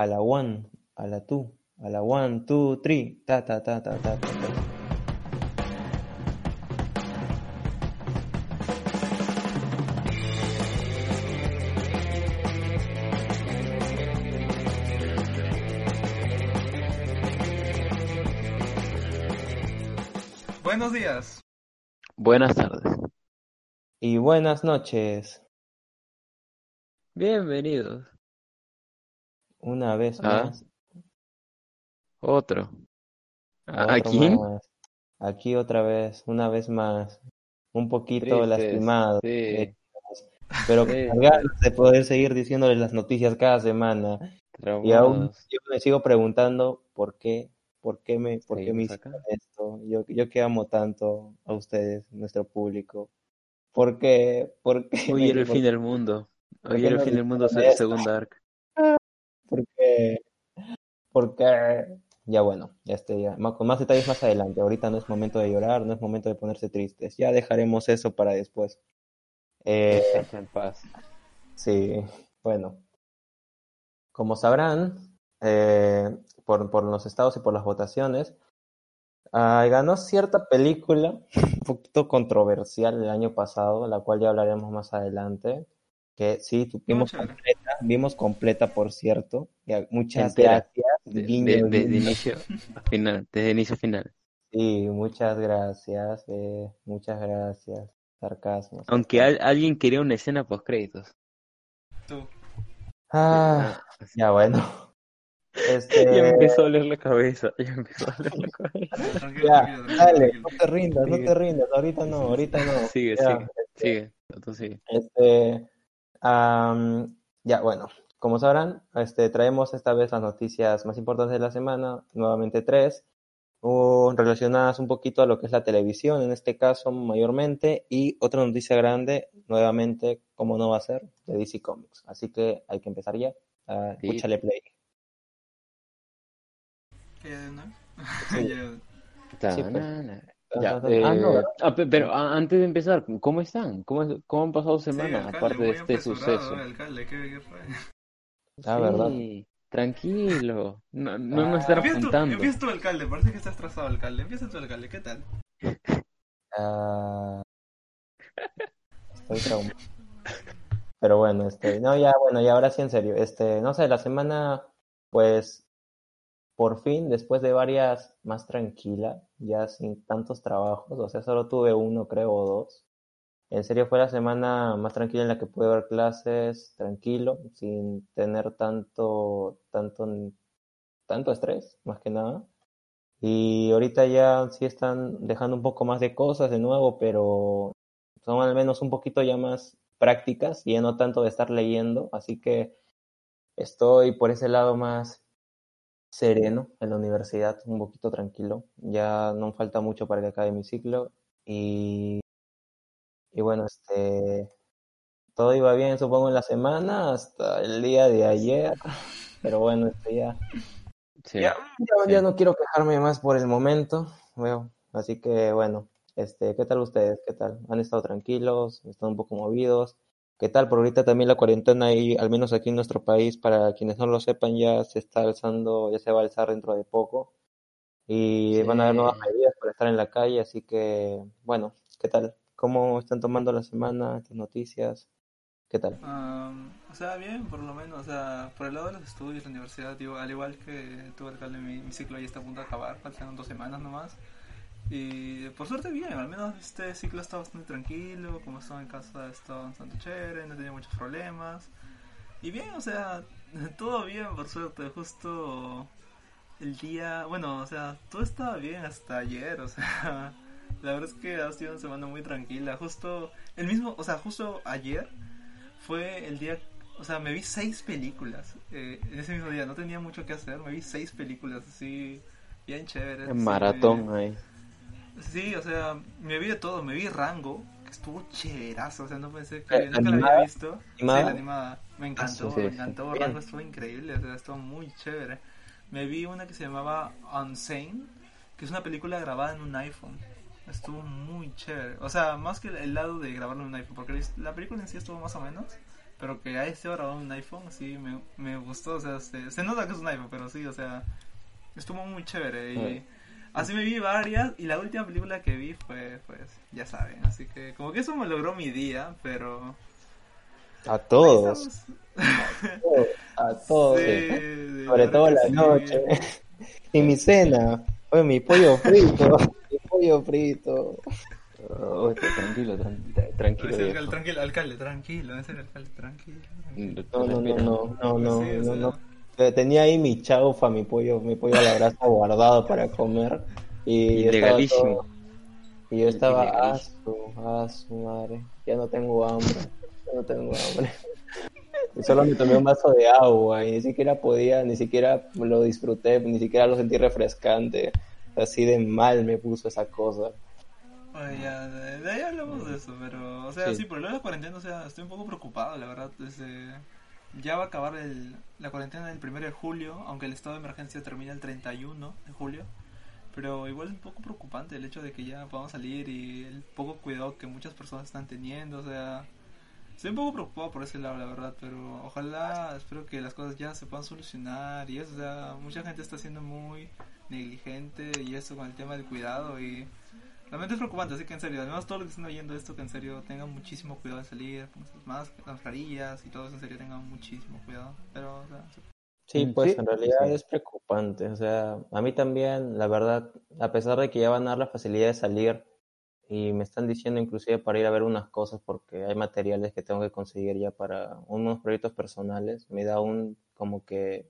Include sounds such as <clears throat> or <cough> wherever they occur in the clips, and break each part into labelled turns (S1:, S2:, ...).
S1: a la one, a la two, a la one, two, three, ta ta ta ta ta ta. ta.
S2: Buenos días.
S3: Buenas tardes.
S1: Y buenas noches,
S3: Bienvenidos.
S1: Una vez
S3: Ah,
S1: más.
S3: Otro. ¿A a
S1: Otro
S3: quién?
S1: más. Aquí otra vez, una vez más. Un poquito
S3: Tristes,
S1: lastimado,
S3: sí,
S1: pero de poder seguir diciéndoles las noticias cada semana. Y aún yo me sigo preguntando por qué, por qué me, por qué me hicieron esto. Yo, yo que amo tanto a ustedes, nuestro público. ¿Por qué, por qué
S3: Hoy era el fin del mundo. Hoy era el fin del mundo
S1: hicieron
S3: se-
S1: esto?
S3: Según Dark.
S1: ¿Por qué? ¿Por qué? Ya bueno, ya este, ya, con más detalles más adelante. Ahorita no es momento de llorar, no es momento de ponerse tristes. Ya dejaremos eso para después. Eh,
S3: en paz.
S1: sí, bueno. Como sabrán, eh, por, por los estados y por las votaciones, ah, ganó cierta película <laughs> un poquito controversial el año pasado, la cual ya hablaremos más adelante, que sí, tu-
S2: Muy
S1: vimos completa, por cierto. Ya, muchas
S3: Entera.
S1: gracias,
S3: De,
S1: guiño,
S3: de- desde
S1: guiño.
S3: inicio a final. Desde inicio a final.
S1: Sí, muchas gracias, eh, muchas gracias. Sarcasmo,
S3: Aunque al- alguien quería una escena post créditos.
S2: Tú.
S1: Ah, ya bueno. <laughs>
S3: Ya
S1: Este,
S3: me empezó a doler la cabeza. Ya me empezó a doler la <laughs> cabeza.
S1: Ya, dale, no te rindas, no
S3: Sigue.
S1: te rindas, ahorita no, ahorita no.
S3: Sigue,
S1: Ya,
S3: sigue,
S1: este,
S3: sigue. Tú sigue.
S1: este, am, ya, bueno, como sabrán, este, traemos esta vez las noticias más importantes de la semana, nuevamente tres, uh, relacionadas un poquito a lo que es la televisión, en este caso mayormente, y otra noticia grande, nuevamente, como no va a ser, de DC Comics. Así que hay que empezar ya.
S3: Sí.
S1: escúchale play.
S2: ¿Qué, no?
S1: Sí. <laughs>
S2: Ya.
S1: Sí, pues.
S3: Ya.
S1: Ah, no,
S3: eh,
S1: ¿verdad?
S3: ah, pe- pero antes de empezar, ¿cómo están? ¿Cómo, es- cómo han pasado
S2: Sí,
S3: semanas
S2: alcalde,
S3: aparte de este suceso?
S2: alcalde, ¿qué?
S1: Ah, ¿verdad?
S3: Sí, tranquilo. No, no nos
S1: Ah.
S3: estar
S2: Empieza tú,
S3: apuntando.
S2: empieza tú, alcalde, parece que estás trazado, alcalde. Empieza tú, alcalde, ¿qué tal?
S1: Ah, estoy traumado. Pero bueno, este, no, ya, bueno, y ahora sí en serio, este, no sé, la semana, pues, por fin, después de varias más tranquila, ya sin tantos trabajos, o sea, solo tuve uno, creo, o dos. En serio, fue la semana más tranquila en la que pude ver clases, tranquilo, sin tener tanto, tanto, tanto estrés, más que nada. Y ahorita ya sí están dejando un poco más de cosas de nuevo, pero son al menos un poquito ya más prácticas y ya no tanto de estar leyendo, así que estoy por ese lado más sereno en la universidad, un poquito tranquilo. Ya no falta mucho para que acabe mi ciclo y, y bueno, este todo iba bien, supongo, en la semana hasta el día de ayer, pero bueno, este ya
S3: Sí,
S1: ya, ya,
S3: sí.
S1: ya no quiero quejarme más por el momento, veo. Así que bueno, este, ¿qué tal ustedes? ¿Qué tal? ¿Han estado tranquilos? ¿Están un poco movidos? ¿Qué tal? Por ahorita también la cuarentena ahí, al menos aquí en nuestro país, para quienes no lo sepan, ya se está alzando, ya se va a alzar dentro de poco. Y van a haber nuevas medidas para estar en la calle, así que bueno, ¿qué tal? ¿Cómo están tomando la semana, estas noticias? ¿Qué tal?
S2: Am, o sea, bien, por lo menos, o sea, por el lado de los estudios, la universidad, digo, al igual que tú, alcalde, mi, mi ciclo ya está a punto de acabar, faltan dos semanas nomás. Y por suerte bien, al menos este ciclo está bastante tranquilo, como estaba en casa estaba bastante chévere, no tenía muchos problemas. Y bien, o sea, <laughs> todo bien, por suerte, justo el día, bueno, o sea, todo estaba bien hasta ayer, o sea, <laughs> la verdad es que ha sido una semana muy tranquila, justo el mismo, o sea, justo ayer fue el día, o sea, me vi seis películas eh, en ese mismo día, no tenía mucho que hacer, me vi seis películas así, bien chéveres.
S3: En maratón ahí.
S2: Sí, o sea, me vi de todo, me vi Rango, que estuvo chéverazo, o sea, no pensé
S1: Eh,
S2: que nunca la
S1: ¿animada?
S2: había visto.
S1: ¿Animada?
S2: Sí, la animada, me encantó,
S3: sí, sí,
S2: me
S3: sí.
S2: encantó. Rango estuvo increíble, o sea, estuvo muy chévere. Me vi una que se llamaba Unsane, que es una película grabada en un iPhone. Estuvo muy chévere. O sea, más que el lado de grabarlo en un iPhone, porque la película en sí estuvo más o menos. pero que a este grabado un iPhone, sí, me, me gustó, o sea, se, se nota que es un iPhone, pero sí, o sea, estuvo muy chévere y así me vi varias y la última película que vi fue, pues, ya saben, así que como que eso me logró mi día, pero...
S1: A todos. A todos.
S2: Sí,
S1: Sobre todo la
S2: sí.
S1: noche. Y mi cena. Oye, mi pollo frito. Mi pollo frito.
S3: Oh, tranquilo, tran- tranquilo,
S2: alcalde,
S3: viejo.
S2: tranquilo, alcalde, tranquilo, ese alcalde, tranquilo. tranquilo.
S1: No, no, no,
S3: Respira.
S1: no, no, no,
S2: Sí, o
S1: no,
S2: sea,
S1: no. Tenía ahí mi chaufa, mi pollo, mi pollo a la brasa guardado para comer. Y yo estaba
S3: Ilegalísimo.
S1: todo- Y yo estaba, ah, su, ah, su madre, ya no tengo hambre, ya no tengo hambre. <laughs> Y solo me tomé un vaso de agua y ni siquiera podía, ni siquiera lo disfruté, ni siquiera lo sentí refrescante. Así de mal me puso esa cosa.
S2: Oye, ya, de, de ahí hablamos de eso, pero, o sea, sí,
S3: Sí.
S2: por el lado de la cuarentena, o sea, estoy un poco preocupado, la verdad, desde... Ya va a acabar el, la cuarentena el 1 de julio, aunque el estado de emergencia termina el 31 de julio, pero igual es un poco preocupante el hecho de que ya podamos salir y el poco cuidado que muchas personas están teniendo, o sea... Estoy un poco preocupado por ese lado, la verdad, pero ojalá, espero que las cosas ya se puedan solucionar y eso, o sea, mucha gente está siendo muy negligente y eso con el tema del cuidado y realmente es preocupante, así que en serio, además todos los que están oyendo esto, que en serio tengan muchísimo cuidado de salir, las máscaras, mascarillas y todo eso, en serio tengan muchísimo cuidado, pero, o sea,
S1: Sí,
S3: Mm,
S1: pues
S3: sí,
S1: en realidad
S3: sí.
S1: es preocupante. O sea, a mí también, la verdad, a pesar de que ya van a dar la facilidad de salir y me están diciendo inclusive para ir a ver unas cosas porque hay materiales que tengo que conseguir ya para unos proyectos personales, me da un como que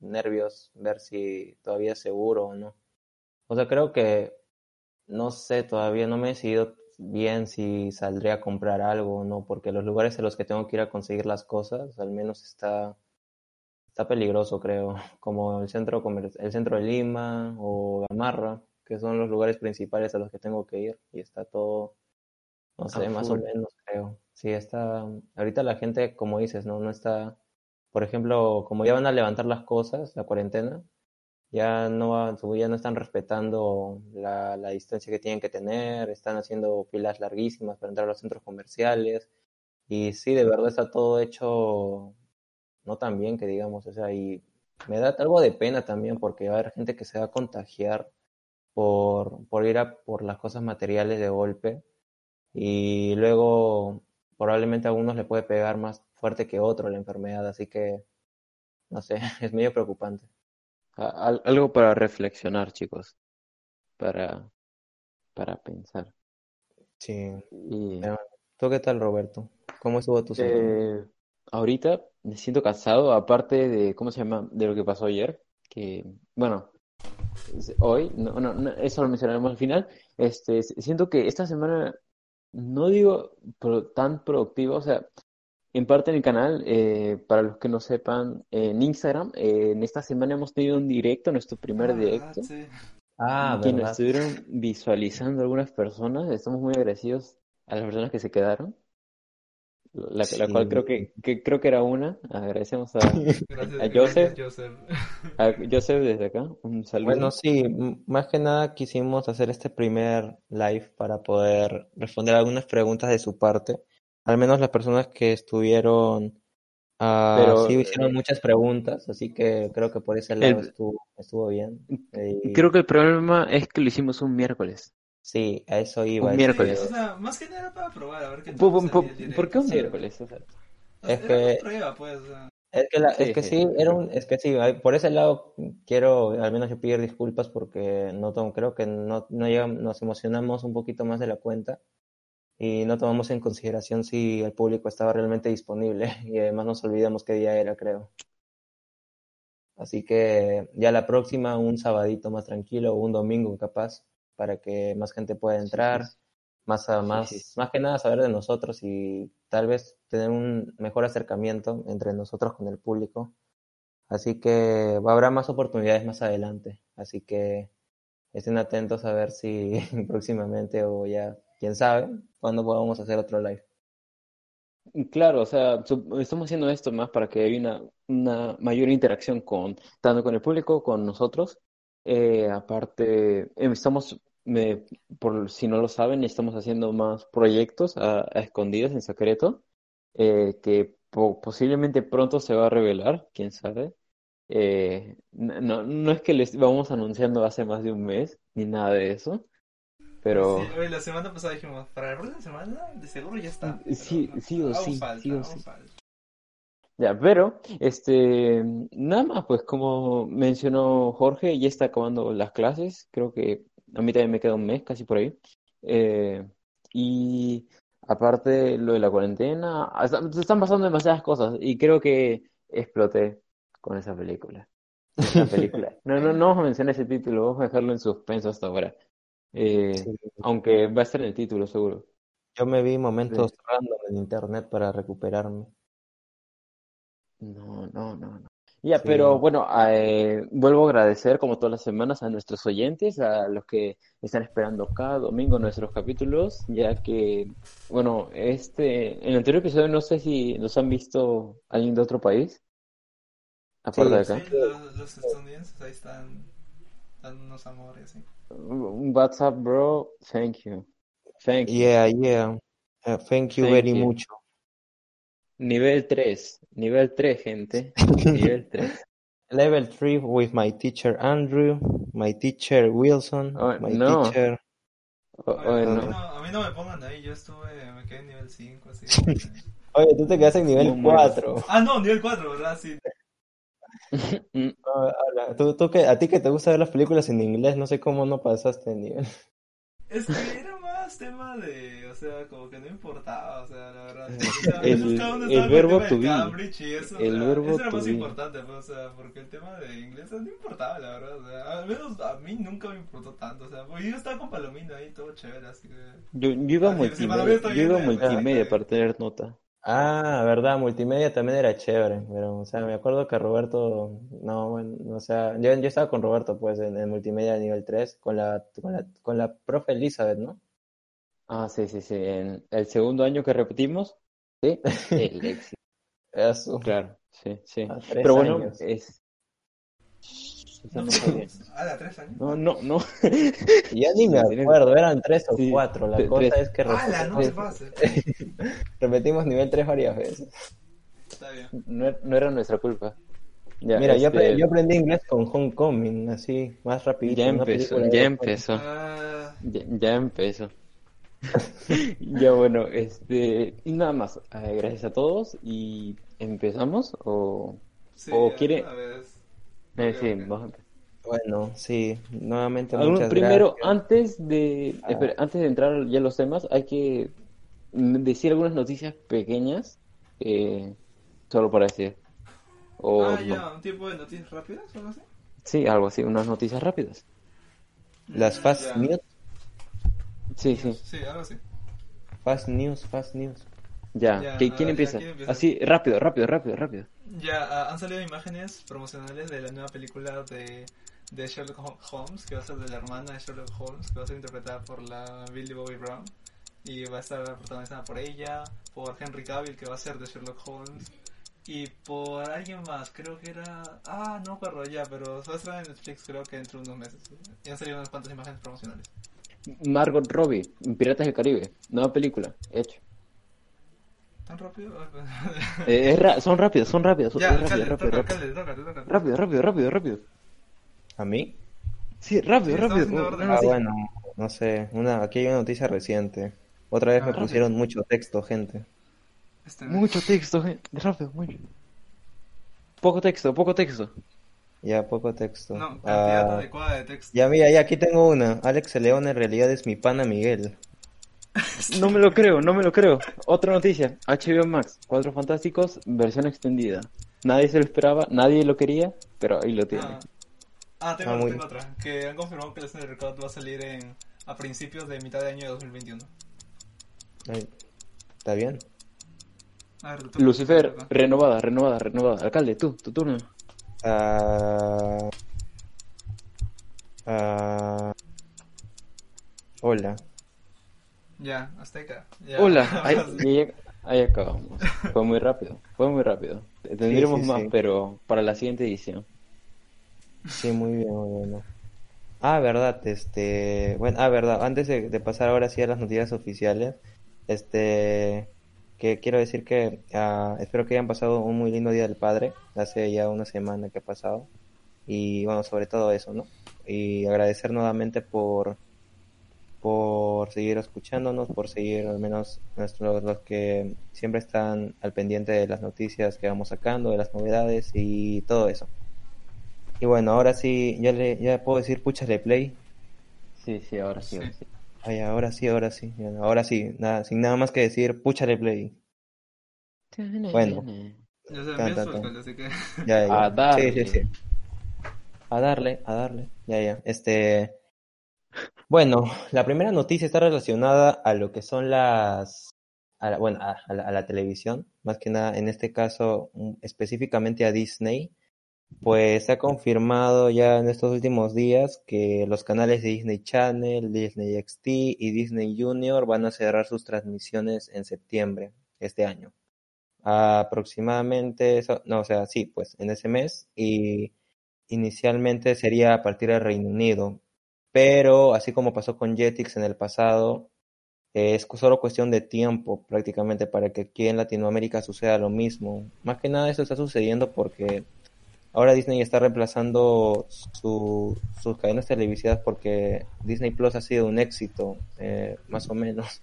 S1: nervios ver si todavía es seguro o no. O sea, creo que no sé, todavía no me he decidido bien si saldré a comprar algo o no, porque los lugares en los que tengo que ir a conseguir las cosas, al menos está está peligroso, creo, <laughs> como el centro el centro de Lima o Gamarra, que son los lugares principales a los que tengo que ir y está todo, no sé,
S3: A
S1: más o menos, creo. Sí, está, ahorita la gente, como dices, no, no está, por ejemplo, como ya van a levantar las cosas, la cuarentena, ya no, ya no están respetando la, la distancia que tienen que tener, están haciendo filas larguísimas para entrar a los centros comerciales y sí, de verdad está todo hecho no tan bien que digamos, o sea, y me da algo de pena también porque va a haber gente que se va a contagiar por, por ir a por las cosas materiales de golpe y luego probablemente a algunos le puede pegar más fuerte que otro la enfermedad, así que no sé, <laughs> es medio preocupante.
S3: Al- algo para reflexionar, chicos. Para, para pensar.
S1: Sí.
S3: Y
S1: ¿Tú qué tal, Roberto? ¿Cómo estuvo tu semana?
S3: eh, ahorita me siento cansado, aparte de, ¿cómo se llama? De lo que pasó ayer. Que, bueno, hoy, no, no, no, eso lo mencionaremos al final. Este, siento que esta semana, no digo pro- tan productiva, o sea, en parte en el canal, eh, para los que no sepan, en Instagram, eh, en esta semana hemos tenido un directo, nuestro primer
S2: Ah,
S3: directo.
S2: sí.
S1: Ah,
S3: que nos estuvieron visualizando algunas personas. Estamos muy agradecidos a las personas que se quedaron. La, la cual
S1: Sí.
S3: creo que, que creo que era una. Agradecemos a, <laughs>
S2: Gracias,
S3: A Joseph.
S2: Joseph.
S3: a Joseph desde acá. Un saludo.
S1: Bueno, sí, más que nada quisimos hacer este primer live para poder responder algunas preguntas de su parte. Al menos las personas que estuvieron, ah,
S3: Pero,
S1: sí hicieron muchas preguntas, así que creo que por ese
S3: El-
S1: lado estuvo, estuvo bien. Y
S3: Creo que el problema es que lo hicimos un miércoles.
S1: sí, a eso iba.
S3: un miércoles.
S2: Sí, o sea, más que nada para probar, a ver qué
S3: ¿Por,
S2: tal
S3: por-
S2: directo,
S3: por qué un
S2: sí.
S3: miércoles? O sea,
S1: Es
S2: era
S1: que-
S2: prueba, pues.
S1: Es que, la-
S3: Sí,
S1: es que
S3: sí.
S1: sí, era un, es que sí, por ese lado quiero al menos yo pedir disculpas porque no creo que no, no llegam- nos emocionamos un poquito más de la cuenta y no tomamos en consideración si el público estaba realmente disponible <laughs> y además nos olvidamos qué día era, creo. Así que ya la próxima un sabadito más tranquilo o un domingo capaz para que más gente pueda entrar,
S3: sí.
S1: más a más,
S3: sí.
S1: más que nada saber de nosotros y tal vez tener un mejor acercamiento entre nosotros con el público. Así que habrá más oportunidades más adelante. Así que estén atentos a ver si <laughs> próximamente o ya, quién sabe, cuándo podamos hacer otro live.
S3: Claro, o sea, estamos haciendo esto más para que haya una, una mayor interacción con, tanto con el público, con nosotros. Eh, aparte, eh, estamos, por si no lo saben, estamos haciendo más proyectos a, a escondidas, en secreto, eh, que po- posiblemente pronto se va a revelar, quién sabe. Eh, no no es que les vamos anunciando hace más de un mes, ni nada de eso, pero
S2: Sí, oye, la semana pasada dijimos, para la próxima semana de seguro ya está.
S3: Sí,
S2: Pero
S3: sí o sí,
S2: falta,
S3: sí o sí.
S2: falta.
S3: ya, pero este, nada más, pues como mencionó Jorge, ya está acabando las clases, creo que a mí también me queda un mes, casi por ahí. Eh, y aparte lo de la cuarentena, se están pasando demasiadas cosas y creo que exploté con esa película. Esa película. <laughs> No, no, no vamos a mencionar ese título, vamos a dejarlo en suspenso hasta ahora. Eh,
S1: Sí.
S3: aunque va a estar en el título, seguro.
S1: Yo me vi momentos random en internet para recuperarme.
S3: No, no, no, no. Ya,
S1: Sí.
S3: pero bueno, eh, vuelvo a agradecer como todas las semanas a nuestros oyentes, a los que están esperando cada domingo nuestros capítulos, ya que, bueno, este, en el anterior episodio no sé si nos han visto alguien de otro país, aparte de acá.
S2: Sí, los, los estadounidenses ahí están dando unos amores, sí.
S3: Un WhatsApp, bro, thank you. Thank you.
S1: Yeah, yeah. Uh, thank you
S3: Thank
S1: very
S3: you.
S1: mucho.
S3: Nivel 3, nivel 3, gente, <laughs> nivel 3.
S1: Level 3 with my teacher Andrew, my teacher Wilson,
S3: Oh,
S1: my
S3: no.
S1: teacher.
S3: O-
S2: Oye,
S3: o
S2: a,
S3: no.
S2: mí no, a mí no me pongan ahí, yo estuve, me quedé en nivel 5, así. <laughs>
S1: Oye, tú te quedaste en nivel
S3: Muy, muy
S1: 4.
S2: ah, no, nivel 4, ¿verdad? Sí. <laughs>
S3: Mm,
S1: hola. Tú, tú que, a ti que te gusta ver las películas en inglés, no sé cómo no pasaste el nivel.
S2: Es que era más tema de, o sea, como que no importaba, o sea, la verdad. <laughs> O sea,
S3: El- verbo to be.
S2: Y eso, o
S3: El
S2: sea,
S3: verbo
S2: eso era más
S3: be.
S2: importante, pues, o sea, porque el tema de inglés no importaba, la verdad, o sea, al menos a mí nunca me importó tanto, o sea, porque yo estaba con Palomino ahí, todo chévere, así que...
S3: Yo, yo iba a multimedia, yo iba a
S2: eh,
S3: multimedia para tener nota.
S1: Ah, verdad, multimedia también era chévere, pero, o sea, me acuerdo que Roberto, no, bueno, o sea, yo, yo estaba con Roberto, pues, en, en multimedia de nivel 3, con la, con la, con la profe Elizabeth, ¿no?
S3: Ah, sí, sí, sí. En el segundo año que repetimos, sí, el <laughs> éxito.
S1: Eso,
S3: Claro, sí, sí. Pero bueno,
S1: años.
S3: es. Eso no.
S2: Ah, la <laughs> tres años.
S3: No, no, no. <laughs>
S1: Ya ni me acuerdo, eran tres o
S3: Sí,
S1: cuatro, la cosa
S3: tres.
S1: es que
S2: la no se
S1: repet-
S2: pase. <laughs>
S1: repetimos nivel 3 varias veces.
S2: Está bien.
S3: No, er- no era nuestra culpa. Ya,
S1: Mira, yo,
S3: este,
S1: yo aprendí inglés con Homecoming, así, más rapidito.
S3: ya empezó, ya empezó.
S2: Ah,
S3: Ya, ya empezó. Ya bueno, este, y nada más. Eh, gracias a todos y empezamos o
S2: sí,
S3: ¿O quiere-
S2: una vez.
S3: Eh, sí.
S1: Bueno, sí, nuevamente muchas
S3: primero,
S1: gracias.
S3: antes de,
S1: Ah.
S3: espera, antes de entrar ya a los temas, hay que mm, decir algunas noticias pequeñas, eh, solo para decir. O
S2: Ah,
S3: no.
S2: ya, un tipo de noticias rápidas o algo así.
S3: Sí, algo así, unas noticias rápidas.
S1: Las fast
S2: Ya.
S1: news,
S3: Sí, sí,
S2: Sí, algo así.
S1: fast news, fast news.
S3: ya.
S2: Ya,
S3: ¿Qui-
S2: a
S3: ¿Quién
S2: ver,
S3: empieza?
S2: ya, ¿quién empieza?
S3: Así, rápido, rápido, rápido, rápido.
S2: Ya ah, han salido imágenes promocionales de la nueva película de, Sherlock Ho- Holmes, que va a ser de la hermana de Sherlock Holmes, que va a ser interpretada por la Billy Bobby Brown. Y va a estar protagonizada por ella, por Henry Cavill, que va a ser de Sherlock Holmes. Y por alguien más, creo que era... Ah, no me ya, pero se va a estrenar en Netflix creo que dentro de unos meses. Y han salido unas cuantas imágenes promocionales.
S3: Margot Robbie, Piratas del Caribe, nueva película, hecho.
S2: ¿Tan rápido?
S3: Eh, es ra- son rápidos, son rápidos, son
S2: ya,
S3: rápido,
S2: alcalde,
S3: rápido,
S2: toca,
S3: rápido,
S2: toca, toca.
S3: rápido, rápido, rápido, rápido.
S1: ¿A mí?
S3: Sí, rápido,
S2: Sí,
S3: rápido.
S2: orden.
S1: Ah, bueno, no sé, una, aquí hay una noticia reciente. Otra vez
S2: Ah,
S1: me
S2: rápido.
S1: pusieron mucho texto, gente.
S2: Este,
S3: Mucho texto, gente, rápido, mucho. Poco texto, poco texto.
S1: Ya, poco texto.
S2: No, cantidad
S1: Ah,
S2: adecuada de texto.
S1: ya, mira, ya aquí tengo una. Alex León en realidad es mi pana Miguel.
S3: No me lo creo, no me lo creo. Otra noticia, HBO Max, Cuatro Fantásticos, versión extendida. Nadie se lo esperaba, nadie lo quería, pero ahí lo tiene.
S2: Ah, ah tengo,
S1: Ah, muy-
S2: tengo otra. Que han confirmado que escena de Record va a salir en, a principios de mitad de año de 2021.
S1: Ay, ¿Está bien?
S2: A ver,
S3: Lucifer, renovada, renovada, renovada. Alcalde, tú, tu turno.
S1: Ah, ah, hola.
S2: Ya, Azteca. Ya.
S3: Hola, <laughs> ahí, ahí- ahí acabamos. Fue muy rápido, fue muy rápido. Tendremos
S1: sí,
S3: más,
S1: sí.
S3: pero para la siguiente edición.
S1: Sí, muy bien, muy bien. Ah, verdad, este, bueno, ah, verdad, antes de, de pasar ahora sí a las noticias oficiales, este, que quiero decir que ah, espero que hayan pasado un muy lindo Día del Padre, hace ya una semana que ha pasado, y bueno, sobre todo eso, ¿no? Y agradecer nuevamente por, por seguir escuchándonos, por seguir al menos nuestros, los que siempre están al pendiente de las noticias que vamos sacando, de las novedades y todo eso. Y bueno, ahora sí, ya le, ya puedo decir puchale play.
S3: Sí, sí, ahora sí, ahora sí.
S1: Ay, ahora sí, ahora sí, ahora sí, nada, sin nada más que decir, puchale play. Bueno.
S2: Ya se
S1: Tan, tan, tan.
S2: así que...
S1: Ya, ya.
S3: A darle.
S1: Sí, sí, sí. A darle, a darle. Ya, ya. Este. Bueno, la primera noticia está relacionada a lo que son las. a la- bueno, a, la, televisión. Más que nada, en este caso, mm, específicamente a Disney. Pues se ha confirmado ya en estos últimos días que los canales de Disney Channel, Disney XD y Disney Junior van a cerrar sus transmisiones en septiembre este año. Aproximadamente, eso, no, o sea, sí, pues en ese mes y inicialmente sería a partir del Reino Unido, pero así como pasó con Jetix en el pasado, es solo cuestión de tiempo prácticamente para que aquí en Latinoamérica suceda lo mismo. Más que nada eso está sucediendo porque ahora Disney está reemplazando su- sus cadenas televisivas porque Disney Plus ha sido un éxito, eh, más o menos.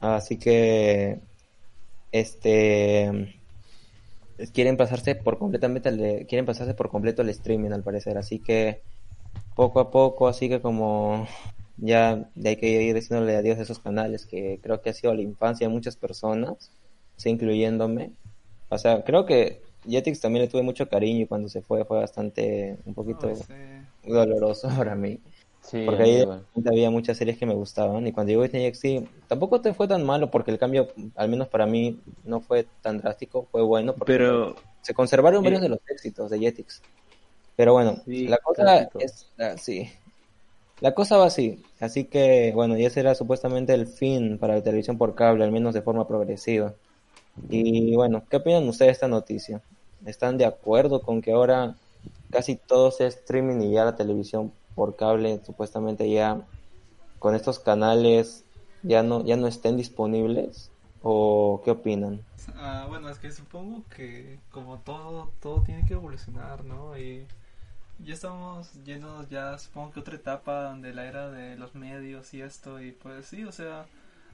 S1: Así que este quieren pasarse por completamente al- quieren pasarse por completo al streaming al parecer así que poco a poco así que como ya hay que ir diciéndole adiós a esos canales que creo que ha sido la infancia de muchas personas sí, incluyéndome o sea creo que Jetix también le tuve mucho cariño y cuando se fue fue bastante un poquito
S2: sí.
S1: doloroso <laughs> para mí
S3: Sí,
S1: porque ahí
S3: igual.
S1: había muchas series que me gustaban y cuando llegó Disney XD tampoco te fue tan malo porque el cambio, al menos para mí, no fue tan drástico, fue bueno porque
S3: Pero
S1: se conservaron varios
S3: eh,
S1: de los éxitos de Jetix. Pero bueno,
S3: Sí,
S1: la cosa es así. La cosa va así, así que bueno, ya será supuestamente el fin para la televisión por cable, al menos de forma progresiva. Y bueno, ¿qué opinan ustedes de esta noticia? ¿Están de acuerdo con que ahora casi todo sea streaming y ya la televisión por cable supuestamente ya con estos canales ya no ya no estén disponibles? ¿O qué opinan?
S2: Ah, bueno, es que supongo que como todo, todo tiene que evolucionar, ¿no? Y ya estamos yendo ya, supongo que otra etapa de la era de los medios y esto, y pues sí, o sea,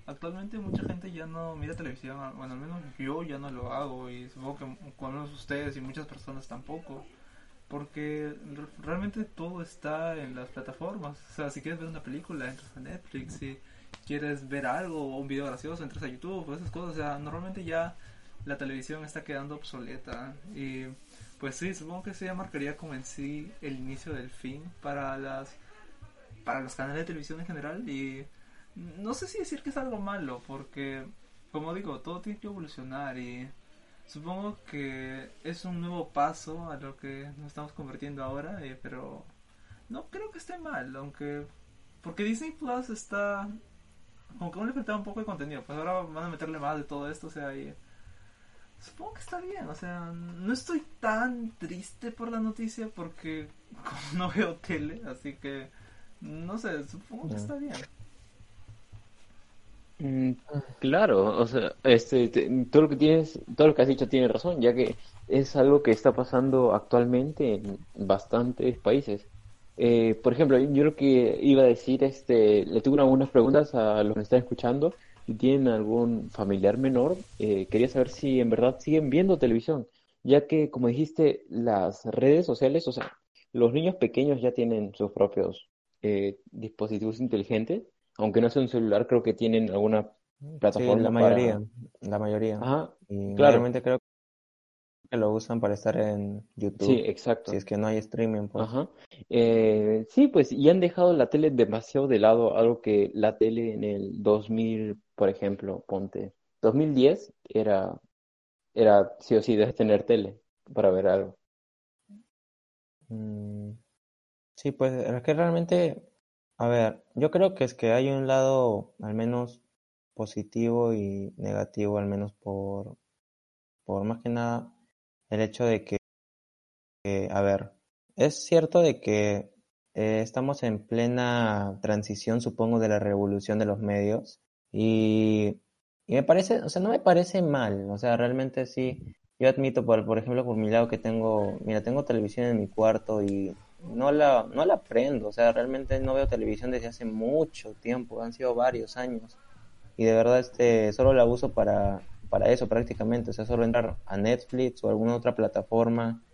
S2: actualmente mucha gente ya no mira televisión, bueno, al menos yo ya no lo hago, y supongo que al ustedes y muchas personas tampoco, porque re- realmente todo está en las plataformas, o sea, si quieres ver una película, entras a Netflix, si quieres ver algo o un video gracioso, entras a YouTube, esas cosas, o sea, normalmente ya la televisión está quedando obsoleta y pues sí, supongo que eso ya marcaría como en sí el inicio del fin para las para los canales de televisión en general y no sé si decir que es algo malo porque como digo, todo tiene que evolucionar y supongo que es un nuevo paso a lo que nos estamos convirtiendo ahora, eh, pero no creo que esté mal, aunque porque Disney Plus está como que aún le faltaba un poco de contenido, pues ahora van a meterle más de todo esto, o sea, y supongo que está bien, o sea, no estoy tan triste por la noticia porque <laughs> como no veo tele, así que no sé, supongo que está bien.
S3: Mm, Claro, o sea, este, te- todo lo que tienes, todo lo que has dicho tiene razón, ya que es algo que está pasando actualmente en bastantes países. Eh, por ejemplo, yo lo que iba a decir, este, le tuve algunas preguntas a los que me están escuchando. Si tienen algún familiar menor, eh, quería saber si en verdad siguen viendo televisión, ya que, como dijiste, las redes sociales, o sea, los niños pequeños ya tienen sus propios eh, dispositivos inteligentes, aunque no sea un celular, creo que tienen alguna
S1: Sí,
S3: plataforma
S1: la
S3: para...
S1: mayoría, la mayoría.
S3: Ajá,
S1: Y
S3: claro.
S1: creo que lo usan para estar en
S3: sí,
S1: YouTube,
S3: exacto.
S1: si es que no hay streaming, pues.
S3: Ajá. Eh, sí, pues, y han dejado la tele demasiado de lado, algo que la tele en el 2000, por ejemplo, ponte, 2010 era, era sí o sí debes tener tele para ver algo.
S1: Mm, sí, pues es que realmente, a ver, yo creo que es que hay un lado al menos positivo y negativo, al menos por, por más que nada el hecho de que, que, a ver, es cierto de que eh, estamos en plena transición, supongo, de la revolución de los medios y Y me parece, o sea, no me parece mal, o sea, realmente sí. Yo admito, por, por ejemplo, por mi lado que tengo, mira, tengo televisión en mi cuarto y no la, no la prendo, o sea, realmente no veo televisión desde hace mucho tiempo, han sido varios años. Y de verdad, este, solo la uso para, para eso prácticamente, o sea, solo entrar a Netflix o alguna otra plataforma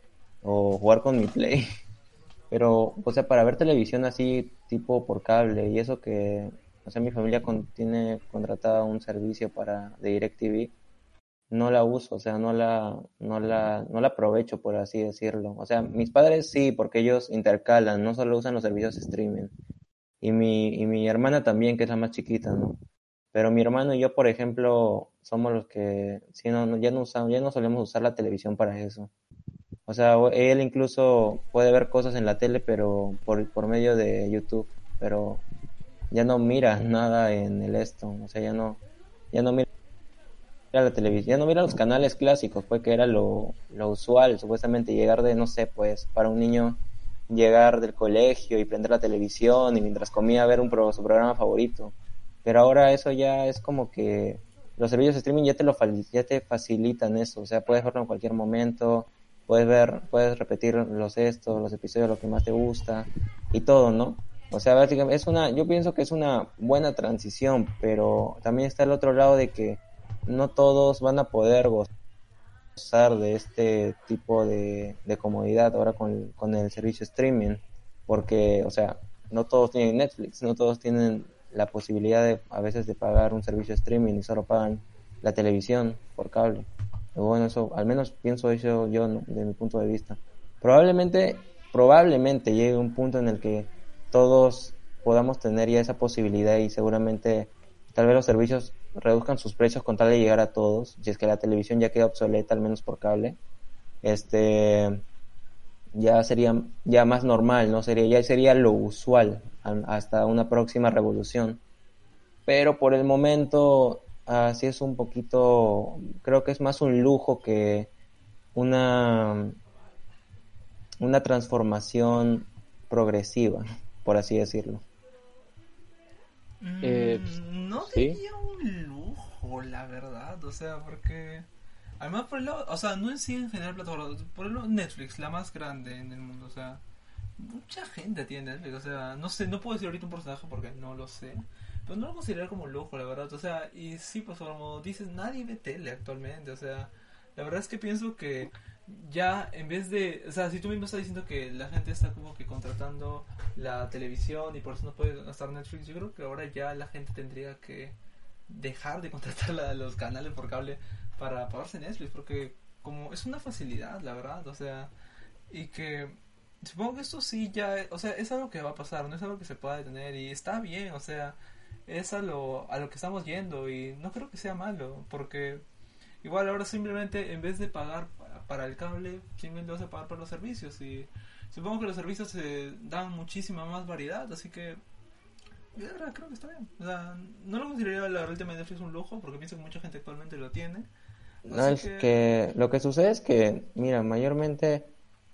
S1: o jugar con mi Play. <laughs> Pero, o sea, para ver televisión así, tipo por cable, y eso que, o sea, mi familia tiene contratada un servicio para de DirecTV, no la uso, o sea, no la, no la, no la aprovecho, por así decirlo. O sea, mis padres sí, porque ellos intercalan, no solo usan los servicios streaming. Y mi, y mi hermana también, que es la más chiquita, ¿no? Pero mi hermano y yo, por ejemplo, somos los que, sí, no, ya no usamos, ya no solemos usar la televisión para eso. O sea, él incluso puede ver cosas en la tele, pero por, por medio de YouTube, pero ya no mira nada en el esto, o sea, ya no, ya no mira la televisión, ya no mira los canales clásicos, pues que era lo, lo usual, supuestamente llegar de, no sé, pues para un niño llegar del colegio y prender la televisión y mientras comía ver un su programa favorito. Pero ahora eso ya es como que los servicios de streaming ya te lo ya te facilitan eso, o sea, puedes verlo en cualquier momento, puedes ver, puedes repetir los estos, los episodios, lo que más te gusta y todo, ¿no? O sea, básicamente es una, yo pienso que es una buena transición, pero también está el otro lado de que no todos van a poder gozar de este tipo de, comodidad ahora con, con el servicio streaming, porque, o sea, no todos tienen Netflix, no todos tienen la posibilidad de a veces de pagar un servicio streaming y solo pagan la televisión por cable. Bueno, eso, al menos pienso eso yo de mi punto de vista. Probablemente, probablemente llegue un punto en el que todos podamos tener ya esa posibilidad y seguramente tal vez los servicios reduzcan sus precios con tal de llegar a todos, si es que la televisión ya queda obsoleta, al menos por cable, este ya sería ya más normal, no sería ya sería lo usual hasta una próxima revolución. Pero por el momento así es un poquito, creo que es más un lujo que una, una transformación progresiva, por así decirlo.
S2: Mm, eh, no diría un lujo, la verdad, o sea, porque... Además, por el lado, o sea, no en sí en general plataformas, por el lado Netflix, la más grande en el mundo, o sea, mucha gente tiene Netflix, o sea, no sé, no puedo decir ahorita un porcentaje porque no lo sé, pues no lo considero como lujo, la verdad. O sea, y sí, pues como dices, nadie ve tele actualmente. O sea, la verdad es que pienso que ya en vez de, o sea, si tú mismo estás diciendo que la gente está como que contratando la televisión y por eso no puede gastar Netflix, yo creo que ahora ya la gente tendría que dejar de contratar los canales por cable para pagarse Netflix, porque como es una facilidad, la verdad, o sea, y que supongo que esto sí ya, o sea, es algo que va a pasar, no es algo que se pueda detener y está bien, o sea, es a lo, a lo que estamos yendo y no creo que sea malo, porque igual ahora simplemente en vez de pagar para el cable, simplemente vas a pagar por los servicios y supongo que los servicios se dan muchísima más variedad, así que yo creo que está bien. O sea, no lo consideraría la, el tema de Netflix un lujo, porque pienso que mucha gente actualmente lo tiene.
S1: No, es que... lo que sucede es que, mira, mayormente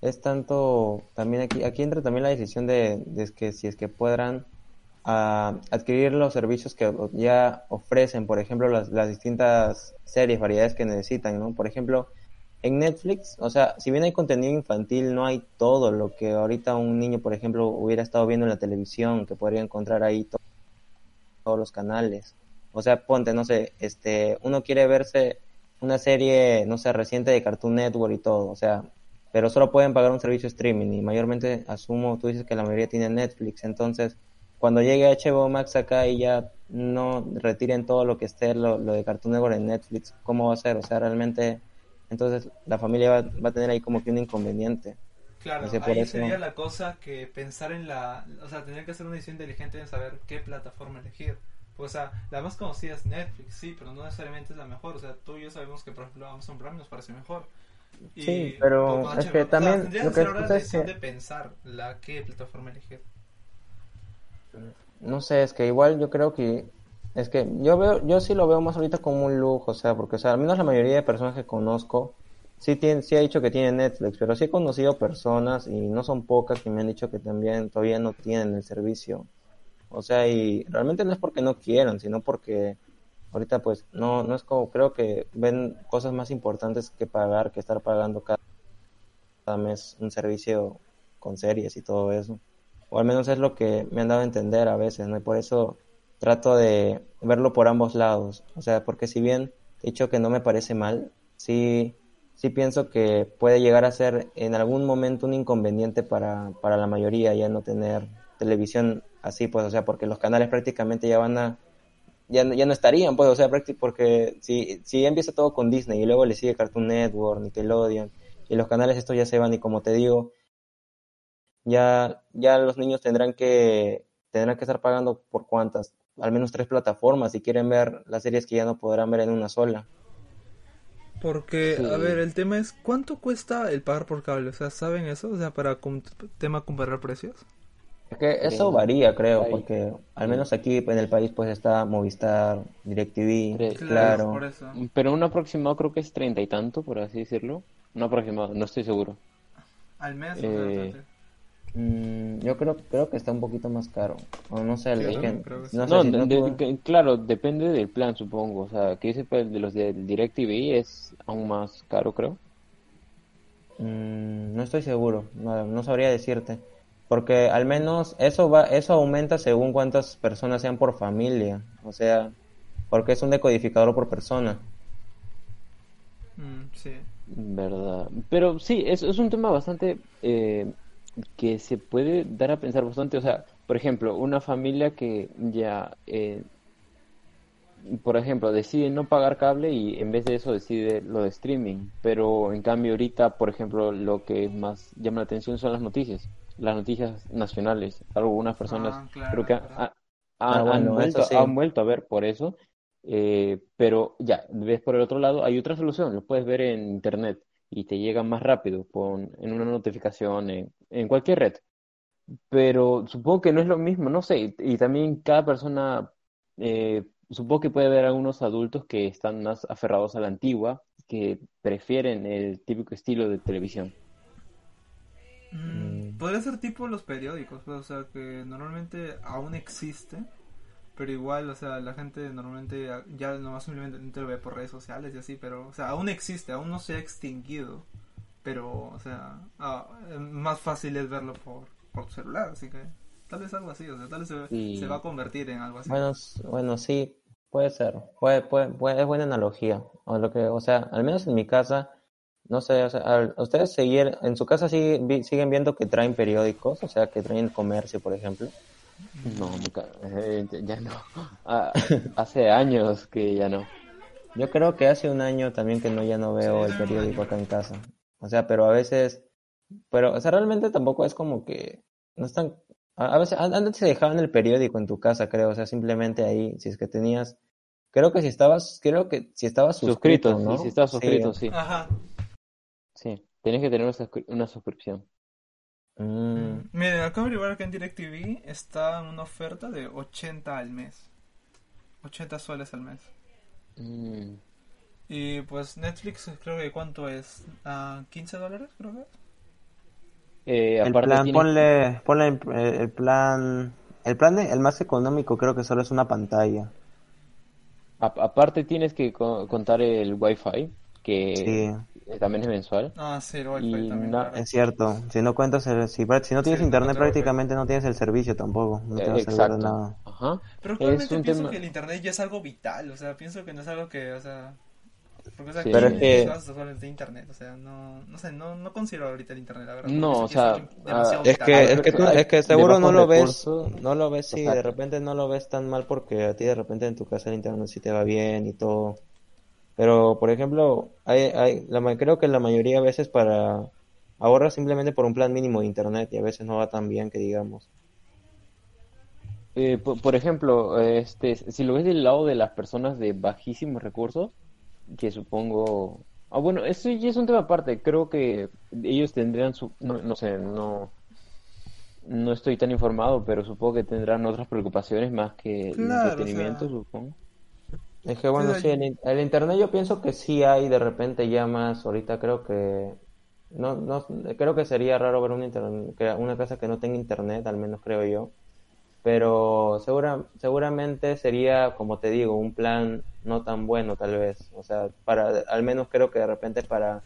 S1: es tanto, también aquí, aquí entra también la decisión de, que si es que podrán a adquirir los servicios que ya ofrecen, por ejemplo, las, las distintas series, variedades que necesitan, ¿no? Por ejemplo, en Netflix, o sea, si bien hay contenido infantil, no hay todo lo que ahorita un niño, por ejemplo, hubiera estado viendo en la televisión, que podría encontrar ahí todos los canales. O sea, ponte, no sé, este, uno quiere verse una serie, no sé, reciente de Cartoon Network y todo, o sea, pero solo pueden pagar un servicio streaming y mayormente asumo, tú dices que la mayoría tiene Netflix, entonces cuando llegue HBO Max acá y ya no retiren todo lo que esté lo, de Cartoon Network en Netflix, ¿cómo va a ser? O sea, realmente, entonces la familia va, va a tener ahí como que un inconveniente.
S2: Claro, ahí sería la cosa que pensar en la, o sea, tener que hacer una decisión inteligente en saber qué plataforma elegir. Pues, o sea, la más conocida es Netflix, sí, pero no necesariamente es la mejor. O sea, tú y yo sabemos que, por ejemplo, Amazon Prime nos parece mejor.
S1: Sí, pero es que también...
S2: lo que, ahora la decisión de pensar la qué plataforma elegir.
S1: No sé, es que igual yo creo que es que yo veo, yo sí lo veo más ahorita como un lujo, o sea, porque o sea, al menos la mayoría de personas que conozco sí tiene, sí ha dicho que tienen Netflix, pero sí he conocido personas y no son pocas que me han dicho que también todavía no tienen el servicio. O sea, y realmente no es porque no quieran, sino porque, ahorita pues no, no es como, creo que ven cosas más importantes que pagar, que estar pagando cada, cada mes un servicio con series y todo eso. O al menos es lo que me han dado a entender a veces, ¿no? Y por eso trato de verlo por ambos lados. O sea, porque si bien he dicho que no me parece mal, sí, sí pienso que puede llegar a ser en algún momento un inconveniente para, para la mayoría ya no tener televisión así, pues, o sea, porque los canales prácticamente ya van a, ya, no- ya no estarían, pues, o sea, porque si, si ya empieza todo con Disney y luego le sigue Cartoon Network, Nickelodeon, y los canales estos ya se van y como te digo, ya, ya los niños tendrán que, tendrán que estar pagando por cuántas, al menos tres plataformas si quieren ver las series que ya no podrán ver en una sola.
S2: Porque,
S3: Sí.
S2: a ver, el tema es, ¿cuánto cuesta el pagar por cable? O sea, ¿saben eso? O sea, para tema comparar precios.
S1: Es que eso varía, creo,
S3: Ahí.
S1: porque al menos aquí en el país pues está Movistar, DirecTV, claro.
S2: por eso.
S3: Pero un aproximado creo que es treinta y tanto, por así decirlo. Un aproximado, no estoy seguro.
S2: Al mes,
S3: Eh,
S2: o sea, bastante.
S1: Mm, yo creo, creo que está un poquito más caro. O no sé,
S2: Sí,
S1: es que,
S2: creo que sí.
S1: no sé
S3: No,
S1: si
S3: de-
S1: no
S3: de-
S1: tuve-
S3: que- claro, depende del plan, supongo. O sea, que sepa, el de los de DirecTV es aún más caro, creo.
S1: Mm, no estoy seguro, no, no sabría decirte. Porque al menos eso va, eso aumenta según cuántas personas sean por familia. O sea, porque es un decodificador por persona.
S2: Mm, sí.
S3: Verdad. Pero sí, es, es un tema bastante eh, que se puede dar a pensar bastante. O sea, por ejemplo, una familia que ya, eh, por ejemplo, decide no pagar cable y en vez de eso decide lo de streaming. Pero en cambio ahorita, por ejemplo, lo que más llama la atención son las noticias. Las noticias nacionales. Algunas personas
S2: Ah, claro,
S3: creo que
S2: claro.
S3: ha-
S1: Ah,
S3: han,
S1: bueno,
S3: han
S1: eso
S3: vuelto,
S1: sí.
S3: han vuelto a ver por eso. Eh, pero ya, ves por el otro lado, hay otra solución, lo puedes ver en internet y te llega más rápido con, en una notificación en, en cualquier red. Pero supongo que no es lo mismo, no sé, y, y también cada persona, eh, supongo que puede haber algunos adultos que están más aferrados a la antigua, que prefieren el típico estilo de televisión.
S2: Mm, podría ser tipo los periódicos, pues, o sea, que normalmente aún existe, pero igual, o sea, la gente normalmente ya nomás simplemente lo ve por redes sociales y así, pero, o sea, aún existe, aún no se ha extinguido, pero, o sea, ah, más fácil es verlo por, por celular, así que tal vez algo así, o sea, tal vez se,
S3: Sí.
S2: se va a convertir en algo así.
S1: Bueno, bueno, sí, puede ser. Puede, puede, puede- es buena analogía. O lo que, o sea, al menos en mi casa, no sé, o sea, ustedes seguir, en su casa sigue- vi- siguen viendo que traen periódicos, o sea, que traen comercio, por ejemplo.
S3: No, nunca, eh, ya no. Ah, hace años que ya no.
S1: Yo creo que hace un año también que no ya no veo
S2: Sí,
S1: el periódico acá en casa. O sea, pero a veces, pero, o sea, realmente tampoco es como que no están, a, a veces an- antes se dejaban el periódico en tu casa, creo, o sea, simplemente ahí, si es que tenías, creo que si estabas, creo que si estabas suscrito,
S3: Suscrito,
S1: ¿no?
S3: sí, si
S1: Sí.
S3: suscrito, sí.
S2: Ajá.
S3: Sí, tienes que tener una, suscri- una suscripción.
S1: Mm,
S2: Miren, acabo de averiguar que en DirecTV está en una oferta de 80 al mes. 80 soles al mes.
S3: Mm,
S2: Y pues Netflix creo que cuánto es, Ah, 15 dólares creo que es.
S3: eh,
S1: El plan,
S3: tienes-
S1: ponle, ponle el, el plan, el plan, de- el más económico creo que solo es una pantalla.
S3: a- aparte tienes que co- contar el Wi-Fi, que
S1: Sí,
S3: eh, también es mensual.
S2: Ah, sí, el Wi-Fi
S3: Y
S2: también. claro.
S1: es cierto. Si no cuentas el, si, si no tienes
S2: Sí, no
S1: internet
S2: el
S1: prácticamente no tienes el servicio tampoco. No te
S3: Eh,
S1: va a de nada.
S3: Ajá.
S2: Pero
S3: un
S2: pienso
S3: tema-
S2: que el internet ya es algo vital, o sea, pienso que no es algo que, o sea, porque o sea,
S3: Sí.
S2: aquí
S1: Pero es que-
S2: vas solamente internet, o sea, no, no sé, no, no considero ahorita el internet, la verdad.
S3: No, o sea,
S2: es demasiado
S3: ah,
S1: Es que, es que, tú- es que
S3: de
S1: seguro no lo ves, no lo ves, sí, de repente no lo ves tan mal porque a ti de repente en tu casa el internet sí te va bien y todo. Pero, por ejemplo, hay, hay, la, ma- creo que la mayoría de veces para ahorras simplemente por un plan mínimo de internet y a veces no va tan bien que digamos.
S3: Eh, por, por ejemplo, este, si lo ves del lado de las personas de bajísimos recursos, que supongo... Ah, bueno, eso ya es un tema aparte. Creo que ellos tendrían su... No, no sé, no... No estoy tan informado, pero supongo que tendrán otras preocupaciones más que el
S2: o
S3: entretenimiento,
S2: sea.
S3: supongo.
S1: Es que bueno,
S2: Sí,
S1: el internet yo pienso que sí hay de repente ya más, ahorita creo que no, no, creo que sería raro ver un internet, que una casa que no tenga internet, al menos creo yo. pero segura, seguramente sería, como te digo, un plan no tan bueno tal vez. O sea, para, al menos creo que de repente para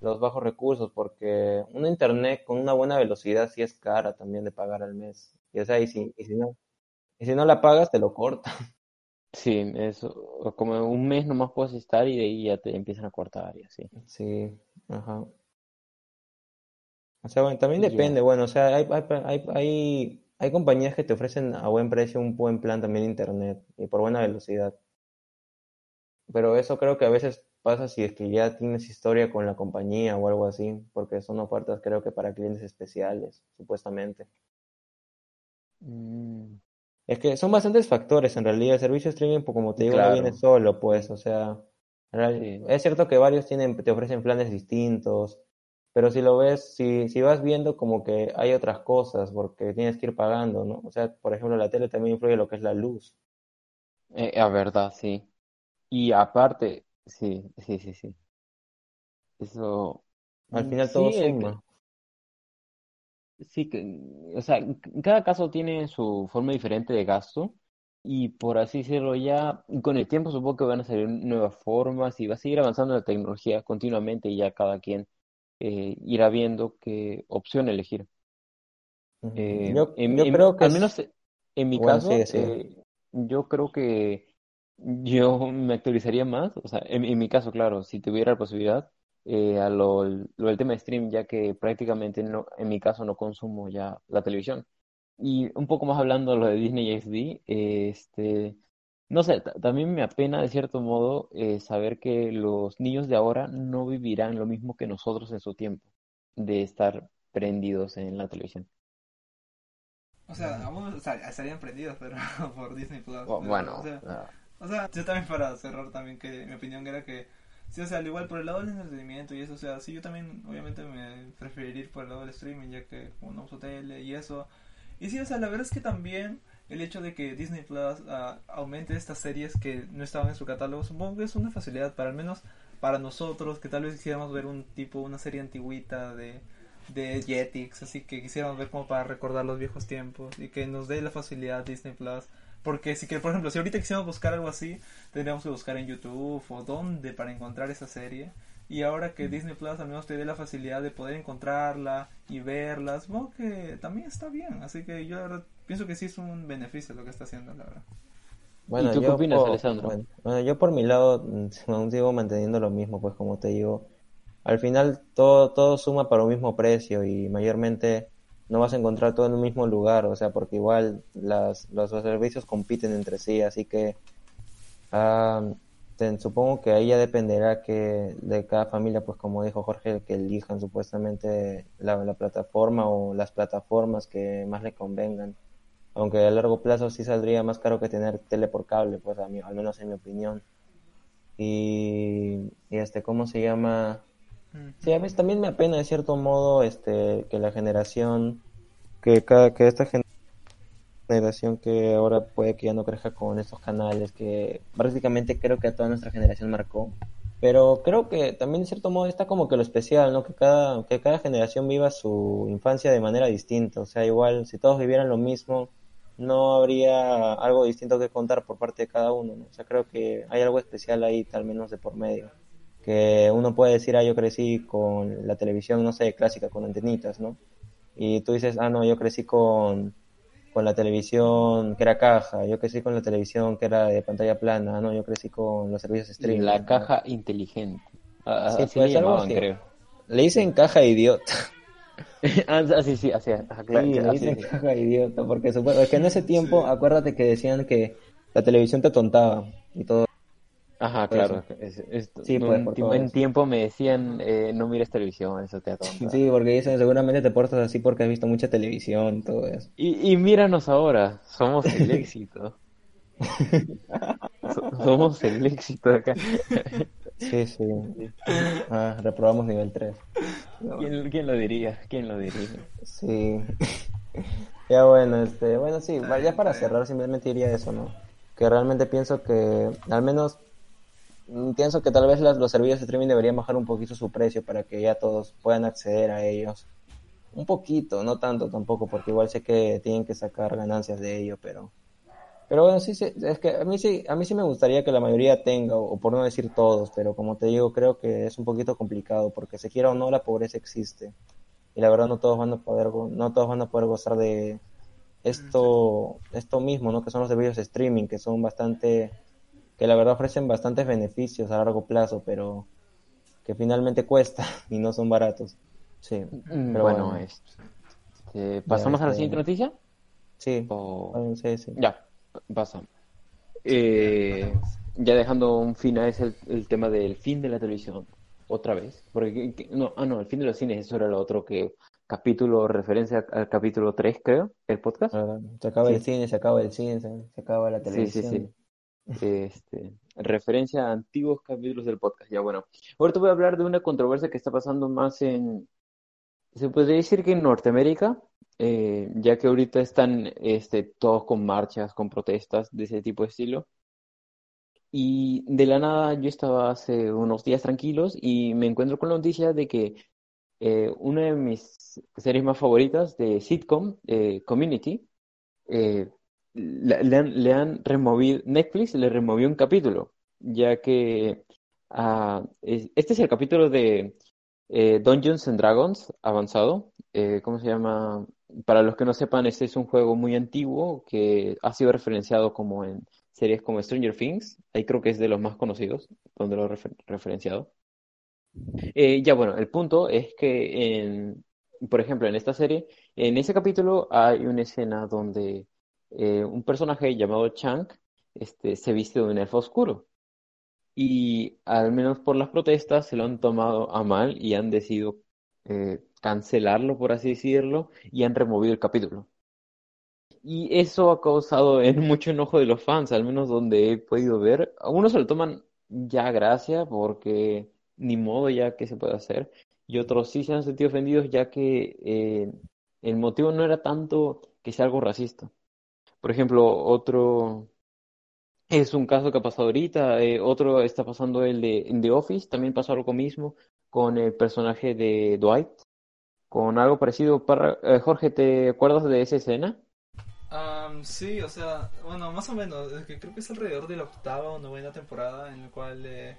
S1: los bajos recursos, porque un internet con una buena velocidad sí es cara también de pagar al mes. Y, o sea, y si, y si no, y si no la pagas, te lo cortan.
S3: Sí, eso, como un mes nomás puedes estar y de ahí ya te empiezan a cortar y así.
S1: Sí, ajá. O sea, bueno, también depende, bueno, o sea, hay, hay, hay, hay, hay compañías que te ofrecen a buen precio un buen plan también de internet y por buena velocidad. Pero eso creo que a veces pasa si es que ya tienes historia con la compañía o algo así, porque son ofertas creo que para clientes especiales, supuestamente.
S3: Mm,
S1: Es que son bastantes factores en realidad. El servicio de streaming, pues, como te digo, no
S3: Claro.
S1: viene solo, pues, o sea,
S3: Sí.
S1: es cierto que varios tienen, te ofrecen planes distintos, pero si lo ves, si, si vas viendo como que hay otras cosas, porque tienes que ir pagando, ¿no? O sea, por ejemplo, la tele también influye lo que es la luz.
S3: eh, a verdad, sí. Y aparte, sí, sí, sí, sí. Eso,
S1: Al
S3: mm,
S1: final todo
S3: sí,
S1: suma.
S3: Sí que, o sea, cada caso tiene su forma diferente de gasto y por así decirlo ya, con el tiempo supongo que van a salir nuevas formas y va a seguir avanzando la tecnología continuamente y ya cada quien eh, irá viendo qué opción elegir. Eh,
S1: Yo,
S3: en-
S1: yo
S3: en-
S1: creo que
S3: al
S1: es-
S3: menos en mi
S1: Bueno,
S3: caso, eh, yo creo que yo me actualizaría más, o sea, en, en mi caso, claro, si tuviera la posibilidad, eh, a lo, lo del tema de stream, ya que prácticamente no, en mi caso no consumo ya la televisión. Y un poco más hablando de lo de Disney XD, eh, este, no sé, ta- también me apena de cierto modo eh, saber que los niños de ahora no vivirán lo mismo que nosotros en su tiempo, de estar prendidos en la televisión.
S2: O sea, aún estarían prendidos, pero <laughs> por Disney Plus.
S3: Bueno,
S2: o sea,
S3: ah,
S2: O sea, yo también para cerrar también que mi opinión era que sí, o sea, al igual por el lado del entretenimiento y eso, o sea, sí yo también obviamente me preferiría ir por el lado del streaming ya que como no uso tele y eso. Y sí, o sea, la verdad es que también el hecho de que Disney Plus ah, aumente estas series que no estaban en su catálogo, supongo que es una facilidad para al menos para nosotros que tal vez quisiéramos ver un tipo, una serie antigüita de de Jetix, así que quisiéramos ver como para recordar los viejos tiempos y que nos dé la facilidad Disney Plus. Porque si que, por ejemplo, si ahorita quisiéramos buscar algo así, tendríamos que buscar en YouTube o dónde para encontrar esa serie. Y ahora que Disney Plus al menos te dé la facilidad de poder encontrarla y verla, supongo que también está bien. Así que yo la verdad pienso que sí es un beneficio lo que está haciendo, la verdad.
S1: Bueno,
S3: ¿Y tú qué opinas,
S1: por,
S3: Alessandro?
S1: bueno, bueno, yo por mi lado <laughs> aún sigo manteniendo lo mismo, pues como te digo, al final todo, todo suma para un mismo precio y mayormente no vas a encontrar todo en un mismo lugar, o sea, porque igual las, los, servicios compiten entre sí, así que te- supongo que ahí ya dependerá que de cada familia, pues como dijo Jorge, que elijan supuestamente la, la plataforma o las plataformas que más le convengan. Aunque a largo plazo sí saldría más caro que tener tele por cable, pues a al menos en mi opinión. Y, y este, ¿cómo se llama? Sí, a veces también me apena de cierto modo este que la generación que cada que esta gen- generación que ahora puede que ya no crezca con estos canales que prácticamente creo que a toda nuestra generación marcó. Pero creo que también de cierto modo está como que lo especial, ¿no? Que cada que cada generación viva su infancia de manera distinta, o sea, igual si todos vivieran lo mismo no habría algo distinto que contar por parte de cada uno, ¿no? O sea, creo que hay algo especial ahí, al menos de por medio que uno puede decir, ah, yo crecí con la televisión, no sé, clásica, con antenitas, ¿no? Y tú dices, ah, no, yo crecí con, con la televisión que era caja, yo crecí con la televisión que era de pantalla plana, ah, no, yo crecí con los servicios streaming.
S3: la
S1: ¿no?
S3: caja inteligente. Ah,
S1: Sí,
S3: así
S1: pues,
S3: le llamaban,
S1: así.
S3: creo.
S1: Le dicen caja idiota. <laughs> <laughs>
S3: Ah, sí, sí, así, claro,
S1: Sí, le dicen caja idiota, porque supongo, es que en ese tiempo, acuérdate que decían que la televisión te tontaba y todo.
S3: Ajá, claro.
S1: eso.
S3: es- es-
S1: Sí,
S3: un
S1: pues, por
S3: en tiempo me decían, eh, no mires televisión, eso te atonta.
S1: Sí, porque dicen, seguramente te portas así porque has visto mucha televisión y todo eso.
S3: Y, y míranos ahora, somos el <laughs> éxito. So- somos el éxito acá.
S1: Sí, sí. Ah, reprobamos nivel 3.
S3: ¿Quién, quién lo diría? ¿Quién lo diría?
S1: Sí. <laughs> Ya bueno, este, bueno, sí, ya para cerrar simplemente diría eso, ¿no? Que realmente pienso que, al menos, pienso que tal vez las- los servicios de streaming deberían bajar un poquito su precio para que ya todos puedan acceder a ellos. un poquito, no tanto tampoco, porque igual sé que tienen que sacar ganancias de ello, pero pero bueno, sí, sí, es que a mí sí, a mí sí me gustaría que la mayoría tenga, o, por no decir todos, pero como te digo, creo que es un poquito complicado, porque se quiera o no, la pobreza existe. Y la verdad no todos van a poder, no todos van a poder gozar de esto, esto mismo, ¿no? Que son los servicios de streaming, que son bastante, que la verdad ofrecen bastantes beneficios a largo plazo, pero que finalmente cuesta <laughs> y no son baratos. Sí.
S3: Mm, pero bueno, este, ¿pasamos a la siguiente este, noticia?
S1: Sí. sí, sí.
S3: Ya pasa. Eh, ya dejando un fin a ese el, tema del fin de la televisión, otra vez. Porque, no, ah, no, el fin de los cines, eso era lo otro que capítulo, referencia al capítulo 3, creo, el podcast.
S1: Ah, se acaba el cine, se acaba el cine, se, acaba la televisión.
S3: Sí, sí, sí. Este, referencia a antiguos capítulos del podcast. Ya bueno, ahorita voy a hablar de una controversia que está pasando más en, se podría decir que en Norteamérica, eh, ya que ahorita están este, todos con marchas, con protestas de ese tipo de estilo. Y de la nada yo estaba hace unos días tranquilos y me encuentro con la noticia de que eh, una de mis series más favoritas de sitcom, eh, Community, le, han, removido, Netflix le removió un capítulo, ya que ah, este es el capítulo de Dungeons and Dragons avanzado, ¿cómo se llama? para los que no sepan, este es un juego muy antiguo que ha sido referenciado como en series como Stranger Things. Ahí creo que es de los más conocidos, donde lo he referenciado. Eh, ya bueno, el punto es que, en, por ejemplo, en esta serie, en ese capítulo hay una escena donde eh, un personaje llamado Chang este, se viste de un elfo oscuro. Y al menos por las protestas se lo han tomado a mal y han decidido eh, cancelarlo, por así decirlo, y han removido el capítulo. Y eso ha causado <laughs> mucho enojo de los fans, al menos donde he podido ver. Algunos se lo toman ya gracia porque ni modo ya que se puede hacer. Y otros sí se han sentido ofendidos ya que eh, el motivo no era tanto que sea algo racista. Por ejemplo, otro es un caso que ha pasado ahorita, eh, otro está pasando el de en The Office, también pasó algo mismo con el personaje de Dwight, con algo parecido. Para, eh, Jorge, ¿te acuerdas de esa escena?
S2: sí, o sea, bueno, más o menos, que creo que es alrededor de la octava o novena temporada en el cual... Eh,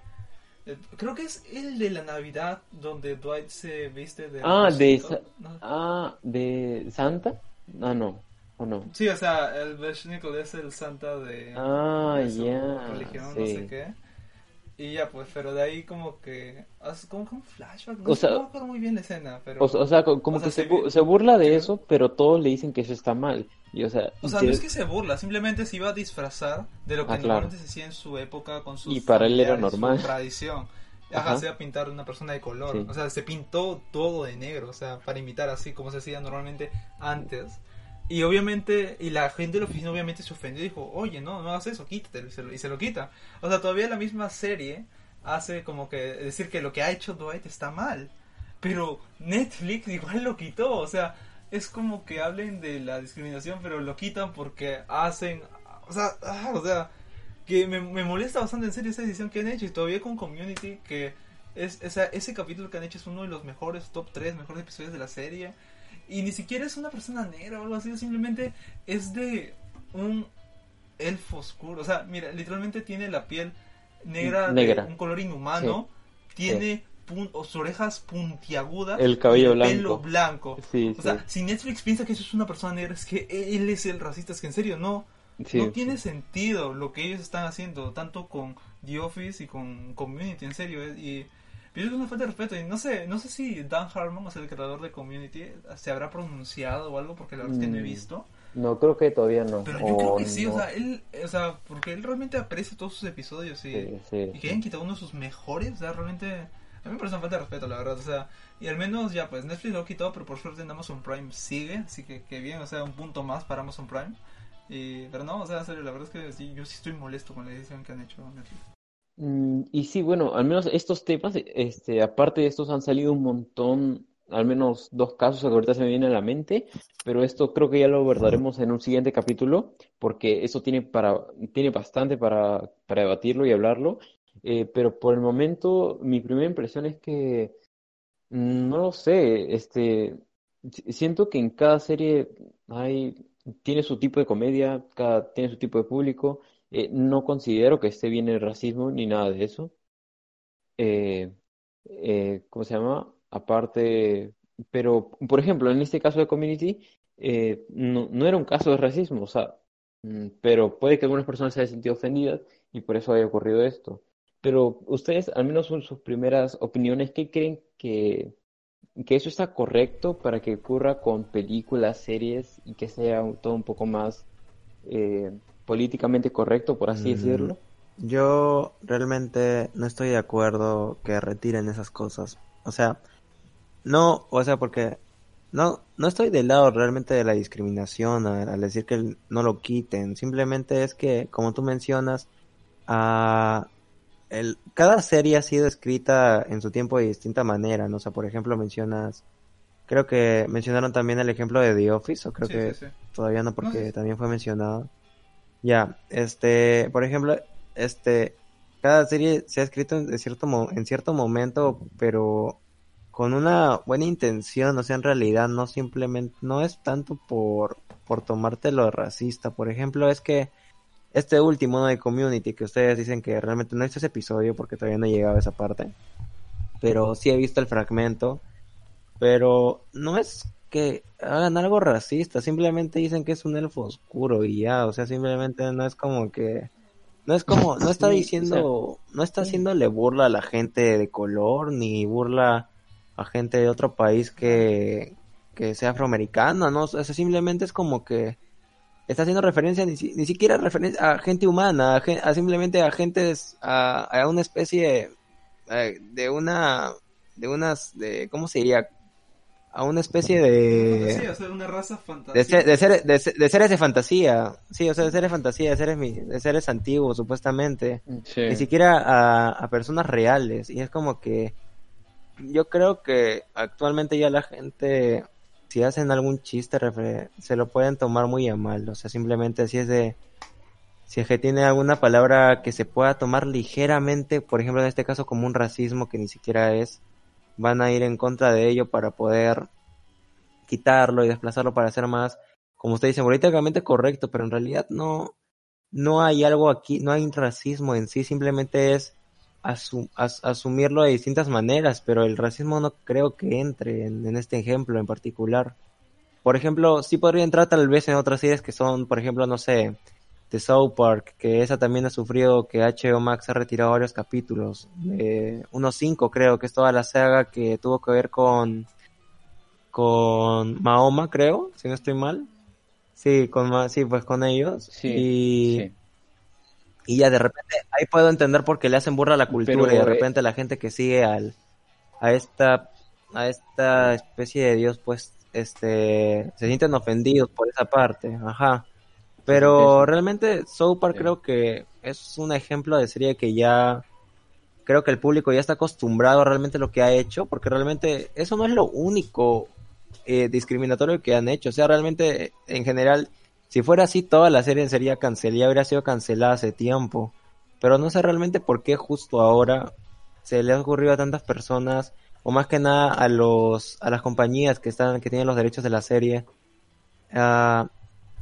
S2: eh, creo que es el de la Navidad donde Dwight se viste de...
S3: Ah, de, ah, de Santa. Ah, no. ¿O no?
S2: Sí, o sea, el Beshnickel es el Santa de...
S3: Ah, ya.
S2: religión, no sé qué. Y ya, pues, pero de ahí como que. Como un flashback. No, o sea, no muy bien la escena, pero.
S3: O, sea, como que se, se, burla de eso, pero todos le dicen que eso está mal. Y, o sea,
S2: o sea no es que se burla, simplemente se iba a disfrazar de lo que ah, normalmente se hacía en su época con sus.
S3: Y para él era normal.
S2: Su tradición. Ajá, se iba a pintar una persona de color. O sea, se pintó todo de negro, o sea, para imitar así como se hacía normalmente antes. Y obviamente, y la gente de la oficina obviamente se ofendió y dijo, oye, no, no hagas eso, quítatelo, y se, lo, quita. O sea, todavía la misma serie hace como que decir que lo que ha hecho Dwight está mal. Pero Netflix igual lo quitó, o sea, es como que hablen de la discriminación, pero lo quitan porque hacen, o sea, ah, o sea, que me, molesta bastante en serio esa decisión que han hecho y todavía con Community que es, ese capítulo que han hecho es uno de los mejores, top 3 mejores episodios de la serie y ni siquiera es una persona negra o algo así, simplemente es de un elfo oscuro. O sea, mira, literalmente tiene la piel negra, de un color inhumano, tiene sus orejas puntiagudas,
S3: el cabello blanco.
S2: pelo blanco. o sea, si Netflix piensa que eso es una persona negra, es que él es el racista, es que en serio no. no tiene sentido lo que ellos están haciendo, tanto con The Office y con Community, en serio. Eh, y pero es una falta de respeto. Y no sé, no sé si Dan Harmon, o sea, el creador de Community, se habrá pronunciado o algo, porque la verdad es que no he mm, visto.
S3: No, creo que todavía no.
S2: Pero yo creo que sí, o sea, él, o sea, porque él realmente aprecia todos sus episodios y, y que hayan quitado uno de sus mejores, o sea, realmente. A mí me parece una falta de respeto, la verdad. O sea, y al menos ya, pues Netflix lo quitado, pero por suerte en Amazon Prime sigue. Así que, que bien, o sea, un punto más para Amazon Prime. Y, pero no, o sea, serio, la verdad es que sí, yo sí estoy molesto con la decisión que han hecho Netflix.
S3: Mm, y sí, bueno, al menos estos temas, este, aparte de estos han salido un montón, al menos dos casos que ahorita se me vienen a la mente, pero esto creo que ya lo abordaremos en un siguiente capítulo, porque eso tiene para, tiene bastante para, para debatirlo y hablarlo. Eh, pero por el momento, mi primera impresión es que mm, no lo sé, este, si- siento que en cada serie hay, tiene su tipo de comedia, cada, tiene su tipo de público. Eh, no considero que esté bien el racismo ni nada de eso. Eh, eh, ¿cómo se llama? Aparte, pero por ejemplo, en este caso de Community, no, no era un caso de racismo, o sea, mm, pero puede que algunas personas se hayan sentido ofendidas y por eso haya ocurrido esto. Pero ustedes, al menos en sus primeras opiniones, ¿qué creen que que eso está correcto para que ocurra con películas, series y que sea todo un poco más políticamente correcto, por así
S1: Mm,
S3: decirlo.
S1: Yo realmente no estoy de acuerdo que retiren esas cosas. O sea, no, o sea, porque no, no estoy del lado realmente de la discriminación al, al decir que no lo quiten. Simplemente es que, como tú mencionas, ah, el, cada serie ha sido escrita en su tiempo de distinta manera, ¿no? O sea, por ejemplo, mencionas, creo que mencionaron también el ejemplo de The Office, o creo
S2: Sí,
S1: que
S2: sí, sí.
S1: todavía no porque
S2: No, sí.
S1: también fue mencionado. Ya, este, por ejemplo, este, cada serie se ha escrito en cierto mo- en cierto momento, pero con una buena intención, o sea, en realidad no simplemente, no es tanto por, por tomártelo racista, por ejemplo, es que este último ¿no? de Community, que ustedes dicen que realmente no he visto ese episodio porque todavía no he llegado a esa parte, pero sí he visto el fragmento, pero no es que hagan algo racista, simplemente dicen que es un elfo oscuro y ya, o sea, simplemente no es como que no es como, no está
S3: o
S1: diciendo, no está haciéndole burla a la gente de color, ni burla a gente de otro país que, que sea afroamericana, ¿no? O sea, simplemente es como que está haciendo referencia ni, ni siquiera referencia a gente humana, a, gen- a simplemente a gentes, a, a una especie eh, de una, de unas, de, ¿cómo se diría? A una especie de...
S2: Fantasía, o sea, una raza fantasía.
S1: De, ser- de, ser- de, ser- de seres de fantasía, sí, o sea, de seres de fantasía, de seres, mi- de seres antiguos, supuestamente,
S3: Sí.
S1: ni siquiera a, a personas reales, y es como que yo creo que actualmente ya la gente, si hacen algún chiste, se lo pueden tomar muy a mal, o sea, simplemente si es de, si es que tiene alguna palabra que se pueda tomar ligeramente, por ejemplo, en este caso como un racismo que ni siquiera es, van a ir en contra de ello para poder quitarlo y desplazarlo para hacer más, como usted dice, políticamente correcto, pero en realidad no, no hay algo aquí, no hay racismo en sí, simplemente es asu- as- asumirlo de distintas maneras, pero el racismo no creo que entre en, en este ejemplo en particular. Por ejemplo, sí podría entrar tal vez en otras series que son, por ejemplo, no sé, The South Park, que esa también ha sufrido que HBO Max ha retirado varios capítulos, de unos cinco creo, que es toda la saga que tuvo que ver con con Mahoma, creo, si no estoy mal. Sí, con sí, pues con ellos.
S3: Sí,
S1: y,
S3: sí.
S1: y ya de repente ahí puedo entender por qué le hacen burla a la cultura
S3: Pero,
S1: y de
S3: eh,
S1: repente la gente que sigue al a esta a esta especie de dios pues este se sienten ofendidos por esa parte, ajá. Pero realmente South Park
S3: Sí.
S1: creo que es un ejemplo de serie que ya creo que el público ya está acostumbrado a realmente lo que ha hecho, porque realmente eso no es lo único eh, discriminatorio que han hecho. O sea, realmente, en general, si fuera así, toda la serie sería cancelada, habría sido cancelada hace tiempo. Pero no sé realmente por qué justo ahora se le ha ocurrido a tantas personas, o más que nada a los, a las compañías que están, que tienen los derechos de la serie, a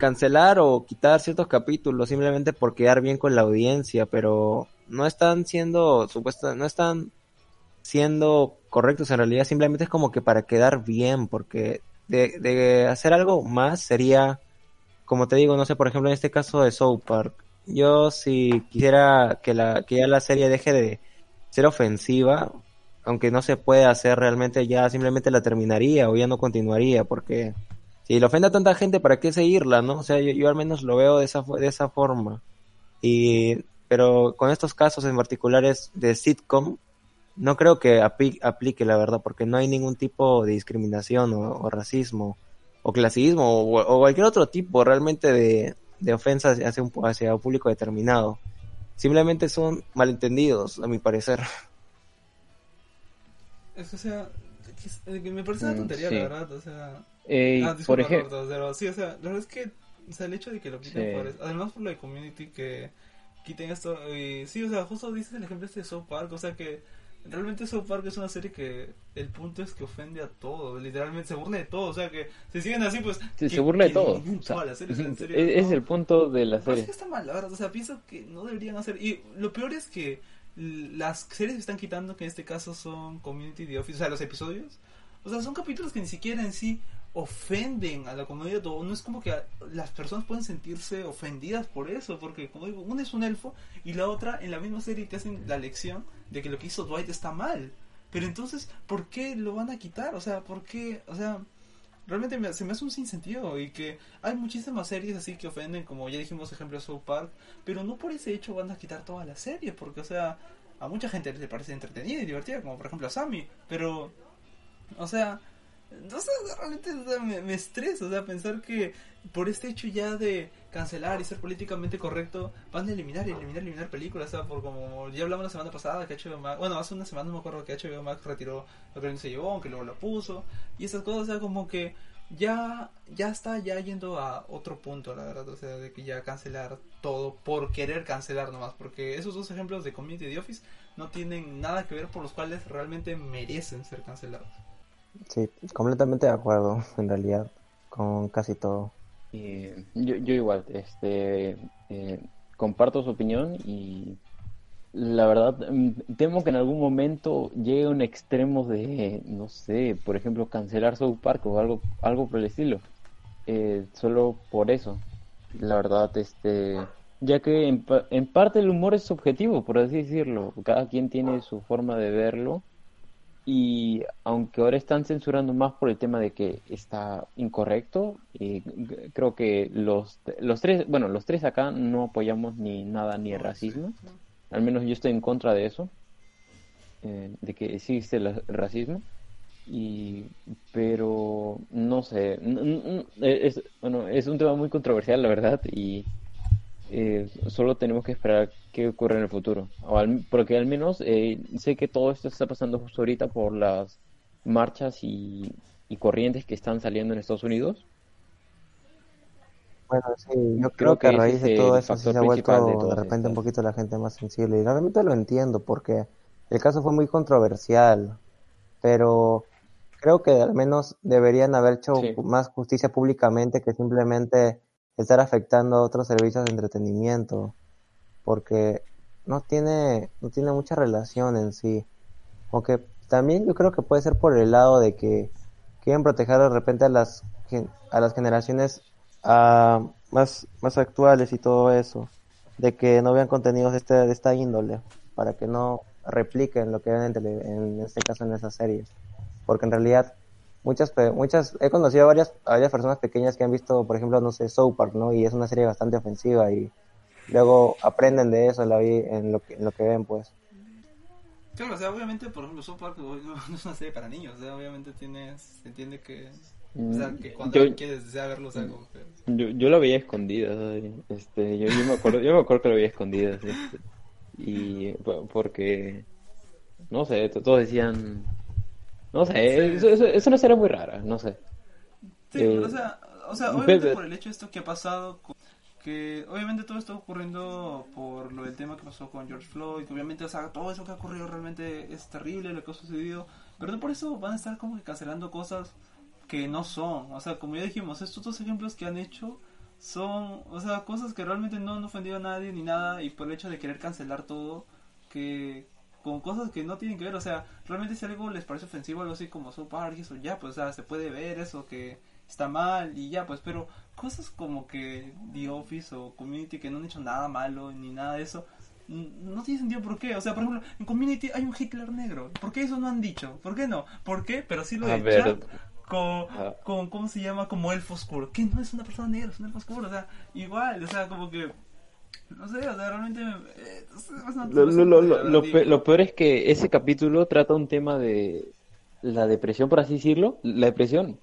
S1: cancelar o quitar ciertos capítulos simplemente por quedar bien con la audiencia, pero no están siendo supuesta, no están siendo correctos en realidad, simplemente es como que para quedar bien, porque de, hacer algo más sería, como te digo, no sé, por ejemplo en este caso de South Park, yo si quisiera que la, que ya la serie deje de ser ofensiva, aunque no se puede hacer realmente ya simplemente la terminaría o ya no continuaría, porque si le ofende a tanta gente, ¿para qué seguirla, no? O sea, yo, yo al menos lo veo de esa, de esa forma. Y, pero con estos casos en particulares de sitcom, no creo que apli- aplique, la verdad, porque no hay ningún tipo de discriminación o, o racismo o clasismo o, o cualquier otro tipo realmente de, de ofensas hacia un, hacia un público determinado. Simplemente son malentendidos, a mi parecer.
S2: Es que, o sea, es- me parece una
S3: Mm,
S2: tontería,
S3: sí.
S2: la verdad, o sea...
S3: Eh,
S2: ah,
S3: por ejemplo,
S2: pero sí, o sea, la verdad es que, o sea, el hecho de que lo quiten
S3: Sí.
S2: por eso, además por lo de Community que quiten esto, y sí, o sea, justo dices el ejemplo este de South Park, o sea que realmente South Park es una serie que el punto es que ofende a todo, literalmente se burla de todo, o sea que se siguen así pues...
S3: Se,
S2: que-
S3: se burla de todo. o sea,
S2: la serie, o sea, en
S3: es,
S2: serio,
S3: es
S2: ¿no?
S3: el punto de la
S2: Pero es
S3: serie.
S2: que está mal, la verdad. O sea, pienso que no deberían hacer. Y lo peor es que las series que están quitando, que en este caso son Community The Office, o sea, los episodios, o sea, son capítulos que ni siquiera en sí ofenden a la comunidad. O no es como que las personas pueden sentirse ofendidas por eso, porque, como digo, una es un elfo y la otra en la misma serie te hacen la lección de que lo que hizo Dwight está mal. Pero entonces, ¿por qué lo van a quitar? O sea, ¿por qué? O sea, realmente me- se me hace un sinsentido y que hay muchísimas series así que ofenden, como ya dijimos, ejemplo South Park, pero no por ese hecho van a quitar toda la serie, porque, o sea, a mucha gente le parece entretenida y divertida, como por ejemplo a Sammy, pero, o sea, no sé, realmente me, me estresa, o sea, pensar que por este hecho ya de cancelar y ser políticamente correcto, van a eliminar eliminar, eliminar películas, o sea, por como ya hablamos la semana pasada que HBO Max, bueno, hace una semana no me acuerdo que HBO Max retiró lo que no se llevó, aunque luego lo puso, y esas cosas, o sea, como que ya, ya está ya yendo a otro punto, la verdad, o sea, de que ya cancelar todo por querer cancelar nomás, porque esos dos ejemplos de Community The Office no tienen nada que ver por los cuales realmente merecen ser cancelados.
S1: Sí, completamente de acuerdo, <laughs> en realidad, con casi todo.
S3: Eh, yo, yo igual, este, eh, comparto su opinión y la verdad mm, temo que en algún momento llegue a un extremo de, no sé, por ejemplo, cancelar South Park o algo, algo por el estilo. Eh, solo por eso. La verdad, este, ya que en, en parte el humor es subjetivo, por así decirlo. Cada quien tiene su forma de verlo. Y aunque ahora están censurando más por el tema de que está incorrecto, eh, g- creo que los, los tres, bueno, los tres acá no apoyamos ni nada ni el racismo. Al menos yo estoy en contra de eso, eh, de que existe el racismo. Y, pero no sé, es, bueno, es un tema muy controversial, la verdad, y eh, solo tenemos que esperar qué ocurre en el futuro. O al- porque al menos eh, sé que todo esto está pasando justo ahorita por las marchas y, y corrientes que están saliendo en Estados Unidos.
S1: Bueno, sí, yo
S3: Creo
S1: creo que a
S3: que
S1: raíz de todo eso sí se ha vuelto
S3: de
S1: repente un poquito la gente más sensible. Y realmente lo entiendo porque el caso fue muy controversial, pero creo que al menos deberían haber hecho
S3: Sí.
S1: más justicia públicamente que simplemente estar afectando a otros servicios de entretenimiento, porque no tiene, no tiene mucha relación en sí. Aunque también yo creo que puede ser por el lado de que quieren proteger de repente a las, a las generaciones ah, más, más actuales y todo eso, de que no vean contenidos de, este, de esta índole, para que no repliquen lo que ven en, tele- en este caso en esas series. Porque en realidad muchas, pe- muchas, he conocido a varias, a varias personas pequeñas que han visto, por ejemplo, no sé, South Park, ¿no? Y es una serie bastante ofensiva y luego aprenden de eso en, la vi- en, lo, que, en lo que ven, pues.
S2: Claro, o sea, obviamente, por ejemplo, South Park <laughs> no es una serie para niños, o sea, obviamente tienes, se entiende que, o sea, que cuando
S3: Mm, Yo-
S2: alguien quieres desea verlo, o sea, como que...
S3: Yo, yo lo veía escondida, este, yo, yo me acuerdo, yo me acuerdo que lo veía escondida, este, y po- porque, no sé, to- todos decían, no sé,
S2: Sí.
S3: eso, eso, es una muy rara, no sé.
S2: Sí,
S3: Eh,
S2: pero, o sea, o sea, obviamente
S3: Pepe-
S2: por el hecho de esto que ha pasado, que obviamente todo está ocurriendo por lo del tema que pasó con George Floyd, que obviamente, o sea, todo eso que ha ocurrido realmente es terrible lo que ha sucedido, pero no por eso van a estar como que cancelando cosas que no son, o sea, como ya dijimos, estos dos ejemplos que han hecho son, o sea, cosas que realmente no han ofendido a nadie ni nada, y por el hecho de querer cancelar todo, que con cosas que no tienen que ver, o sea, realmente si algo les parece ofensivo, algo así como South Park y eso, ya, pues, o sea, se puede ver eso que está mal y ya, pues, pero cosas como que The Office o Community que no han hecho nada malo ni nada de eso, no tiene sentido por qué, o sea, por ejemplo, en Community hay un Hitler negro, ¿por qué eso no han dicho? ¿Por qué no? ¿Por qué? Pero sí lo de. Chuck con, con, ¿cómo se llama? Como elfo oscuro, que no es una persona negra, es un elfo oscuro, o sea, igual, o sea, como que... No sé, o sea, realmente... eh, una-
S3: Lo, lo, lo, lo, lo
S2: digo,
S3: pe- lo peor es que ese capítulo trata un tema de la depresión, por así decirlo, la depresión,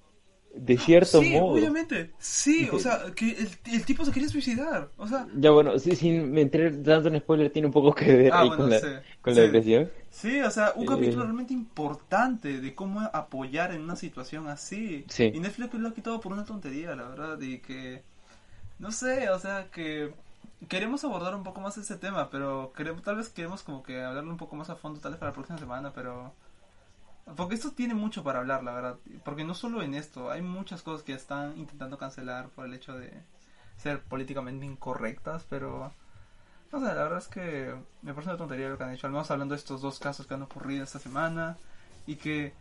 S3: de cierto
S2: sí,
S3: modo.
S2: obviamente. Sí, o
S3: Sí.
S2: sea, que el, el tipo se quería suicidar. O sea,
S3: Ya bueno, sí, sin meter tanto en spoiler, tiene un poco que ver
S2: Ah,
S3: ahí
S2: bueno,
S3: con la,
S2: sí,
S3: con
S2: sí.
S3: la depresión.
S2: sí, o sea, un
S3: Eh.
S2: capítulo realmente importante de cómo apoyar en una situación así.
S3: Sí.
S2: Y Netflix lo ha quitado por una tontería, la verdad, y que no sé, o sea, que queremos abordar un poco más ese tema, pero queremos, tal vez queremos como que hablarlo un poco más a fondo, tal vez para la próxima semana, pero... Porque esto tiene mucho para hablar, la verdad. Porque no solo en esto, hay muchas cosas que están intentando cancelar por el hecho de ser políticamente incorrectas, pero... No sé, la verdad es que me parece una tontería lo que han hecho, al menos hablando de estos dos casos que han ocurrido esta semana, y que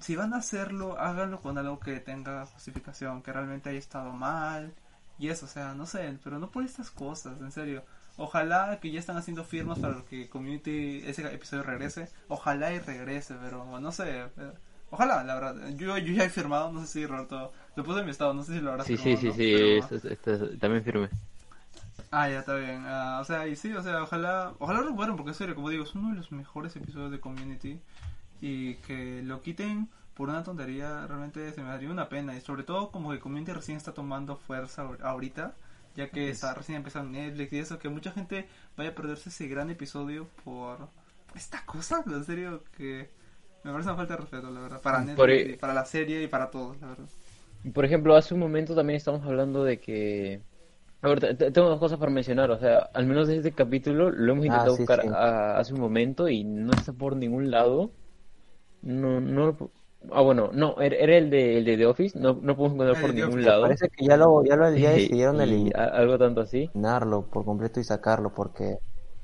S2: si van a hacerlo, háganlo con algo que tenga justificación, que realmente haya estado mal, y eso, o sea, no sé, pero no por estas cosas, en serio. Ojalá que ya están haciendo firmas para que Community ese episodio regrese. Ojalá y regrese, pero no sé. eh, Ojalá, la verdad. Yo, yo ya he firmado, no sé si Roberto. Lo puse en mi estado, no sé si lo habrás
S3: Sí, sí,
S2: firmado,
S3: sí,
S2: ¿no?
S3: sí,
S2: Pero-
S3: esto- esto- también firme.
S2: Ah, ya está bien. Ah, o sea, y sí, o sea, ojalá, ojalá lo recuperen porque en serio, como digo, es uno de los mejores episodios de Community y que lo quiten por una tontería realmente se me daría una pena y sobre todo como que Community recién está tomando fuerza ahor- ahorita, ya que está recién empezando Netflix y eso, que mucha gente vaya a perderse ese gran episodio por esta cosa, en serio que me parece una falta de respeto, la verdad, para Netflix,
S3: Por-
S2: y para la serie y para todos, la verdad.
S3: Por ejemplo, hace un momento también estamos hablando de que... A ver, te- te- tengo dos cosas para mencionar, o sea, al menos desde este capítulo lo hemos
S1: Ah,
S3: intentado
S1: sí,
S3: buscar
S1: sí.
S3: a- hace un momento y no está por ningún lado. No, no... Ah, bueno, no, era era el de, el de The Office, no, no podemos encontrar por
S2: el
S3: ningún
S2: Office,
S3: lado.
S1: Parece que ya lo, ya lo ya <laughs> decidieron
S3: y
S1: eliminar.
S3: a- algo tanto así.
S1: eliminarlo por completo y sacarlo porque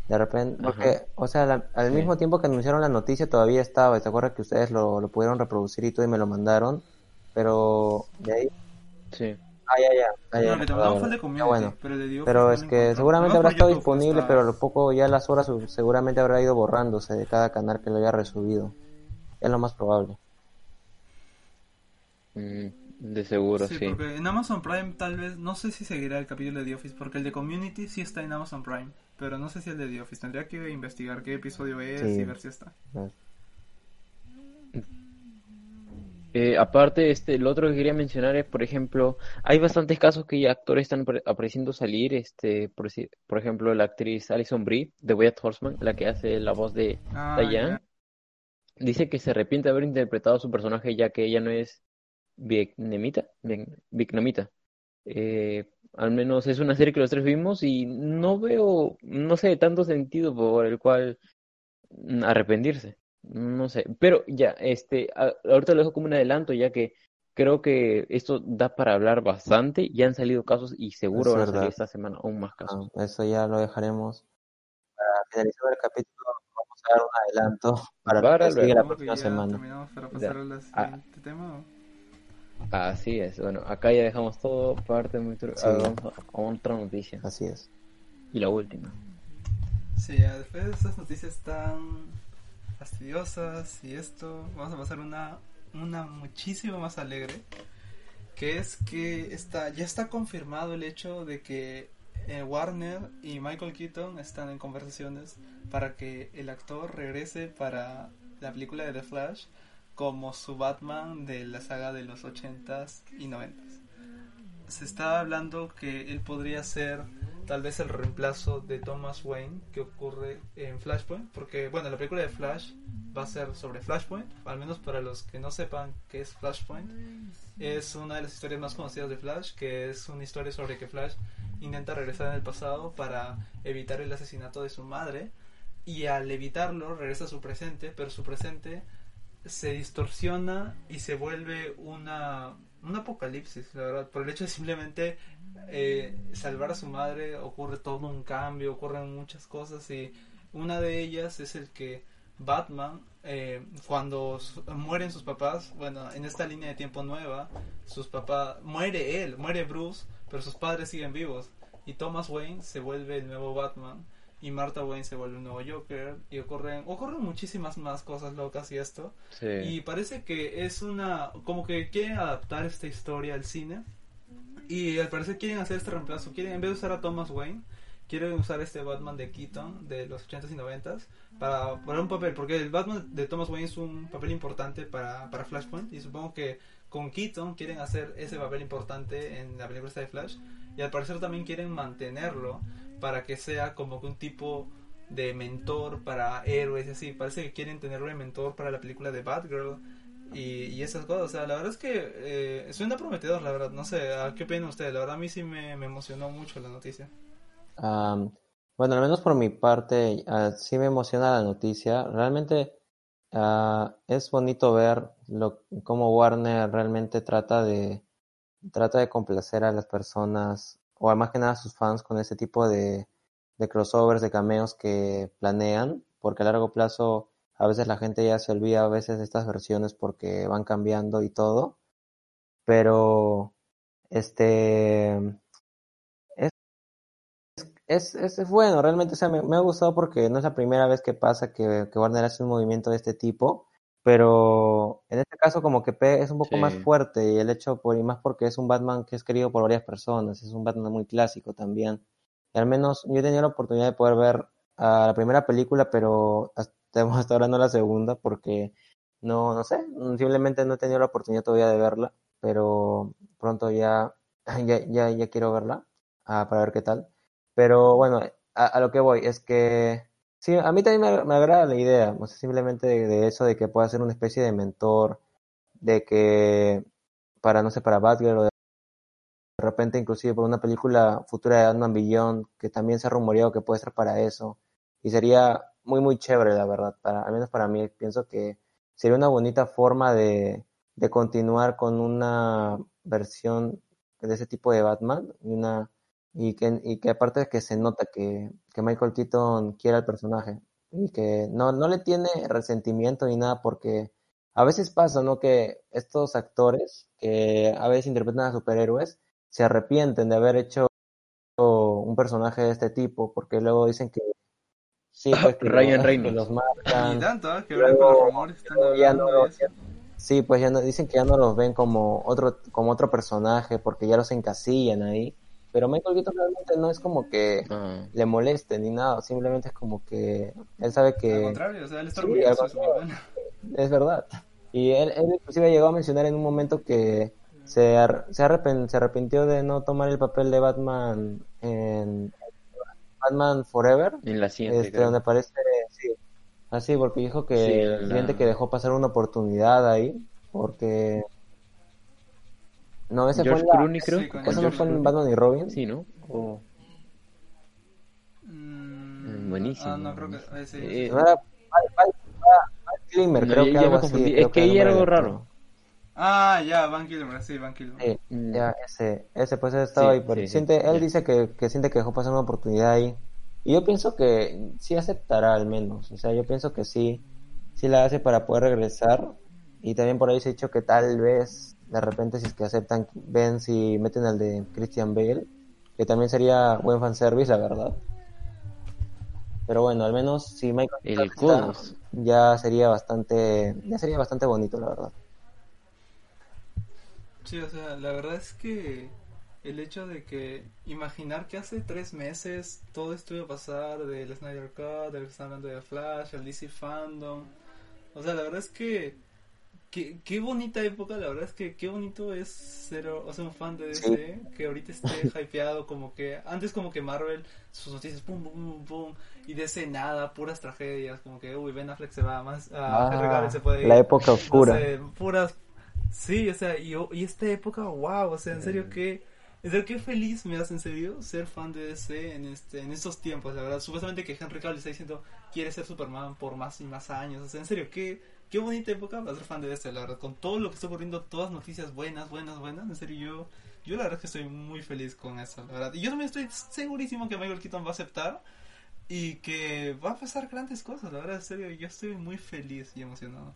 S1: de repente
S3: Ajá.
S1: porque o sea la- al
S3: Sí.
S1: mismo tiempo que anunciaron la noticia todavía estaba te acuerdas que ustedes lo, lo pudieron reproducir y todo y me lo mandaron pero de ahí
S3: Sí.
S1: ah ya ya ah, ya,
S2: No,
S1: ah, bueno.
S2: el
S1: Ah, bueno.
S2: pero el de
S1: es que seguramente habrá
S2: por
S1: estado
S2: YouTube
S1: disponible
S2: está-
S1: pero a lo poco ya las horas seguramente habrá ido borrándose de cada canal que lo haya resubido es lo más probable
S3: Mm, de seguro,
S2: Sí,
S3: sí.
S2: porque en Amazon Prime tal vez, no sé si seguirá el capítulo de The Office, porque el de Community sí está en Amazon Prime, pero no sé si el de The Office. Tendría que investigar qué episodio es
S1: Sí.
S2: y ver si está.
S3: Eh, aparte, este, lo otro que quería mencionar es, por ejemplo, hay bastantes casos que ya actores están apare- apareciendo salir, este, por, por ejemplo, la actriz Alison Brie de Bojack Horseman, la que hace la voz de
S2: Ah,
S3: Diane, dice que se arrepiente de haber interpretado a su personaje ya que ella no es vietnamita, vietnamita. Eh, al menos es una serie que los tres vimos y no veo, no sé, tanto sentido por el cual arrepentirse. No sé, pero ya, este, ahorita lo dejo como un adelanto ya que creo que esto da para hablar bastante. Ya han salido casos y seguro
S1: Es
S3: van a salir
S1: verdad.
S3: esta semana aún más casos.
S1: Ah, eso ya lo dejaremos para finalizar el capítulo vamos a dar un adelanto para lo
S3: Para
S1: que sigue
S3: luego.
S1: la próxima semana
S2: terminamos para pasar al
S3: Ah.
S2: siguiente tema. ¿o?
S3: Así es, bueno, acá ya dejamos todo, parte muy
S1: Sí.
S3: ah, vamos a, a otra noticia.
S1: así es
S3: Y la última.
S2: Sí, ya después de estas noticias tan fastidiosas y esto, vamos a pasar una, una muchísimo más alegre, que es que está, ya está confirmado el hecho de que eh, Warner y Michael Keaton están en conversaciones para que el actor regrese para la película de The Flash como su Batman de la saga de los 80s y 90s. Se está hablando que él podría ser tal vez el reemplazo de Thomas Wayne que ocurre en Flashpoint, porque bueno, la película de Flash va a ser sobre Flashpoint, al menos para los que no sepan qué es Flashpoint, es una de las historias más conocidas de Flash, que es una historia sobre que Flash intenta regresar en el pasado para evitar el asesinato de su madre y al evitarlo regresa a su presente, pero su presente se distorsiona y se vuelve una un apocalipsis, la verdad, por el hecho de simplemente eh, salvar a su madre ocurre todo un cambio, ocurren muchas cosas y una de ellas es el que Batman eh, cuando mueren sus papás, bueno, en esta línea de tiempo nueva, sus papás muere él, muere Bruce, pero sus padres siguen vivos. Y Thomas Wayne se vuelve el nuevo Batman y Martha Wayne se vuelve un nuevo Joker y ocurren ocurren muchísimas más cosas locas y esto
S3: Sí.
S2: y parece que es una. Como que quieren adaptar esta historia al cine. Y al parecer quieren hacer este reemplazo. Quieren, en vez de usar a Thomas Wayne, quieren usar este Batman de Keaton de los 80s y 90s para, para un papel. Porque el Batman de Thomas Wayne es un papel importante para, para Flashpoint. Y supongo que con Keaton quieren hacer ese papel importante en la película de Flash. Y al parecer también quieren mantenerlo para que sea como que un tipo de mentor para héroes y así. Parece que quieren tenerlo de mentor para la película de Batgirl y, y esas cosas. O sea, la verdad es que eh, suena prometedor, la verdad. No sé, ¿a qué pena ustedes? La verdad a mí sí me, me emocionó mucho la noticia.
S1: Bueno, al menos por mi parte, ah, sí me emociona la noticia. Realmente ah, es bonito ver lo, cómo Warner realmente trata de, trata de complacer a las personas, o más que nada a sus fans, con ese tipo de, crossovers, de cameos que planean, porque a largo plazo a veces la gente ya se olvida a veces de estas versiones porque van cambiando y todo. Pero, este, es, es, bueno, realmente, me, ha gustado porque no es la primera vez que pasa que Warner hace un movimiento de este tipo, pero en este caso como que pe- es un poco más fuerte y el hecho, por, y más porque es un Batman que es querido por varias personas, es un Batman muy clásico también. Y al menos yo he tenido la oportunidad de poder ver la primera película, pero hasta, <laughs> hasta ahora no la segunda porque no, no sé, simplemente no he tenido la oportunidad todavía de verla, pero pronto ya, <clears throat> ya, ya, ya quiero verla ah, para ver qué tal. Pero bueno, a, a lo que voy es que sí, a mí también me, agrada la idea, o sea, simplemente de, de eso, de que pueda ser una especie de mentor, de que para, no sé, para Batgirl o de repente inclusive por una película futura de Batman Beyond, que también se ha rumoreado que puede ser para eso, y sería muy, muy chévere, la verdad, para, al menos para mí, pienso que sería una bonita forma de, de continuar con una versión de ese tipo de Batman, y una y que, y que aparte de que se nota que, que Michael Keaton quiere al personaje y que no, no le tiene resentimiento ni nada porque a veces pasa, ¿no? Que estos actores que a veces interpretan a superhéroes se arrepienten de haber hecho un personaje de este tipo porque luego dicen que sí, pues <laughs> que,
S3: Ryan
S1: lo- que
S3: Reynolds.
S1: los
S2: Y
S1: matan.
S2: tanto, que ahora con los rumores están
S1: luego ya
S2: hablando
S1: no-
S2: de eso.
S1: Sí, pues ya no, dicen que ya no los ven como otro, como otro personaje porque ya los encasillan ahí. Pero Michael Keaton realmente no es como que le moleste ni nada, simplemente es como que él sabe
S2: Al
S1: que
S2: contrario, o sea, él está
S1: Sí,
S2: orgulloso
S1: al
S2: de su papel.
S1: es verdad. Y él, él inclusive llegó a mencionar en un momento que se, ar- se, arrepen- se arrepintió de no tomar el papel de Batman en Batman Forever,
S3: en la siguiente,
S1: este, donde aparece, sí, así, porque dijo que
S3: Sí,
S1: el
S3: la-
S1: siguiente que dejó pasar una oportunidad ahí, porque... No, ese
S3: George
S1: fue en la-
S3: creo.
S2: Sí,
S1: ¿Eso no fue en. Batman y Robin?
S3: Sí, ¿no? O-
S2: Mm,
S3: buenísimo.
S2: Ah, no, creo que. eh, sí,
S3: Eh,
S1: No era Val, Val- Val Kilmer,
S3: No,
S1: creo
S3: ya-
S1: que algo así.
S3: Es que ahí era algo raro.
S2: Ah, ya, Van Kilmer, sí, Van Kilmer.
S1: Sí,
S3: Mm,
S1: ya, ese, ese pues él estaba
S3: Sí,
S1: ahí,
S3: sí,
S1: siente, él
S3: ya.
S1: dice que, que siente que dejó pasar una oportunidad ahí. Y yo pienso que sí aceptará al menos, o sea, yo pienso que sí, sí la hace para poder regresar. Y también por ahí se ha dicho que tal vez, de repente, si es que aceptan, ven si meten al de Christian Bale, que también sería buen fanservice, la verdad. Pero bueno, al menos si Michael
S3: El
S1: está, ya sería bastante, ya sería bastante bonito, la verdad.
S2: Sí, o sea, la verdad es que el hecho de que imaginar que hace tres meses todo esto iba a pasar del Snyder Cut, del que están hablando de Flash, el DC Fandom, o sea, la verdad es que qué, qué bonita época, la verdad es que qué bonito es ser o sea, un fan de DC, que ahorita esté hypeado como que antes como que Marvel, sus noticias pum pum pum pum y DC nada, puras tragedias, como que uy, Ben Affleck se va más, a Henry Cavill se puede ir,
S1: la época oscura.
S2: no sé, puras. Sí, o sea, y, y esta época, wow, o sea, en serio que. En serio, qué feliz me hace, en serio, ser fan de DC en, este, en estos tiempos, la verdad. Supuestamente que Henry Cavill está diciendo quiere ser Superman por más y más años. O sea, en serio, qué, qué bonita época para ser fan de DC, la verdad. Con todo lo que está ocurriendo, todas noticias buenas, buenas, buenas. En serio, yo, yo la verdad es que estoy muy feliz con eso, la verdad. Y yo también estoy segurísimo que Michael Keaton va a aceptar y que va a pasar grandes cosas, la verdad, en serio. Yo estoy muy feliz y emocionado.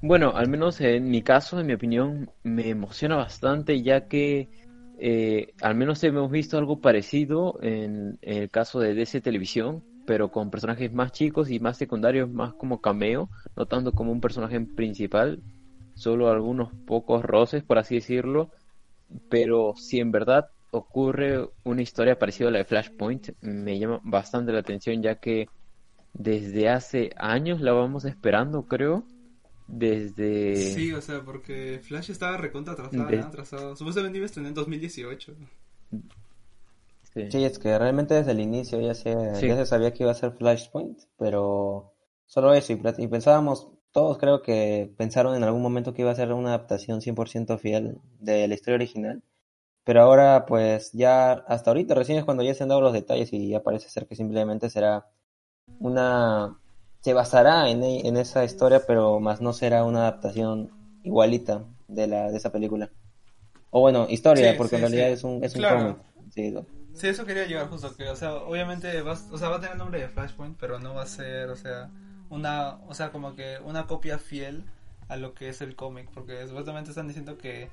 S3: Bueno, al menos en mi caso, en mi opinión, me emociona bastante ya que eh, al menos hemos visto algo parecido en, en el caso de DC Televisión, pero con personajes más chicos y más secundarios, más como cameo, no tanto como un personaje principal, solo algunos pocos roces, por así decirlo, pero si en verdad ocurre una historia parecida a la de Flashpoint, me llama bastante la atención ya que desde hace años la vamos esperando, creo. Desde...
S2: Sí, o sea, porque Flash estaba recontra atrasada,
S3: De-
S2: atrasado. Supuestamente iba a estrenar en 2018.
S3: Sí.
S1: Sí, es que realmente desde el inicio ya se,
S3: Sí.
S1: ya se sabía que iba a ser Flashpoint, pero solo eso, y, y pensábamos, todos creo que pensaron en algún momento que iba a ser una adaptación 100% fiel de la historia original, Pero ahora, pues ya hasta ahorita recién es cuando ya se han dado los detalles y ya parece ser que simplemente será una... Se basará en, e- en esa historia, pero más no será una adaptación igualita de la de esa película. O bueno, historia,
S2: Sí,
S1: porque en realidad es un, es un
S2: Claro.
S1: cómic. Sí,
S2: Sí, eso quería llegar justo, que, o sea, obviamente va, o sea, va a tener nombre de Flashpoint, pero no va a ser, o sea, una, o sea, como que una copia fiel a lo que es el cómic, porque supuestamente están diciendo que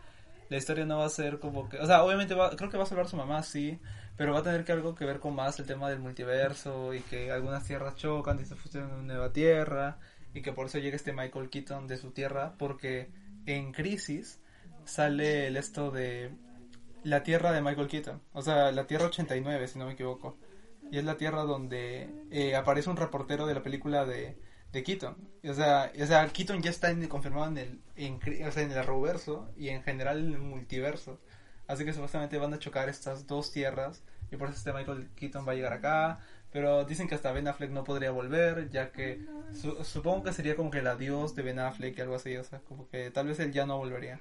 S2: la historia no va a ser como que, o sea, obviamente va, creo que va a salvar su mamá, sí, pero va a tener que algo que ver con más el tema del multiverso y que algunas tierras chocan y se fusionan en una nueva tierra y que por eso llega este Michael Keaton de su tierra, porque en Crisis sale el esto de la tierra de Michael Keaton, o sea, la tierra 89, si no me equivoco. Y es la tierra donde eh, aparece un reportero de la película de, de Keaton. O sea, o sea, Keaton ya está en- confirmado en el, en, o sea, en el y en general en el multiverso. Así que supuestamente van a chocar estas dos tierras y por eso este Michael Keaton va a llegar acá. Pero dicen que hasta Ben Affleck no podría volver, ya que su- supongo que sería como que el adiós de Ben Affleck y algo así. O sea, como que tal vez él ya no volvería.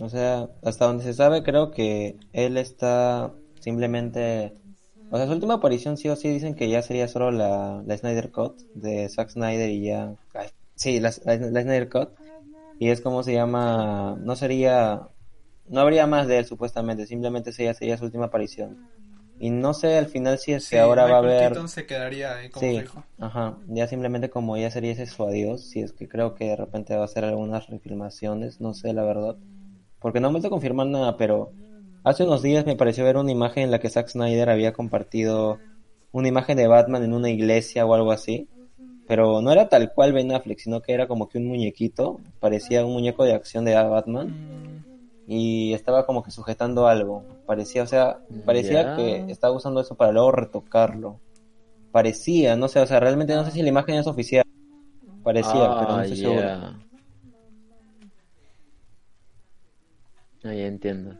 S1: O sea, hasta donde se sabe, creo que él está simplemente. O sea, su última aparición sí o sí dicen que ya sería solo la, la Snyder Cut de Zack Snyder y ya. ay, sí, la, la, la Snyder Cut. Y es como se llama. No sería. No habría más de él supuestamente, simplemente sería, sería su última aparición. Y no sé al final si es que ahora va a haber.
S2: Keaton se quedaría ahí como
S1: Sí, ajá, ya simplemente como ya sería ese su adiós, si es que creo que de repente va a hacer algunas refilmaciones, no sé la verdad, porque no me vuelto a confirmar nada, pero hace unos días me pareció ver una imagen en la que Zack Snyder había compartido una imagen de Batman en una iglesia o algo así, pero no era tal cual Ben Affleck, sino que era como que un muñequito, parecía un muñeco de acción de Batman y estaba como que sujetando algo. Parecía, o sea, parecía que estaba usando eso para luego retocarlo. Parecía, no sé, o sea, realmente no sé si la imagen es oficial. Parecía, pero no
S3: Ah,
S1: estoy seguro.
S3: Ah, ya entiendo.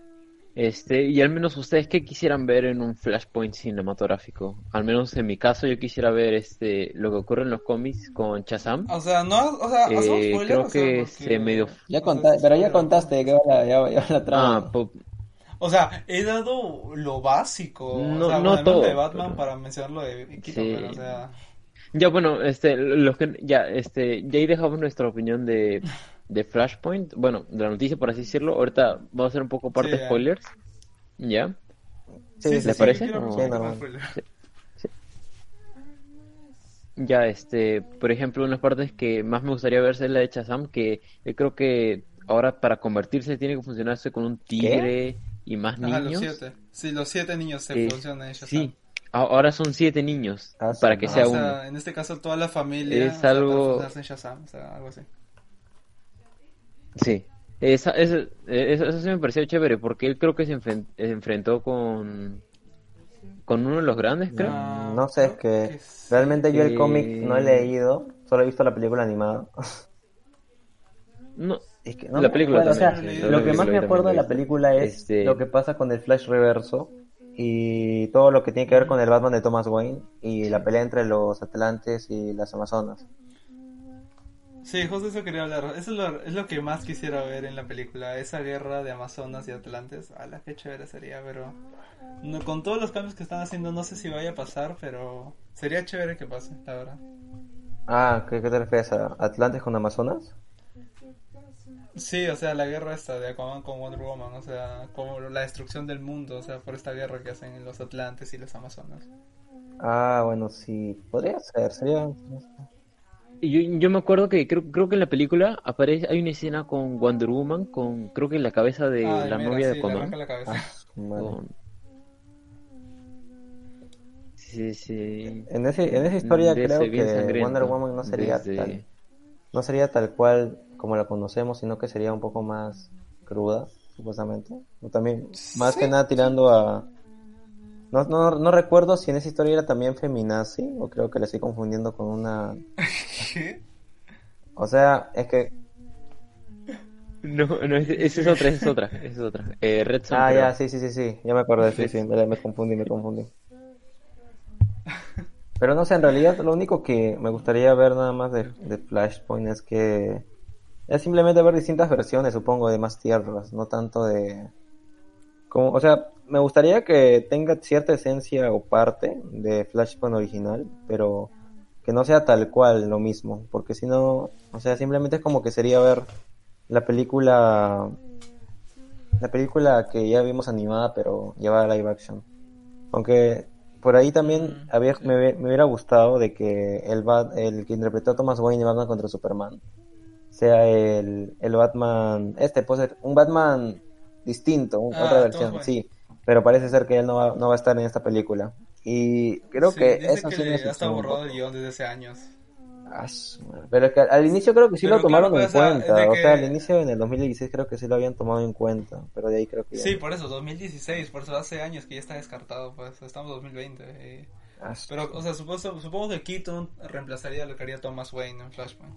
S3: Este, y al menos ustedes qué quisieran ver en un Flashpoint cinematográfico. Al menos en mi caso yo quisiera ver este lo que ocurre en los cómics con Shazam.
S2: O sea, no, o sea,
S3: Eh,
S2: hacemos spoiler,
S3: creo
S2: o sea,
S3: que
S2: porque-
S3: se medio-
S1: Ya contaste, pero ya contaste va la, ya, ya va la trama.
S3: Ah, po-
S2: O sea, he dado lo básico.
S3: No-
S2: o sea,
S3: no todo,
S2: de Batman
S3: pero-
S2: para mencionar lo de
S3: Sí.
S2: pero o sea...
S3: ya bueno, este, los que ya, este, ya ahí dejamos nuestra opinión de, de Flashpoint, bueno, de la noticia por así decirlo. Ahorita vamos a hacer un poco parte
S2: Sí,
S3: de
S2: ya.
S3: spoilers. ¿Ya?
S1: Sí,
S3: ¿les
S1: sí.
S3: parece? Ya, este, por ejemplo, una de las partes que más me gustaría ver es la de Shazam, que yo creo que ahora para convertirse tiene que funcionarse con un tigre y más
S2: Ajá, los
S3: niños.
S2: siete. Sí, los siete niños se
S3: Eh,
S2: funcionan en Shazam.
S3: Sí, ahora son siete niños
S1: Ah, sí.
S3: para que sea
S2: o
S3: uno.
S2: en este caso toda la familia
S3: Es
S2: o sea, para
S3: algo-
S2: funcionarse en Shazam, o sea, algo así.
S3: Sí, esa, esa- eh, eso, eso sí me pareció chévere porque él creo que se enfren- se enfrentó con, con uno de los grandes, creo.
S1: No sé, es que
S2: que sí.
S1: realmente yo el
S3: Eh,
S1: cómic no he leído, solo he visto la película animada.
S3: No, <laughs>
S1: Es que no
S3: La película
S1: acuerdo, o sea,
S2: también,
S1: lo que más me acuerdo de la película es
S3: Este-
S1: lo que pasa con el Flash Reverso y todo lo que tiene que ver con el Batman de Thomas Wayne y la pelea entre los Atlantes y las Amazonas.
S2: Sí, justo eso quería hablar. Eso es lo, es lo que más quisiera ver en la película. Esa guerra de Amazonas y Atlantes. A la que chévere sería, pero... No, con todos los cambios que están haciendo no sé si vaya a pasar, pero sería chévere que pase, la verdad.
S1: Ah, ¿qué, qué te refieres a Atlantes con Amazonas?
S2: Sí, o sea, la guerra esta de Aquaman con Wonder Woman, o sea, como la destrucción del mundo, o sea, por esta guerra que hacen en los Atlantes y las Amazonas.
S1: Ah, bueno, sí, podría ser, sería...
S3: Y Yo, yo me acuerdo que creo, creo que en la película aparece, hay una escena con Wonder Woman, con creo que la cabeza de
S2: Ay,
S3: la
S2: mira,
S3: novia de
S2: sí,
S3: Aquaman.
S2: arranca la cabeza.
S1: Ah.
S3: Con- Sí, sí.
S1: En, ese, en esa historia
S3: De
S1: creo que Wonder Woman no sería
S3: desde-
S1: tal, no sería tal cual como la conocemos, sino que sería un poco más cruda, supuestamente. O también, más
S2: Sí.
S1: que nada tirando a... No, no, no recuerdo si en esa historia era también feminazi, o creo que la estoy confundiendo con una...
S2: ¿Qué? <laughs>
S1: O sea, es que...
S3: No, no, esa es otra, esa es otra, esa es otra. Eh, Red Son,
S1: Ah,
S3: creo.
S1: ya, sí, sí, sí, sí, ya me acordé, sí, sí, me, me confundí, me confundí. Pero no sé, en realidad lo único que me gustaría ver nada más de, de Flashpoint es que es simplemente ver distintas versiones, supongo, de más tierras, no tanto de Como, o sea, me gustaría que tenga cierta esencia o parte de Flashpoint original, pero que no sea tal cual lo mismo, porque si no, o sea, simplemente es como que sería ver la película la película que ya vimos animada pero llevada a live action. Aunque por ahí también
S2: Mm,
S1: había, me, me hubiera gustado de que el, Bat- el que interpretó a Thomas Wayne en Batman contra Superman sea el, el Batman, este puede ser un Batman distinto,
S2: Ah,
S1: otra
S2: Thomas
S1: versión, sí, pero parece ser que él no va, no va a estar en esta película. Y creo
S2: Sí,
S1: que eso
S2: que
S1: sí me
S2: está borrado el guion desde hace años.
S1: Ah. Pero es que al inicio creo que sí
S2: Pero
S1: lo tomaron
S2: claro,
S1: en
S2: pues, o sea,
S1: cuenta. O sea, al inicio en el 2016 creo que sí lo habían tomado en cuenta. Pero de ahí creo que ya.
S2: Sí, por eso, 2016, por eso hace años que ya está descartado, pues estamos en 2020. y-
S1: Ah,
S2: Pero, o sea, supongo, supongo que Keaton reemplazaría lo que haría Thomas Wayne en Flashpoint.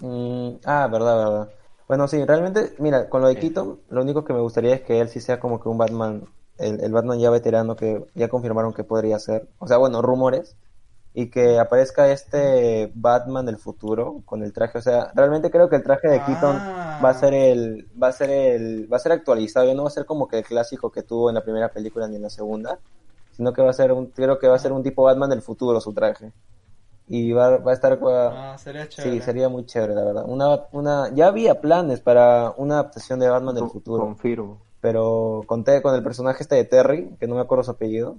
S1: Mm, ah, verdad, verdad. Bueno, sí, realmente, mira, con lo de. Keaton, lo único que me gustaría es que él sí sea como que un Batman, el, el Batman ya veterano que ya confirmaron que podría ser. O sea, bueno, rumores. Y que aparezca este Batman del futuro con el traje. O sea, realmente creo que el traje de Keaton
S2: Ah.
S1: va a ser el, va a ser el, va a ser actualizado. Ya no va a ser como que el clásico que tuvo en la primera película ni en la segunda. Sino que va a ser un, creo que va a ser un tipo Batman del futuro su traje. Y va, va a estar,
S2: Ah, sería chévere.
S1: Sí, sería muy chévere, la verdad. Una, una, ya había planes para una adaptación de Batman del futuro,
S3: Confirmo.
S1: pero conté con el personaje este de Terry, que no me acuerdo su apellido,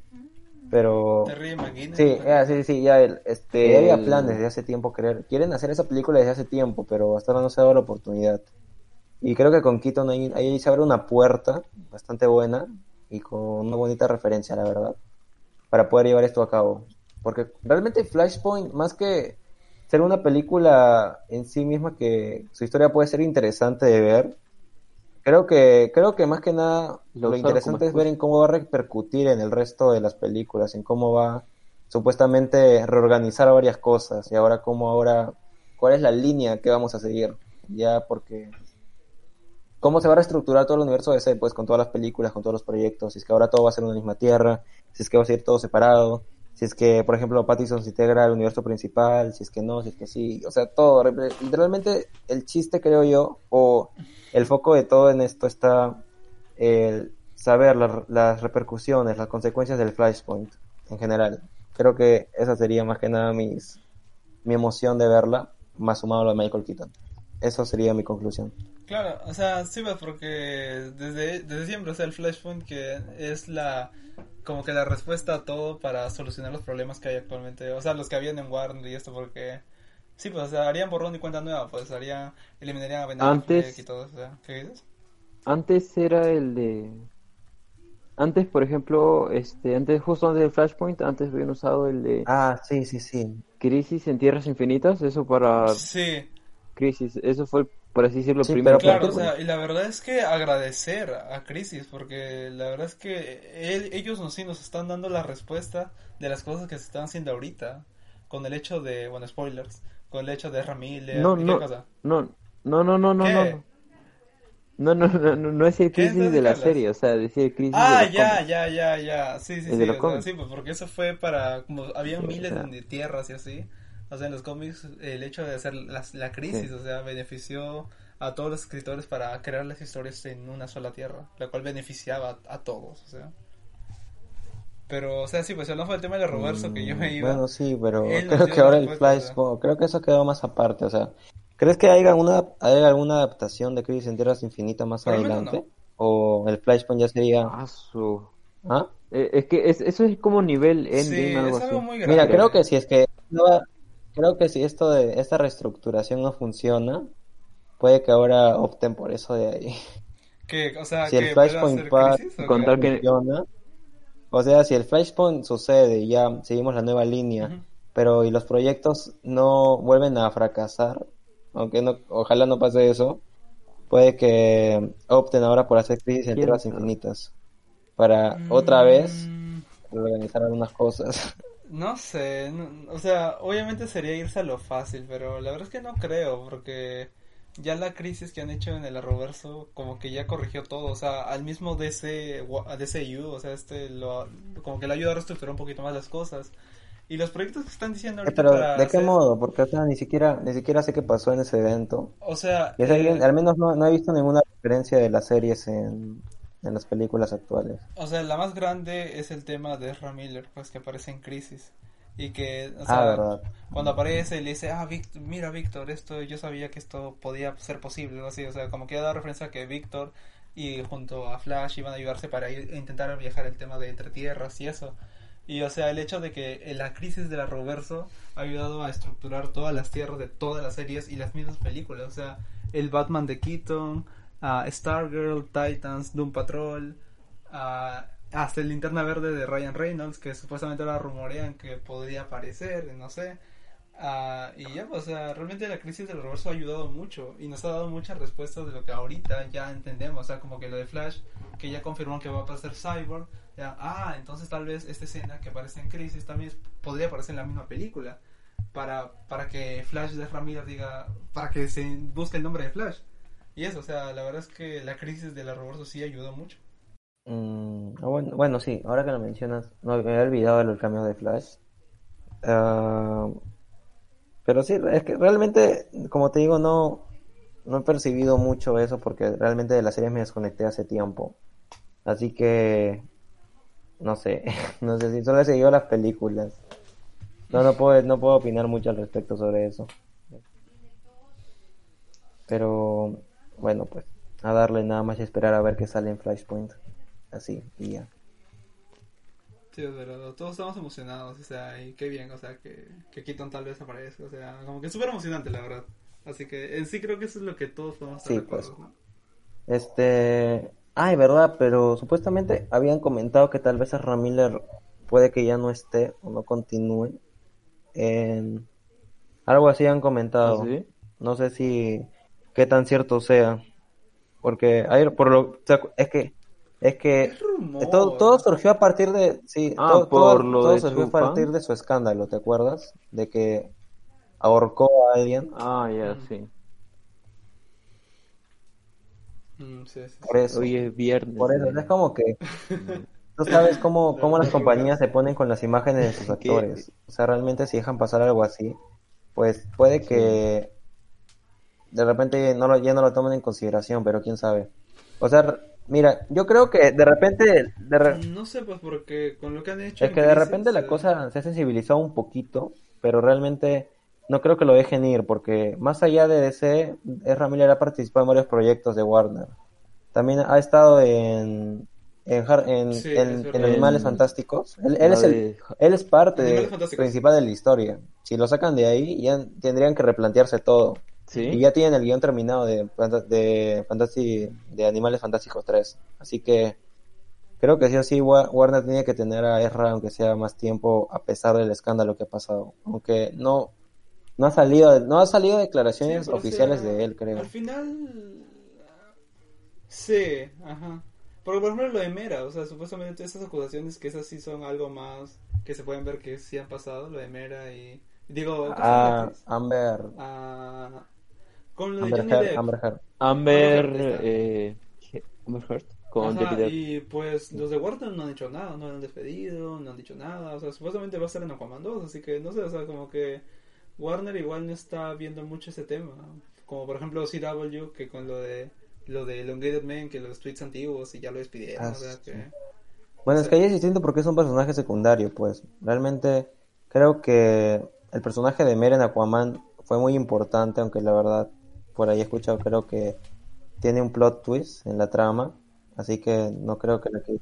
S1: pero
S2: Terry McGuinness.
S1: sí, ya, sí, sí, ya el, este, ya había planes desde hace tiempo querer, quieren hacer esa película desde hace tiempo, pero hasta ahora no se ha dado la oportunidad. Y creo que con Keaton ahí, ahí se abre una puerta bastante buena y con una bonita referencia, la verdad, para poder llevar esto a cabo. Porque realmente Flashpoint, más que ser una película en sí misma que su historia puede ser interesante de ver, creo que, creo que más que nada
S3: Lo
S1: interesante es ver en cómo va a repercutir en el resto de las películas, en cómo va supuestamente reorganizar varias cosas y ahora cómo ahora, cuál es la línea que vamos a seguir, ya porque cómo se va a reestructurar todo el universo de DC, pues con todas las películas, con todos los proyectos, si es que ahora todo va a ser una misma tierra, si es que va a ser todo separado, si es que, por ejemplo, Pattinson se integra al universo principal, si es que no, si es que sí, o sea, todo, literalmente el chiste creo yo, o el foco de todo en esto está el saber la- las repercusiones, las consecuencias del Flashpoint en general. Creo que esa sería más que nada mis, mi emoción de verla, más sumado a lo de Michael Keaton. Eso sería mi conclusión.
S2: Claro, o sea, sí, pues, porque desde, desde siempre, o sea, el Flashpoint que es la como que la respuesta a todo para solucionar los problemas que hay actualmente, o sea, los que habían en Warner y esto, porque sí, pues, o sea, harían borrón y cuenta nueva, pues, harían, eliminarían a Ben
S3: Antes-
S2: Affleck y todo, o sea, ¿qué dices?
S3: Antes era el de. Antes, por ejemplo, este, antes, justo antes del Flashpoint, antes habían usado el de
S1: Ah, sí, sí, sí.
S3: Crisis en Tierras Infinitas, eso para
S2: Sí,
S3: Crisis, eso fue, por así decirlo,
S1: Sí,
S3: primero.
S1: pero
S2: claro,
S1: ¿por
S2: o sea, y la verdad es que agradecer a Crisis, porque la verdad es que él, ellos nos, sí nos están dando la respuesta de las cosas que se están haciendo ahorita, con el hecho de, bueno, spoilers, con el hecho de Ramírez,
S3: No,
S2: ¿qué
S3: no,
S2: cosa?
S3: no, no, no, no, no, no. No, no, no, no, no es el crisis de la serie, o sea, decir crisis
S2: Ah,
S3: de los
S2: ya,
S3: cómics.
S2: ya, ya, ya, sí, sí,
S3: El
S2: sí, o sea, sí, pues porque eso fue para, como había
S3: Sí,
S2: miles
S3: o sea.
S2: de tierras y así, o sea, en los cómics el hecho de hacer la, la crisis,
S3: Sí.
S2: o sea, benefició a todos los escritores para crear las historias en una sola tierra, la cual beneficiaba a, a todos, o sea. Pero, o sea, sí, pues hablamos del tema de Roberto, que yo me iba.
S1: Bueno, sí, pero
S2: Él
S1: creo que ahora el Flash, creo que eso quedó más aparte, o sea, ¿crees que haya alguna, hay alguna adaptación de Crisis en Tierras Infinitas más adelante? ¿O el Flashpoint ya sería...
S3: Ah, su-
S1: ¿Ah?
S3: Eh, es que es- eso es como nivel
S2: sí,
S3: endgame, algo
S2: es algo
S3: así.
S2: muy grande.
S1: Mira, creo que si es que... no- creo que si esto de esta reestructuración no funciona, puede que ahora opten por eso de ahí.
S2: Que, o sea,
S1: Si el Flashpoint
S2: hacer
S1: pa-
S2: crisis, ¿o
S3: con
S2: qué?
S3: tal que-
S1: funciona, o sea, si el Flashpoint sucede y ya seguimos la nueva línea, pero y los proyectos no vuelven a fracasar, aunque no, ojalá no pase eso, puede que opten ahora por hacer crisis en
S3: ¿Quién
S1: tierras infinitas para otra vez
S2: Mm,
S1: organizar algunas cosas. <laughs>
S2: No sé, no- o sea, obviamente sería irse a lo fácil, pero la verdad es que no creo, porque ya la crisis que han hecho en el Arrowverso como que ya corrigió todo, o sea, al mismo DC, DCU, o sea, este lo, como que le ayudó a reestructurar un poquito más las cosas. Y los proyectos que están diciendo ahorita
S1: Pero
S2: para
S1: ¿de qué
S2: hacer-
S1: modo? Porque o sea, ni siquiera ni siquiera sé qué pasó en ese evento.
S2: O sea, eh,
S1: al menos no, no he visto ninguna referencia de las series en, en las películas actuales.
S2: O sea, la más grande es el tema de Ezra Miller, pues que aparece en Crisis. Y que, o
S1: Ah,
S2: sea,
S1: verdad.
S2: cuando aparece le dice, ah, Víctor, mira Víctor, esto yo sabía que esto podía ser posible, algo así, o sea, como que ha dado referencia a que Víctor y junto a Flash iban a ayudarse para ir, intentar viajar el tema de entre tierras y eso. Y o sea, el hecho de que eh, la crisis de la Roverso ha ayudado a estructurar todas las tierras de todas las series y las mismas películas, o sea, el Batman de Keaton, a Stargirl, Titans, Doom Patrol, hasta el linterna verde de Ryan Reynolds, que supuestamente ahora rumorean que podría aparecer, no sé. Ah, y ya, o sea, realmente la crisis del reverso ha ayudado mucho y nos ha dado muchas respuestas de lo que ahorita ya entendemos. O sea, como que lo de Flash, que ya confirmó que va a aparecer Cyborg. Ya, ah, entonces tal vez esta escena que aparece en Crisis también podría aparecer en la misma película. Para, para que Flash de Ramírez diga, para que se busque el nombre de Flash. Y eso, o sea, la verdad es que la crisis de la reverso sí ayudó mucho.
S1: Mm, ah, bueno, bueno, sí, ahora que lo mencionas, no me había olvidado de los cambios de Flash. Ah, pero sí, es que realmente, como te digo, no, no he percibido mucho eso porque realmente de la serie me desconecté hace tiempo. Así que, no sé, <laughs> no sé si solo he seguido las películas. No, no puedo, no puedo opinar mucho al respecto sobre eso. Pero, bueno, pues, a darle nada más y esperar a ver qué sale en Flashpoint. Así, y ya.
S2: Sí, es verdad, todos estamos emocionados, o sea, y qué bien, o sea, que, que Keaton tal vez aparezca, o sea, como que es súper emocionante, la verdad. Así que en sí creo que eso es lo que todos podemos estar
S1: Sí,
S2: de acuerdo,
S1: pues.
S2: ¿no?
S1: Este. Ay, verdad, pero supuestamente habían comentado que tal vez Ezra Miller puede que ya no esté o no continúe. En... Algo así han comentado.
S3: ¿Ah, sí?
S1: No sé si. Qué tan cierto sea. Porque hay, por lo, o sea, es que. Es que. Todo, todo surgió a partir de. Sí,
S3: Ah,
S1: todo,
S3: por
S1: todo-
S3: lo
S1: todo
S3: de
S1: surgió a partir de su escándalo, ¿te acuerdas? De que ahorcó a alguien.
S3: Ah, ya, sí.
S2: Mm, sí, sí,
S1: Por eso.
S3: Hoy es viernes.
S1: Por eso,
S3: ¿no?
S1: es como que <laughs> tú sabes cómo, cómo las compañías se ponen con las imágenes de sus actores. O sea, realmente si dejan pasar algo así, pues puede que de repente no lo, ya no lo tomen en consideración, pero quién sabe. O sea, mira, yo creo que de repente, de re-
S2: sí. No sé, pues porque con lo que han hecho.
S1: es que de
S2: Crisis,
S1: repente la
S2: eh,
S1: cosa se ha sensibilizado un poquito, pero realmente no creo que lo dejen ir, porque más allá de DC, Ezra Miller ha participado en varios proyectos de Warner. También ha estado en en, en,
S2: Sí,
S1: en-
S2: es
S1: en
S2: verdad.
S1: Animales
S3: En-
S1: Fantásticos. Él, es el, él es parte de- principal de la historia. Si lo sacan de ahí, ya tendrían que replantearse todo.
S3: Sí.
S1: Y ya tienen el guion terminado de, de, Fantasy, de Animales Fantásticos 3. Así que creo que sí o sí Wa- Warner tiene que tener a Ezra aunque sea más tiempo a pesar del escándalo que ha pasado. Aunque no no ha salido no ha salido declaraciones
S2: Sí,
S1: oficiales
S2: sea,
S1: de él, creo.
S2: Al final. Sí, ajá. Porque por ejemplo lo de Mera, o sea, supuestamente esas acusaciones que esas sí son algo más que se pueden ver que sí han pasado, lo de Mera y. Digo, ¿cómo se llama la
S1: Ah? Amber
S2: Ah, con lo de
S1: Amber
S2: Johnny
S1: Heard,
S2: Depp.
S1: Amber Heard.
S3: Eh, Amber Heard con
S2: Ajá,
S3: Johnny Depp.
S2: y pues los de Warner no han hecho nada, no han despedido, no han dicho nada, o sea, supuestamente va a estar en Aquaman 2, así que no sé, o sea, como que Warner igual no está viendo mucho ese tema, como por ejemplo CW, que con lo de lo de Elongated Man, que los tweets antiguos y ya lo despidieron,
S1: Ah,
S2: o sea,
S1: sí.
S2: que...
S1: Bueno, es que ahí es distinto porque es un personaje secundario, pues. Realmente creo que el personaje de Mera en Aquaman fue muy importante, aunque la verdad, por ahí he escuchado, creo que tiene un plot twist en la trama, así que no creo que lo que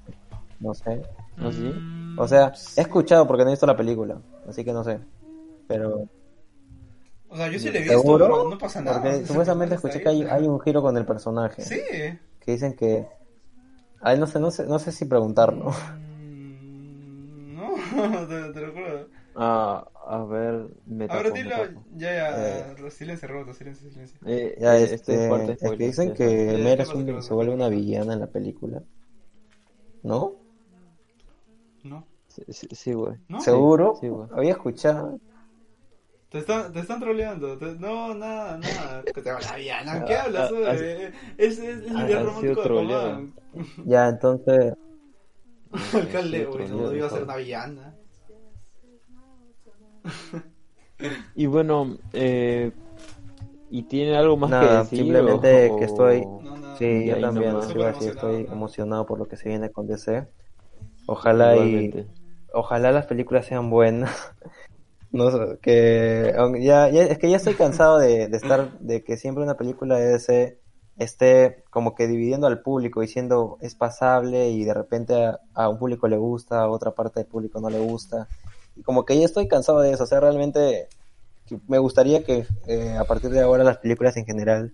S1: no sé.
S3: ¿Ah, sí?
S2: Mm,
S1: O sea, he escuchado porque no he visto la película, así que no sé. Pero
S2: O sea, yo sí le he visto,
S1: seguro,
S2: pero no pasa nada.
S1: porque supuestamente escuché que hay, un giro con el personaje,
S2: Sí.
S1: que dicen que, ay, no sé, no sé, no sé si preguntarlo.
S2: Mm, No, <laughs> te, te lo juro.
S3: Ah, a ver, me
S2: A ver,
S3: tapo, me
S2: dilo,
S3: tapo.
S2: ya, ya, silencio, roto, silencio, silencio.
S3: Eh,
S1: Ya,
S3: eh,
S1: este,
S3: este es
S1: que dicen que.
S2: ¿qué
S1: Mera un- se vuelve una villana en la película. ¿No?
S2: No,
S3: Sí, sí, sí, güey.
S2: no.
S1: ¿Seguro?
S3: sí, güey.
S1: Había escuchado.
S2: Te están, te están troleando. te- no, nada, nada. Que te la villana. <laughs> ¿Qué
S3: Ah,
S2: hablas?
S3: ah,
S2: oye? es, es el
S3: ah,
S2: romántico
S3: sido
S2: de.
S1: Ya, entonces, <laughs>
S2: Alcalde, güey, no iba a ser una villana. <laughs>
S3: Y bueno, eh, ¿Y tiene algo más que decir?
S1: simplemente
S3: o-
S1: que estoy-
S2: No.
S1: Sí, yo también estoy
S2: emocionado.
S1: emocionado por lo que se viene con DC. Ojalá y ojalá las películas sean buenas. <laughs> No sé, que ya, ya- es que ya estoy cansado de, de estar de que siempre una película de DC esté como que dividiendo al público diciendo es pasable y de repente a, a un público le gusta, a otra parte del público no le gusta. Y como que ya estoy cansado de eso, o sea, realmente me gustaría que eh, a partir de ahora las películas en general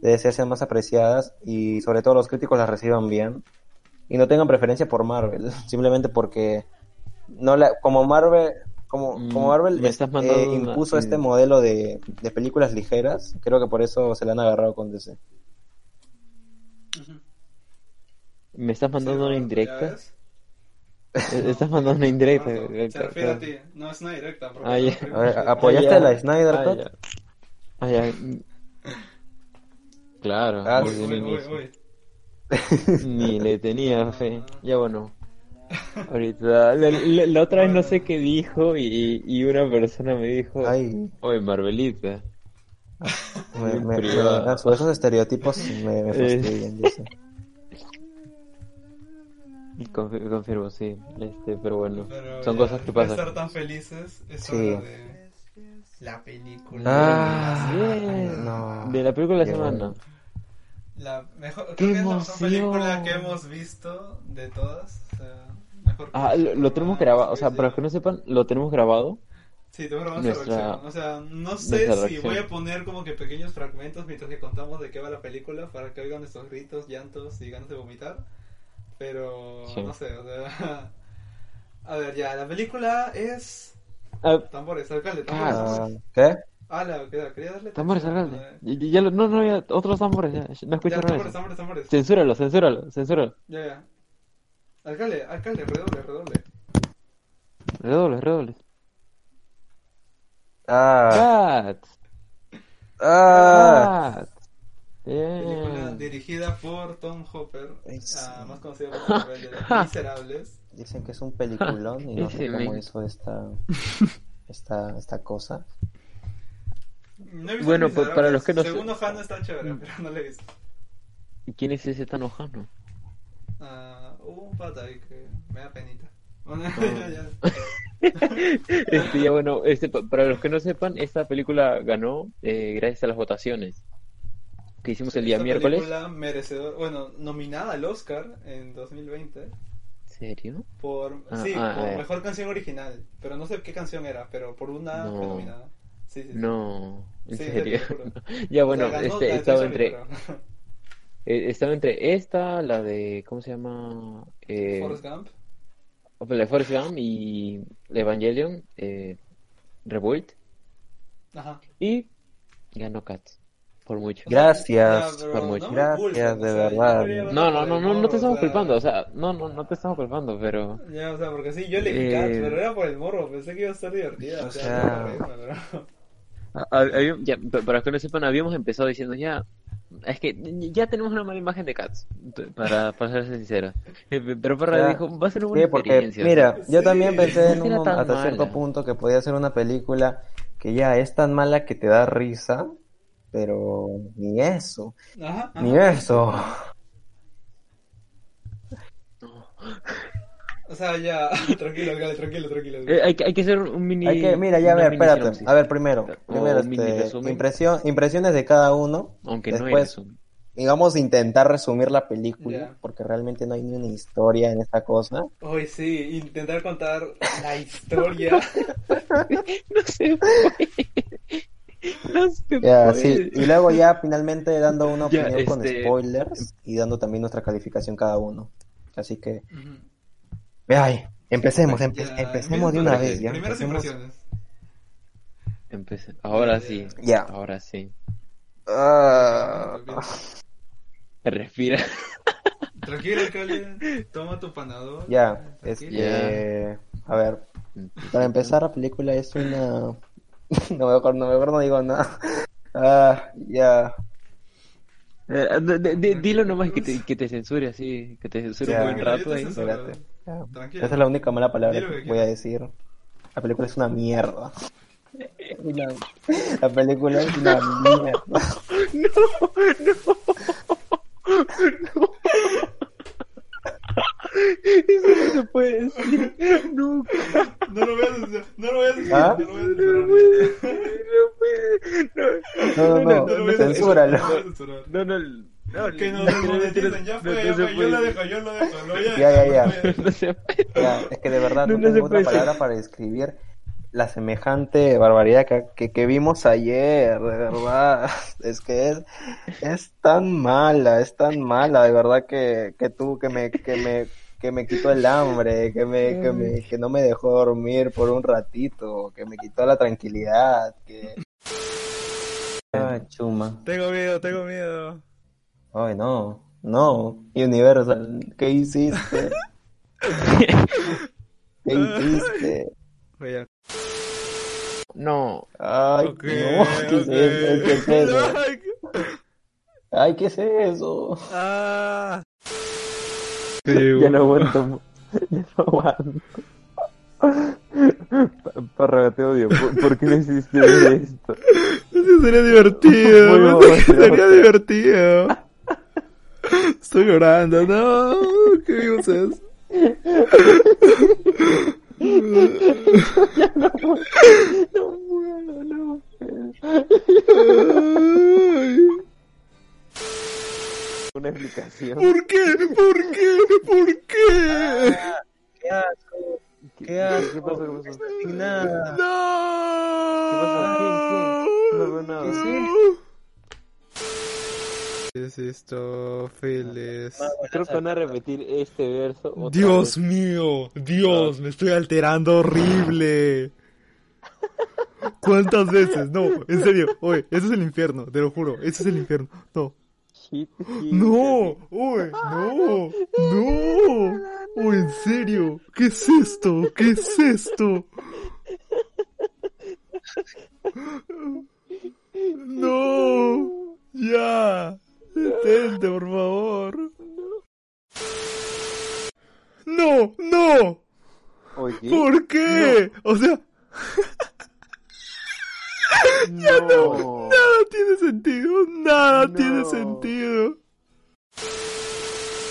S1: de DC sean más apreciadas y sobre todo los críticos las reciban bien y no tengan preferencia por Marvel, <laughs> simplemente porque no la, como Marvel como,
S3: Mm,
S1: como Marvel
S3: estás
S1: eh,
S3: una-
S1: impuso
S3: sí.
S1: este modelo de, de películas ligeras, creo que por eso se le han agarrado con DC.
S3: ¿Me estás mandando
S2: Sí,
S3: una
S2: ¿ya
S3: indirecta?
S2: ves?
S3: ¿Me <laughs> ¿Estás mandando una indirecta?
S2: No, no, Se refiere a ti. No es una directa.
S3: Ah,
S1: ver,
S2: primero-
S1: ¿apoyaste
S3: Ah,
S1: la Snyder
S3: Ah,
S1: Cut?
S3: Ah. Claro,
S1: Ah,
S2: Uy, <laughs>
S3: Ni le tenía fe. Ya bueno. <laughs> Ahorita, la, la- la otra vez no sé qué dijo y, y una persona me dijo,
S1: Ay,
S3: oye, Marvelita.
S1: me, me- me- esos estereotipos me, me fastidian, yo sé.
S3: Confi- confirmo, sí. Este, pero bueno,
S2: Pero
S3: son
S2: ya,
S3: cosas que
S2: de
S3: pasan.
S2: estar tan felices, es
S1: Sí.
S2: de la película.
S1: Ah,
S3: Bien.
S1: no.
S3: De la película de la semana.
S1: bueno.
S2: La mejor,
S3: ¡Qué
S2: creo que es la mejor película que hemos visto de todas. O sea, mejor
S3: Ah, lo, lo tenemos grabado, o sea, para los que no sepan, lo tenemos grabado.
S2: Sí, tengo grabado nuestra. O sea, no sé
S3: nuestra
S2: si
S3: reacción.
S2: voy a poner como que pequeños fragmentos mientras que contamos de qué va la película para que oigan nuestros gritos, llantos y ganas de vomitar. Pero
S3: Sí.
S2: no sé, o sea. <laughs> A ver, ya, la película es.
S3: Ah,
S2: Tambores, alcalde, tambores.
S3: Ah,
S2: tambores.
S1: ¿Qué?
S2: Ah, la, quería, quería darle.
S3: tambores, alcalde.
S2: eh.
S3: Ya, ya lo- no, no, ya, otros tambores, ya, no
S2: Ya,
S3: escucharon
S2: tambores,
S3: eso.
S2: tambores, tambores.
S3: Censúralo, censúralo, censúralo.
S2: Ya, ya. Alcalde, alcalde, redoble, redoble.
S3: Redobles, redobles.
S1: Ah,
S3: Cat.
S1: ah,
S3: Cat.
S2: Película
S3: Bien.
S2: dirigida por Tom Hopper,
S1: Es-
S2: ah, más conocido por el papel de Los Miserables.
S1: dicen que es un peliculón y no sé cómo hizo esta, esta, esta cosa.
S2: No he visto
S3: Bueno, pa- para los que no
S2: Según
S3: sé-
S2: Ohana está chévere, pero no lo he visto.
S3: ¿Y quién es ese tan ojano?
S2: Ah, hubo un pata ahí que me da penita. <laughs> Bueno, ya. <laughs>
S3: Este, ya bueno, este, pa- para los que no sepan, esta película ganó eh, gracias a las votaciones que hicimos el día
S2: Esta
S3: miércoles.
S2: merecedor, bueno, nominada al Oscar en 2020
S3: ¿Serio?
S2: por,
S3: Ah,
S2: sí,
S3: ah,
S2: por
S3: eh.
S2: mejor canción original, pero no sé qué canción era, pero por una
S3: No.
S2: nominada. Sí, sí, sí.
S3: No, en serio. <laughs> Ya
S2: O
S3: bueno,
S2: sea, ganó
S3: este, estaba entre, <laughs> eh, estaba entre esta, la de, ¿cómo se llama? Eh,
S2: Forrest Gump.
S3: la Forrest Gump y Evangelion, eh, Rebuild,
S2: Ajá.
S3: y ganó Cats, por mucho.
S1: Gracias,
S3: por mucho.
S2: no
S1: Gracias,
S2: culpen,
S1: de verdad.
S3: No, no, no, no, te estamos
S2: o sea,
S3: culpando, o sea, no, no, no te estamos culpando, pero
S2: Ya, o sea, porque sí, yo le vi
S3: Eh,
S2: pero era por el morbo, pensé que iba a estar divertida.
S1: o
S2: O sea, pero-
S3: ya, pa- para que no sepan, habíamos empezado diciendo ya, es que ya tenemos una mala imagen de Cats, para, para ser sincero. Eh, Pero Parra
S1: Ya.
S3: dijo, va a ser una buena
S1: Sí, porque
S3: experiencia.
S1: mira, yo
S2: Sí.
S1: también pensé en un, hasta cierto punto que podía ser una película que ya es tan mala que te da risa, pero ni eso,
S2: Ajá, ajá.
S1: ni eso.
S2: O sea, ya, <laughs> tranquilo, Gale, tranquilo, tranquilo.
S3: Eh, hay, que- hay que hacer un mini.
S1: Hay que, mira, ya a ver, espérate.
S3: sinopsis.
S1: A ver, primero, primero este, impresión, impresiones de cada uno.
S3: Aunque no
S1: después- vamos a intentar resumir la película, porque realmente no hay ni una historia en esta cosa.
S2: Hoy sí, intentar contar la <laughs> historia. <laughs>
S3: No se puede. <laughs> No se
S1: Ya,
S3: puede.
S1: sí. Y luego ya finalmente dando una
S3: Ya,
S1: opinión con
S3: este-
S1: spoilers y dando también nuestra calificación cada uno. Así que,
S2: Ujú.
S1: ay, empecemos, empe-
S2: Ya,
S1: empecemos de una vez, ya.
S2: Primeras
S1: Empecemos.
S2: impresiones.
S3: Empecé. Ahora sí.
S1: Ya.
S3: Ahora sí.
S1: Ah,
S3: Respira.
S2: Tranquilo, <laughs> alcalde. Toma tu panador.
S1: ya, este, a ver, para empezar la película es una, <laughs> no mejor, no mejor no digo nada. Ah, ya,
S3: Eh, dilo nomás que te, que te censure así, que te censure
S1: Ya.
S3: un buen rato
S2: te
S3: ahí.
S2: censuro.
S1: espérate. Ya.
S2: Tranquilo.
S1: Esa es la única mala palabra
S2: lo
S1: que
S2: que
S1: voy a
S2: quieras.
S1: decir. La película es una mierda. una, la película es una mierda. <laughs>
S3: Eso no se puede decir nunca.
S2: No lo veas, no lo veas,
S1: ¿Ah?
S2: no lo veas,
S1: No, no, no,
S2: no lo veas,
S1: censúralo.
S2: no lo.
S3: No, no, no.
S2: Que no
S3: no,
S2: monetizan, ya
S3: no,
S2: fue,
S3: no
S2: ya fue, yo la
S3: puede.
S2: dejo, yo la dejo, lo a
S1: Ya, ya, <laughs> ya. es que de verdad no,
S3: No, no se
S1: tengo otra palabra para describir la semejante barbaridad que, que, que vimos ayer, de verdad. <laughs> Es que es, es tan mala, es tan mala, de verdad que, que tú, que me, que me, que me quitó el hambre, que me, que me, que no me dejó dormir por un ratito, que me quitó la tranquilidad, que... Ah, chuma.
S2: Tengo miedo, tengo miedo.
S1: Ay, no, no, Universal, ¿qué hiciste? <laughs> ¿Qué hiciste?
S3: No.
S1: Ay, no, ¿qué es eso? ¿Qué es eso? <laughs>
S2: Ay, qué-
S1: Ay, ¿qué es eso?
S2: Ah. <laughs>
S3: Ya no aguanto. Ya no aguanto. Pa- Parra, te odio. ¿Por, qué no hiciste esto?
S2: Eso sería divertido. <laughs> Sería divertido. Estoy llorando, no. ¿Qué vimos eso?
S3: No puedo, no puedo. Una explicación.
S2: ¿Por qué? ¿Por qué? ¿Por qué?
S1: ¡Qué asco!
S3: ¿Qué,
S1: ¡Qué asco!
S3: ¿Qué pasó? ¿Qué pasó?
S1: Indignada.
S2: No.
S3: pasó? ¿Quién? ¿Quién? No veo nada.
S2: ¿Qué es esto, Feles?
S3: Creo que van a repetir este verso. otra
S2: Dios
S3: vez.
S2: mío, Dios, me estoy alterando horrible. ¿Cuántas veces? No, en serio, oye, eso es el infierno, te lo juro, eso es el infierno. No, No, no, no, oye, en serio, ¿qué es esto? ¿Qué es esto? No, ya, detente, por favor. No, no,
S3: Oye,
S2: ¿por qué? O sea, <laughs>
S3: no.
S2: nada tiene sentido, nada
S3: No.
S2: tiene sentido.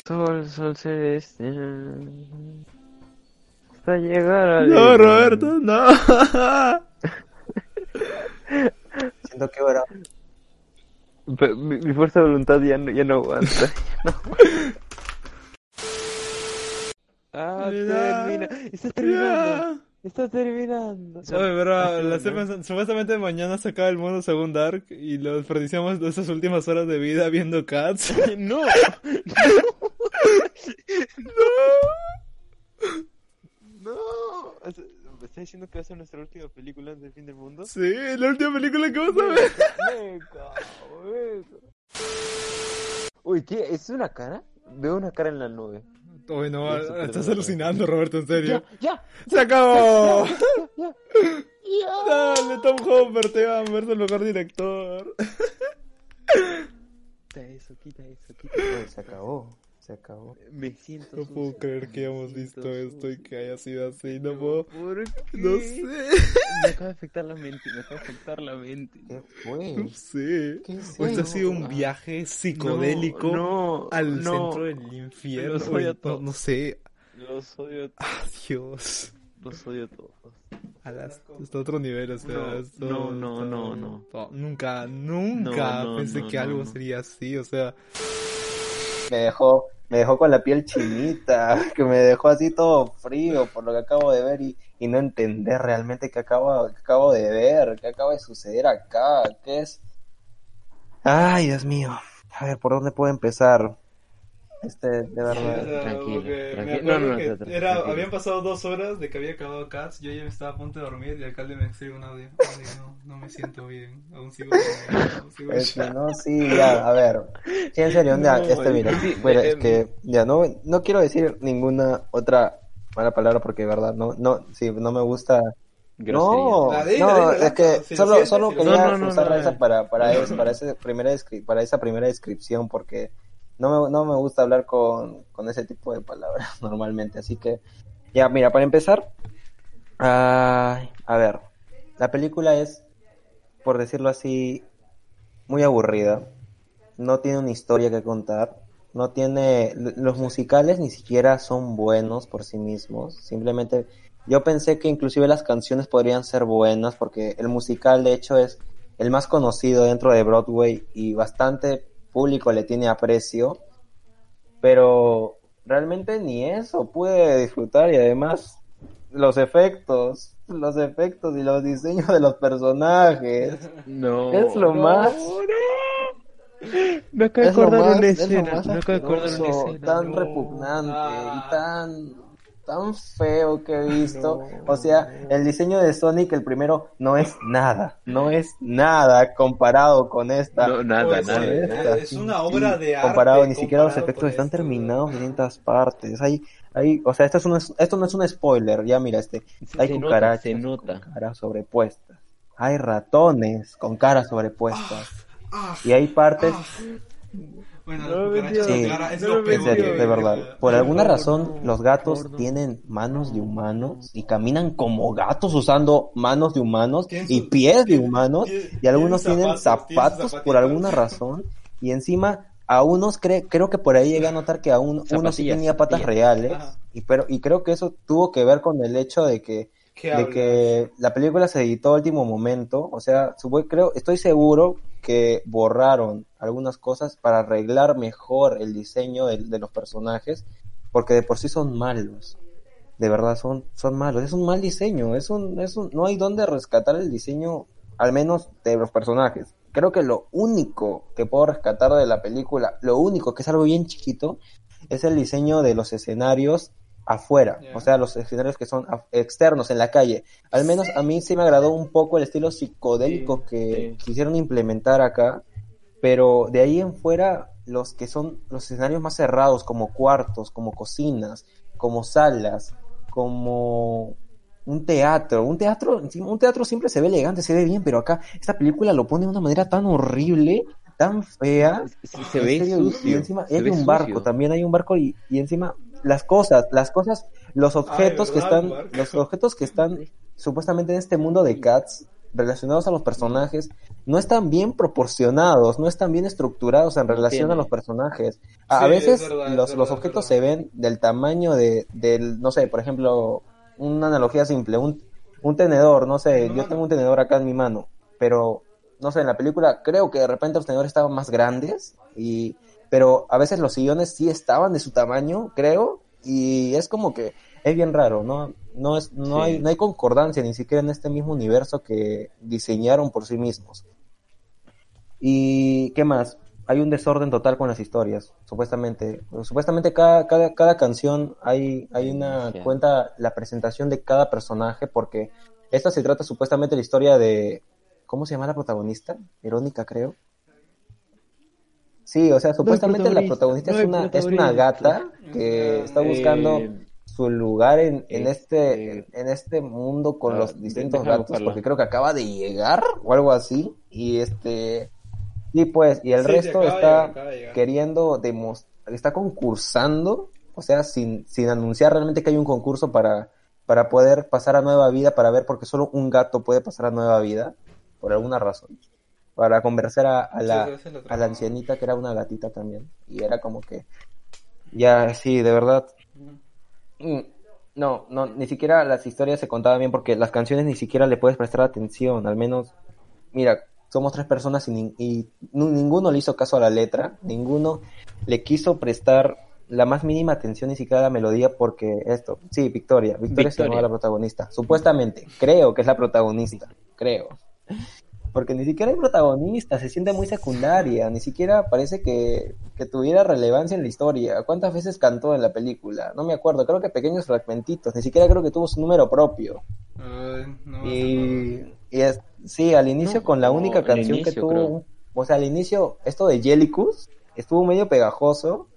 S3: Sol, sol celeste. Hasta llegar al.
S2: No, Roberto, no. <laughs>
S1: Siento que ahora...
S3: Mi, mi fuerza de voluntad ya no, ya no aguanta. <laughs> ah,
S2: Mira.
S3: termina. Está terminando.
S2: Ya.
S3: Está terminando.
S2: Oye, pero la
S3: no.
S2: supuestamente mañana se acaba el mundo según Dark y lo desperdiciamos esas últimas horas de vida viendo Cats. <laughs>
S3: no. No. O sea, ¿Me está diciendo que va a ser nuestra última película antes del fin del mundo?
S2: Sí, la última película que vamos a ver.
S3: Meca, meca. Uy, ¿qué? ¿Es una cara? Veo una cara en la nube.
S2: Oye, no,
S3: Eso,
S2: estás alucinando, Roberto, en serio.
S3: Ya, ya,
S2: ¡Se acabó!
S3: ya.
S2: Dale, Tom Hopper, te va a ver el mejor director.
S3: Quita eso, quita eso, quita
S1: Ay, se acabó, se acabó.
S3: Me siento
S2: No puedo
S3: sucio,
S2: creer que hayamos visto esto y que haya sido así, no puedo...
S3: ¿Por qué?
S2: No sé, <laughs>
S3: Me acaba de afectar la mente, me acaba de afectar la mente.
S1: ¿Qué fue?
S2: no sé.
S1: ¿Qué es
S2: O esto ha sido un viaje psicodélico
S3: No,
S2: al
S3: no.
S2: centro del infierno.
S3: Los odio a
S2: no,
S3: todos.
S2: no sé.
S3: Los odio,
S2: Ah, Dios.
S3: los odio a todos.
S2: A las- está a otro nivel, o sea,
S3: No,
S2: esto-
S3: no, no,
S2: esto-
S3: no, no.
S2: Nunca, nunca
S3: No, no,
S2: pensé
S3: no,
S2: que
S3: no,
S2: algo
S3: no.
S2: sería así, o sea,
S1: Me dejó, me dejó con la piel chinita, <laughs> que me dejó así todo frío por lo que acabo de ver y, y no entender realmente qué acabo, qué acabo de ver, qué acaba de suceder acá, qué es... Ay, Dios mío. A ver, ¿por dónde puedo empezar? Este, de verdad.
S3: Tranquilo, tranquilo.
S2: me acuerdo
S3: No, no, no,
S2: era, habían pasado dos horas de que había acabado Cats, yo ya estaba a punto de dormir y el alcalde me escribe un audio. Ay, no, no me siento bien, aún sigo sigo
S1: Este, no, sí, ya, a ver. Sí, en serio, ya,
S3: No,
S1: este, mira,
S3: sí,
S1: mira,
S3: eh,
S1: es que, ya, no, no quiero decir ninguna otra mala palabra porque, de verdad, no, no, sí, no me gusta. No,
S2: La de ella,
S1: no,
S2: de ella,
S1: es que
S2: si
S1: solo,
S2: sientes,
S1: solo
S2: si
S1: quería
S3: sientes. No, no, no,
S1: usar esa para, para, eso, para, ese primera descri- para esa primera descripción porque no me, no me gusta hablar con, con ese tipo de palabras <laughs> normalmente. Así que, ya, mira, para empezar, ay, a ver, la película es por decirlo así, muy aburrida. No tiene una historia que contar. No tiene. Los musicales ni siquiera son buenos por sí mismos. Simplemente. Yo pensé que inclusive las canciones podrían ser buenas porque el musical de hecho es el más conocido dentro de Broadway y bastante público le tiene aprecio. Pero realmente ni eso pude disfrutar y además los efectos, los efectos y los diseños de los personajes.
S3: No.
S1: Es lo
S3: no,
S1: más-
S3: no. Me acabo de acordar una escena. Me acabo de acordar una escena.
S1: tan
S3: no.
S1: repugnante
S2: Ah.
S1: y tan tan feo que he visto. O sea, el diseño de Sonic, el primero, no es nada, no es nada comparado con esta.
S3: No, nada,
S2: Pues,
S3: nada.
S2: es una obra de arte
S1: Comparado, ni siquiera los efectos están
S2: esto,
S1: terminados en distintas partes. Hay, hay, o sea, esto, es un, esto no es un spoiler, ya mira, este, hay
S3: se
S1: cucarachas
S3: se nota.
S1: con caras sobrepuestas. Hay ratones con caras sobrepuestas.
S2: Ah,
S1: Y hay partes
S2: ah. Bueno,
S3: No,
S1: Sí,
S2: de cara es
S3: no
S2: lo
S3: me
S2: peor
S1: En serio,
S2: que-
S1: de verdad. Por alguna razón, los gatos tienen manos de humanos y caminan como gatos usando manos de humanos y pies de humanos y algunos
S2: tienen zapatos,
S1: por alguna razón y encima a unos cre- creo que por ahí llegué a notar que a un- uno sí tenía patas reales
S2: Ajá.
S1: y pero y creo que eso tuvo que ver con el hecho de que
S2: ¿Qué
S1: de
S2: hablas?
S1: que la película se editó a último momento, o sea, supo- creo, estoy seguro que borraron algunas cosas para arreglar mejor el diseño de, de los personajes, porque de por sí son malos, de verdad son, son malos, es un mal diseño, es un, es un, no hay donde rescatar el diseño, al menos de los personajes. Creo que lo único que puedo rescatar de la película, lo único que es algo bien chiquito, es el diseño de los escenarios afuera, o sea, los escenarios que son externos en la calle. Al menos a mí sí me agradó un poco el estilo psicodélico
S3: Sí,
S1: que
S3: sí.
S1: quisieron implementar acá, pero de ahí en fuera los que son los escenarios más cerrados, como cuartos, como cocinas, como salas, como un teatro, un teatro, un teatro siempre se ve elegante, se ve bien, pero acá esta película lo pone de una manera tan horrible, tan fea,
S3: Se, se ve
S1: serio, y- y
S3: sucio.
S1: encima
S3: se
S1: hay
S3: ve
S1: un barco,
S3: sucio.
S1: también hay un barco y, y encima las cosas, las cosas, los objetos que están, los objetos que están supuestamente en este mundo de Cats relacionados a los personajes no están bien proporcionados, no están bien estructurados en
S3: No
S1: relación a los personajes. A,
S2: Sí,
S1: veces
S2: verdad,
S1: los,
S2: verdad,
S1: los objetos
S2: verdad.
S1: se ven del tamaño de, del, no sé, por ejemplo, una analogía simple, un, un tenedor, no sé, yo
S2: mano.
S1: tengo un tenedor acá en mi mano, pero no sé, en la película creo que de repente los tenedores estaban más grandes y pero a veces los sillones sí estaban de su tamaño, creo, y es como que es bien raro, ¿no? No es no
S3: Sí.
S1: hay no hay concordancia ni siquiera en este mismo universo que diseñaron por sí mismos. ¿Y qué más? Hay un desorden total con las historias, supuestamente. Supuestamente cada, cada, cada canción hay, hay una cuenta la presentación de cada personaje porque esta se trata supuestamente de la historia de ¿cómo se llama la protagonista? Verónica, creo. Sí, o sea, supuestamente la protagonista
S3: no
S1: es una, es una gata que está buscando
S3: Eh,
S1: su lugar en, en este
S3: este-
S1: en este mundo con
S3: Ah,
S1: los distintos gatos porque creo que acaba de llegar o algo así y este y pues y el
S2: Sí,
S1: resto
S2: de
S1: está
S2: llegar, de
S1: queriendo demostrar está concursando o sea sin sin anunciar realmente que hay un concurso para para poder pasar a nueva vida para ver porque solo un gato puede pasar a nueva vida por alguna razón para convencer a, a la a la ancianita que era una gatita también. Y era como que ya sí de verdad. Mm, No, no, ni siquiera las historias se contaban bien porque las canciones ni siquiera le puedes prestar atención, al menos, mira, somos tres personas y, y ninguno le hizo caso a la letra, ninguno le quiso prestar la más mínima atención ni siquiera a la melodía porque esto, sí, Victoria, Victoria, se
S3: Victoria.
S1: llamaba la protagonista, supuestamente, creo que es la protagonista, creo. Porque ni siquiera hay protagonista, se siente muy secundaria, ni siquiera parece que, que tuviera relevancia en la historia. ¿Cuántas veces cantó en la película? No me acuerdo, creo que pequeños fragmentitos, ni siquiera creo que tuvo su número propio.
S2: Ay, no, no,
S1: Y, y es, sí, al inicio
S3: No,
S1: con la única canción que tuvo,
S3: creo.
S1: o sea, al inicio, esto de Jellicus estuvo medio pegajoso,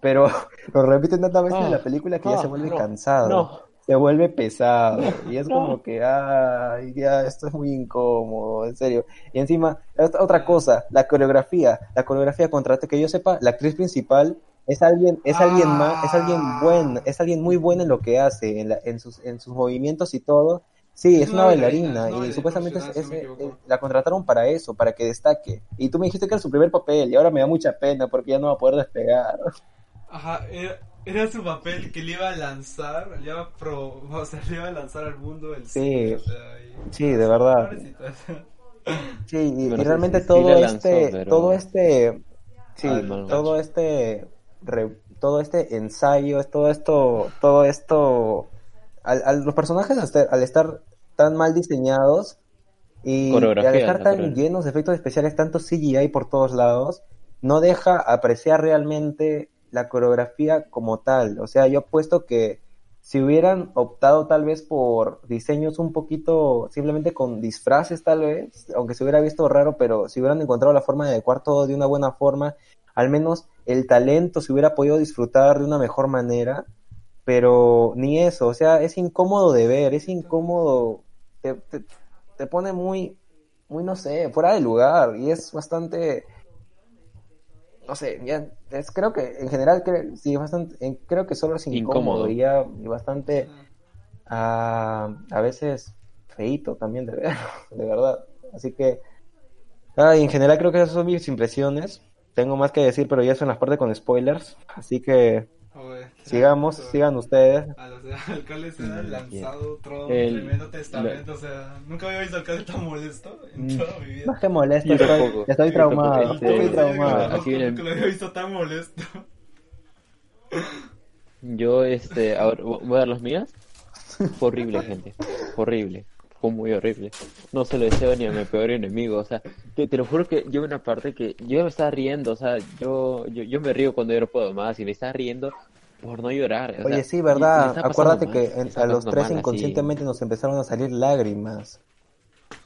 S1: pero <laughs> lo repiten tantas veces
S3: Ah,
S1: en la película que ya
S3: ah,
S1: se vuelve
S3: no,
S1: cansado. Se vuelve pesado. <laughs> Y es
S3: No.
S1: como que, ay, ya, esto es muy incómodo, en serio. Y encima, ot- otra cosa, la coreografía. La coreografía, contra que yo sepa, la actriz principal es alguien, es alguien más, es alguien
S2: Ah.
S1: bueno, es alguien muy bueno en lo que hace, en, la- en sus, en sus movimientos y todo. Sí,
S2: Es
S1: es
S2: una bailarina,
S1: bailarina y supuestamente es- es- es- la contrataron para eso, para que destaque. Y tú me dijiste que era su primer papel y ahora me da mucha pena porque ya no va a poder despegar.
S2: Ajá, era, era su papel que le iba a lanzar, le iba a, pro, <laughs> o sea, le iba a lanzar al mundo el
S1: Sí.
S2: cine, o sea, y-
S1: Sí, de verdad. Sí, y,
S3: Bueno,
S1: y
S3: sí,
S1: realmente
S3: sí, sí
S1: todo
S3: lanzó,
S1: este,
S3: pero-
S1: todo este, sí,
S3: Ah,
S1: todo este, re- todo este ensayo, todo esto, todo esto, al, al- los personajes al estar tan mal diseñados y, y al estar tan llenos de efectos especiales, tanto CGI por todos lados, no deja apreciar realmente la coreografía como tal. O sea, yo apuesto que si hubieran optado tal vez por diseños un poquito simplemente con disfraces tal vez, aunque se hubiera visto raro, pero si hubieran encontrado la forma de adecuar todo de una buena forma, al menos el talento se hubiera podido disfrutar de una mejor manera, pero ni eso, o sea, es incómodo de ver, es incómodo, te, te, te pone muy, muy, no sé, fuera de lugar y es bastante no sé, ya, es, creo que en general cre- sí, bastante, en- creo que solo es incómodo,
S3: Incómodo.
S1: y ya y bastante ah, a veces feito también de ver, <laughs> de verdad. Así que, ah, en general creo que esas son mis impresiones. Tengo más que decir, pero ya son las partes con spoilers. Así que sigamos, sigan ustedes.
S2: A los alcaldes se han
S3: Mm,
S2: lanzado otro
S3: El-
S2: tremendo testamento, o sea, nunca había visto alcalde tan molesto en
S3: Mm.
S2: toda mi vida.
S1: Más que molesto,
S3: Yo
S1: estoy,
S3: tampoco.
S1: estoy traumado,
S3: tampoco.
S1: estoy
S3: Este,
S1: traumado.
S3: aquí viene-
S2: Nunca lo había visto tan molesto.
S3: Yo, este, ahora voy a dar las mías. <laughs> Horrible, gente. Horrible. Fue muy horrible. No se lo deseo ni a mi peor enemigo. O sea, te, te lo juro que yo una parte que yo me estaba riendo. O sea, yo, yo, yo me río cuando yo no puedo más y me estaba riendo por no llorar. o
S1: Oye,
S3: sea,
S1: sí, verdad. Acuérdate que en- a los tres
S3: mal, así.
S1: inconscientemente nos empezaron a salir lágrimas.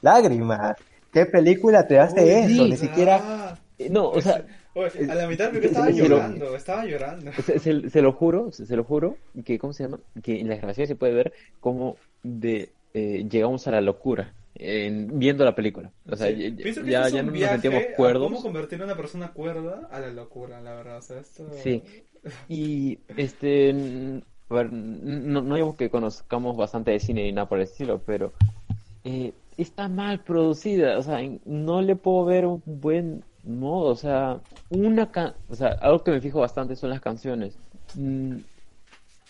S1: Lágrimas. ¿Qué película te hace
S2: Uy,
S1: eso?
S2: sí,
S1: Ni siquiera.
S2: ah.
S3: Eh, No, o sea,
S2: Oye, a la mitad me
S3: se-
S2: estaba
S3: se lo-
S2: llorando, estaba llorando.
S3: Se, se- se lo juro, se, se lo juro, que, ¿cómo se llama? Que en las grabaciones se puede ver cómo de, eh, llegamos a la locura en, viendo la película. O sea,
S2: Sí,
S3: ya,
S2: que
S3: ya, no nos sentíamos cuerdos.
S2: cómo convertir a una persona cuerda a la locura, la verdad. O sea, esto...
S3: Sí. <laughs> Y este, a ver, no, no digo que conozcamos bastante de cine ni nada por el estilo, pero eh, está mal producida, o sea, no le puedo ver un buen modo, o sea, una ca- o sea, algo que me fijo bastante son las canciones. Mm,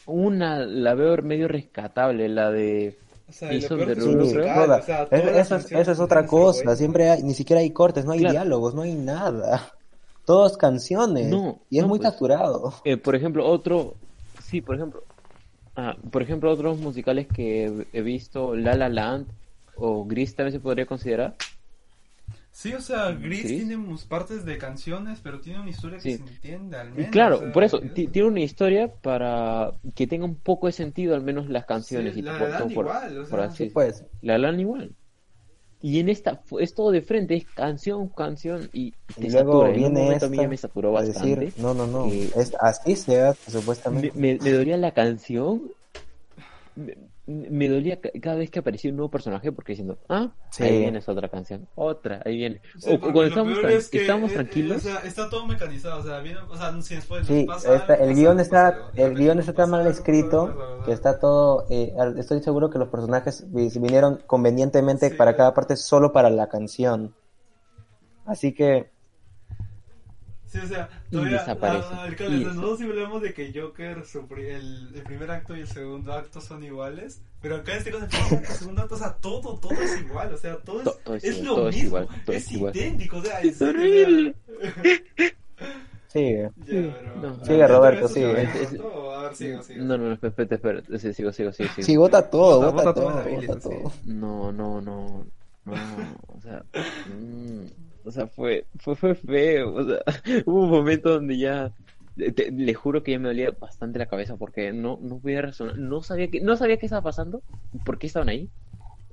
S3: Una la veo medio rescatable, la de
S2: O sea, y es o sea,
S1: eso, eso otra cosa. Siempre hay, ni siquiera hay cortes, no hay
S3: Claro.
S1: diálogos, no hay nada. <laughs> Todos canciones.
S3: No,
S1: y es
S3: no,
S1: muy
S3: pues.
S1: saturado.
S3: Eh, por ejemplo, otro, sí, por ejemplo, ah, por ejemplo, otros musicales que he- he visto, La La Land o Gris también se podría considerar.
S2: Sí, o sea, Gris
S3: Gris.
S2: tiene mus- partes de canciones, pero tiene una historia que
S3: Sí.
S2: se entiende al menos.
S3: claro,
S2: o sea,
S3: por eso,
S2: es-
S3: ti- tiene una historia para que tenga un poco de sentido, al menos las canciones
S2: Sí,
S3: y
S2: La
S3: por- por-
S2: igual, o
S3: por
S2: sea.
S3: así
S1: Sí, pues.
S3: La La Land igual. Y en esta es todo de frente, es canción, canción y te
S1: Y luego
S3: satura. En un
S1: viene
S3: momento a mí ya me saturó bastante.
S1: decir, no, no, no. Es, así se hace,
S3: me,
S1: supuestamente.
S3: me, me dolía la canción. Me, dolía ca- cada vez que aparecía un nuevo personaje porque diciendo, ah,
S1: Sí.
S3: ahí viene esa otra canción, otra, ahí viene.
S2: Sí,
S3: o cuando
S2: lo
S3: estábamos,
S2: peor
S3: tran-
S2: es que,
S3: estábamos
S2: eh, eh,
S3: tranquilos,
S2: o sea, está todo mecanizado, o sea, viene, o sea, sin spoilers,
S1: Sí,
S2: pasa
S1: está-
S2: algo,
S1: el
S2: pasa guion
S1: está,
S2: algo,
S1: el guion está tan mal escrito
S2: algo,
S1: que está todo, eh, al- estoy seguro que los personajes vi- vinieron convenientemente
S2: Sí.
S1: para cada parte solo para la canción. Así que,
S2: Sí, o sea,
S3: Y
S2: todavía,
S3: desaparece.
S2: ah, alcalde,
S3: Y-
S2: nosotros siempre hablamos de que Joker, su pri- el, el primer acto y el segundo acto son iguales, pero acá en este caso el segundo acto, o sea, todo, todo es igual, o sea, todo es,
S3: To- todo es
S2: es
S3: igual,
S2: lo
S3: todo es
S2: mismo,
S3: igual, todo
S2: es
S3: igual.
S2: idéntico, o sea,
S3: Es horrible. <laughs>
S1: sigue.
S2: ya, pero-
S3: No.
S1: Sigue,
S2: ¿Ya
S1: Roberto, sigue.
S3: Es- es-?
S2: A ver, sigo, sigo.
S3: no, no, no, espera, espera, espera, sí, sigo, sigo, sigo, sigo.
S1: Sí, vota todo,
S2: Vota-
S1: vota,
S2: vota
S1: todo,
S2: sí.
S1: todo.
S3: No, no, no, no, o sea, mm, o sea, fue, fue, fue feo, o sea, <laughs> hubo un momento donde ya, te- le juro que ya me dolía bastante la cabeza porque no, no podía razonar, no sabía que, no sabía qué estaba pasando, por qué estaban ahí,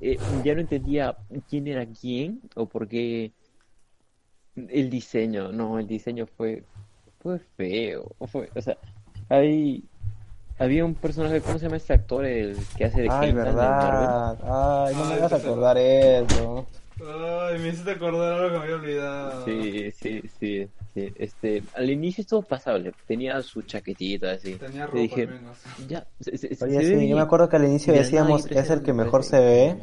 S3: eh, ya no entendía quién era quién o por qué el diseño, no, el diseño fue, fue feo, fue, o sea, hay, había un personaje, ¿cómo se llama este actor, el que hace de
S1: Ay, verdad. Ay, no me
S2: Ay,
S1: hagas
S2: entonces-
S1: acordar eso.
S2: Ay, me hiciste acordar algo que me había olvidado.
S3: Sí, sí, sí. este, este, al inicio estuvo pasable, tenía su chaquetita así.
S2: Tenía ropa
S3: dije,
S2: al menos.
S3: ya, se, se- se
S1: Oye,
S3: ve
S1: sí, yo me acuerdo que al inicio
S3: De
S1: decíamos, es el que mejor
S3: me
S1: se ve,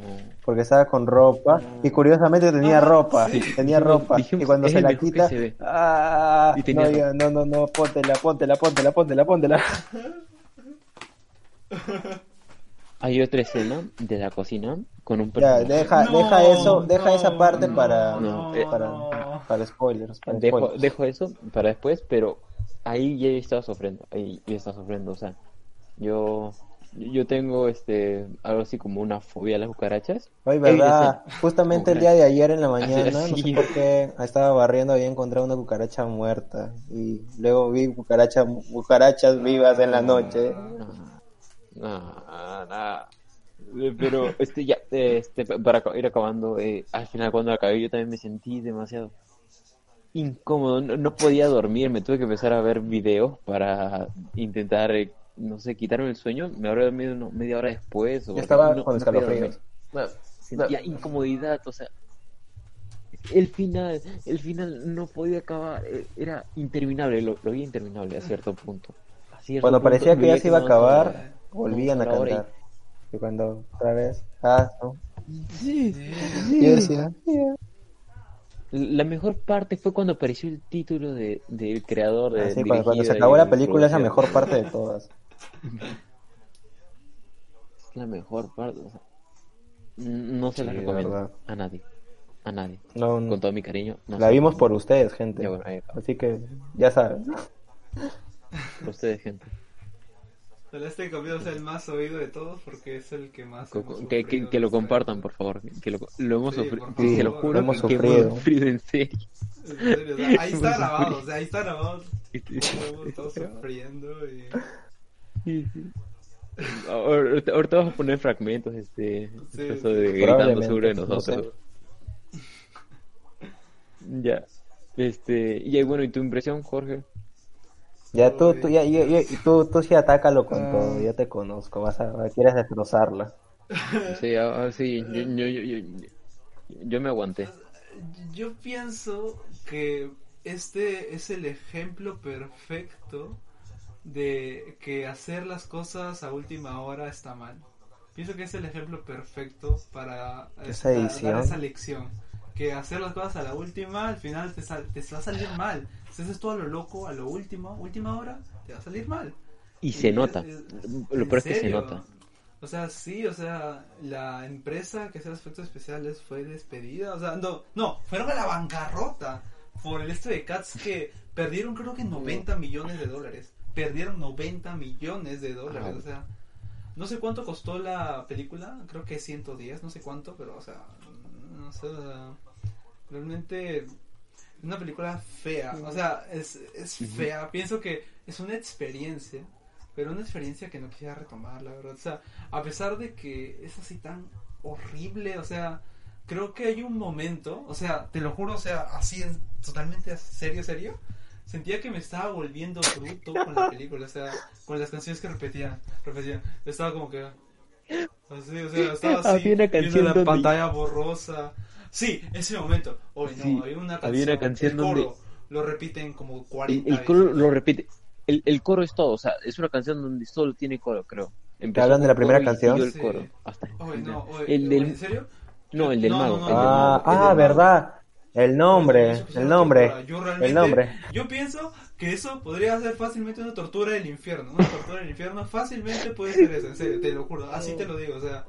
S1: porque estaba con ropa, y curiosamente tenía
S2: Ah,
S1: ropa,
S2: sí.
S1: tenía ropa,
S3: dijimos,
S1: y cuando se la quita,
S3: se
S1: ah,
S3: Y tenía
S1: no, diga, no, no, no, póntela, póntela, póntela, póntela, póntela. <laughs>
S3: Hay otra escena de la cocina con un
S1: Ya,
S3: personaje.
S1: deja,
S2: No,
S1: deja eso, deja
S2: no,
S1: esa parte
S2: no,
S1: para,
S3: no,
S1: para,
S2: no.
S1: para spoilers, para
S3: Dejo,
S1: spoilers.
S3: dejo eso para después, pero ahí ya estaba sufriendo, ahí ya estaba sufriendo, o sea, yo yo tengo este algo así como una fobia a las cucarachas. Ey,
S1: verdad, justamente el día de ayer en la <laughs>
S3: Así-
S1: mañana, no sé por qué, estaba barriendo y encontré una cucaracha muerta, y luego vi cucaracha, cucarachas vivas en la noche.
S3: No, no, no. Eh, Pero este ya este para ir acabando, eh, al final cuando acabé yo también me sentí demasiado incómodo, no, no podía dormir, me tuve que empezar a ver videos para intentar eh, no sé, quitarme el sueño, me habré dormido no- media hora después o
S1: Yo estaba
S3: no-
S1: con escalofríos.
S3: Sentía incomodidad, o sea, el final, el final no podía acabar, eh, era interminable, lo, lo vi interminable a cierto punto. A cierto
S1: Cuando
S3: punto
S1: parecía que ya se iba a acabar, volvían a cantar. Y cuando otra vez, ah, no.
S3: Sí,
S1: Yo decía,
S3: La mejor parte fue cuando apareció el título de, del creador de
S1: así, cuando, cuando se acabó la película es la mejor parte de todas.
S3: Es la mejor parte. o sea, n- no se la
S1: Sí,
S3: recomiendo a nadie. A nadie.
S1: No, no.
S3: Con todo mi cariño. no
S1: La
S3: sé.
S1: vimos por ustedes, gente.
S3: Ya, bueno.
S1: Así que ya saben.
S3: Por ustedes, gente.
S2: Ojalá este capítulo sea el más oído de todos porque es el que más.
S3: Co-
S2: hemos
S3: co- Que, que,
S2: sufrido
S3: que lo compartan, por favor. Que lo, lo hemos
S2: Sí,
S3: sufrido. que se lo juro
S1: Hemos
S3: que, que
S1: sufrido.
S3: hemos sufrido en serio.
S2: En serio, o sea, ahí está grabado,
S3: sufrido.
S2: o sea, ahí está grabado. Estamos todos sufriendo y.
S3: Sí, sí. Ahorita, ahorita vamos a poner fragmentos este,
S2: Sí,
S3: eso
S2: sí.
S3: de gritando sobre
S1: no
S3: nosotros.
S1: sé.
S3: Ya. Este, y bueno, ¿y tu impresión, Jorge?
S1: Ya tú, tú, ya, ya- ya- tú, tú sí atácalo con
S2: Ah.
S1: todo, ya te conozco, vas a, quieres destrozarla. <laughs>
S3: Sí, ah, ah, sí, yo, yo, yo, yo, yo me aguanté.
S2: Yo pienso que este es el ejemplo perfecto de que hacer las cosas a última hora está mal. Pienso que es el ejemplo perfecto para
S1: Esa
S2: esta- dar esa lección. Que hacer las cosas a la última, al final te, sal- te va a salir mal. Si haces todo a lo loco, a lo último, última hora, te va a salir mal.
S3: Y se
S2: es-
S3: nota.
S2: es-
S3: Lo
S2: ¿en
S3: peor es que se nota.
S2: O sea, sí, o sea, la empresa que hacía los efectos especiales fue despedida. O sea, no, no, fueron a la bancarrota por el este de Cats que <laughs> perdieron creo que 90 millones de dólares. Perdieron 90 millones de dólares,
S3: Ah.
S2: o sea, no sé cuánto costó la película, creo que 110, no sé cuánto, pero o sea, no sé, o sea, realmente una película fea, o sea, es, es fea, pienso que es una experiencia, pero una experiencia que no quisiera retomar, la verdad, o sea, a pesar de que es así tan horrible, o sea, creo que hay un momento, o sea, te lo juro, o sea, así en, totalmente serio, serio, sentía que me estaba volviendo bruto con la película, o sea, con las canciones que repetían, repetían, estaba como que así, o sea, estaba <laughs> así, viendo la pantalla borrosa. Sí, ese momento. Oye, no,
S3: Sí,
S2: había una canción,
S3: había una canción
S2: el coro
S3: donde-
S2: lo repiten como
S3: El,
S2: 40
S3: el coro
S2: veces.
S3: lo repite. El, el coro es todo, o sea, es una canción donde solo tiene coro, creo. Empezó
S1: hablan de la primera
S3: coro y
S1: canción?
S3: el
S2: Sí.
S3: coro. Hasta
S2: Oye,
S3: el
S2: no, oye,
S3: el del,
S2: ¿en serio?
S3: no, el del
S2: No,
S3: mago.
S2: no, no,
S3: el del
S1: Ah,
S3: mago, el
S1: ah, verdad. El nombre, el nombre.
S2: Yo realmente-
S1: el nombre.
S2: Yo pienso que eso podría ser fácilmente una tortura del infierno. Una tortura del infierno fácilmente puede ser eso, en serio, te lo juro. Así te lo digo, o sea.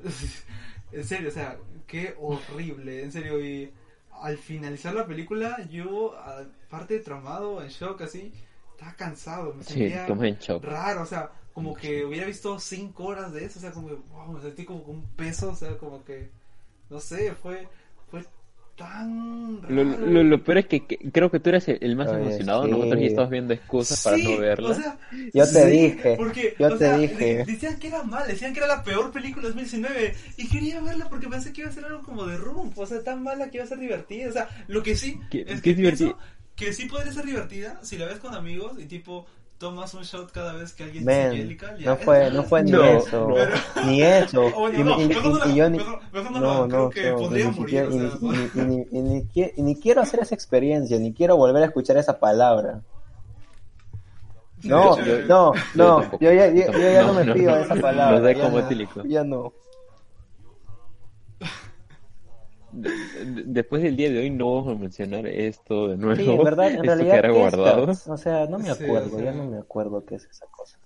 S2: <laughs> En serio, o sea, qué horrible, en serio. Y al finalizar la película, yo, aparte de traumado, en shock, así, estaba cansado. Me sentía
S3: tomé en shock.
S2: raro, o sea, como que hubiera visto cinco horas de eso, o sea, como que, wow, me sentí como un peso, o sea, como que, no sé, fue tan raro.
S3: Lo, lo, lo peor es que, que creo que tú eres el, el más
S1: Oye,
S3: emocionado.
S1: sí.
S3: Nosotros ya estamos viendo excusas para no verla.
S2: O sea,
S1: Yo te
S2: sí,
S1: dije,
S2: porque,
S1: yo
S2: o
S1: te
S2: sea,
S1: dije.
S2: de- decían que era mal, decían que era la peor película de 2019 y quería verla porque pensé que iba a ser algo como de Rump, o sea, tan mala que iba a ser divertida, o sea, lo que sí
S3: ¿Qué-
S2: es
S3: qué
S2: que
S3: es divertida?
S2: pienso que sí podría ser divertida si la ves con amigos y tipo tomas un shot cada vez que alguien
S1: Men,
S2: dice Jellical, ya,
S1: no fue, no fue ni
S3: No,
S1: eso,
S2: no.
S1: ni eso. <laughs>
S2: No, no
S1: ni- quiero hacer esa experiencia, ni quiero volver a escuchar esa palabra. No,
S2: Yo-
S1: no, no, yo ya, yo, yo ya no,
S3: No,
S1: me pido
S3: no,
S1: esa
S3: no
S1: palabra.
S3: sé cómo.
S1: Ya no.
S3: De- de- después del día de hoy no vamos a mencionar esto de nuevo.
S1: Sí, en verdad, en realidad,
S3: quedará
S1: ¿qué es
S3: guardado.
S1: O sea, no me
S2: Sí,
S1: acuerdo,
S2: o sea.
S1: ya no me acuerdo qué es esa cosa.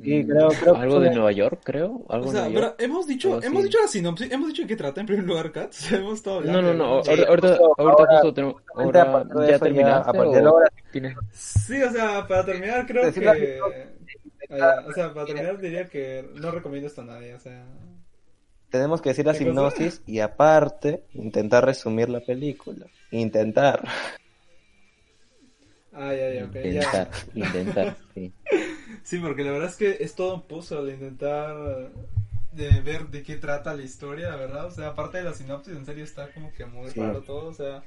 S1: Sí, creo, creo que
S3: Algo de
S1: fue-
S3: Nueva York, creo. Algo
S2: O
S3: de
S2: sea,
S3: Nueva
S2: pero
S3: York.
S2: hemos dicho, hemos dicho la sinopsis, hemos dicho de qué trata en primer lugar, Cats. hemos estado
S3: No,
S2: hablando.
S3: no, no.
S1: Sí,
S3: ahorita, ahorita,
S1: justo
S3: ahorita
S1: ahora-
S3: justo tenemos. Ahora,
S1: de
S3: ¿ya
S1: ya,
S3: terminaste
S1: a partir
S3: o
S1: de ahora-
S3: tienes-
S2: Sí, o sea, para terminar creo que... Ah, ya, o sea, para terminar diría que no recomiendo esto a nadie, o sea...
S1: Tenemos que decir la hipnosis y aparte intentar resumir la película. Intentar.
S2: Ay, ay, ok, ya.
S3: Intentar, intentar, sí.
S2: Sí, porque la verdad es que es todo un puzzle intentar de ver de qué trata la historia, ¿verdad? O sea, aparte de la sinopsis, en serio está como que muy
S1: Sí.
S2: raro todo, o sea,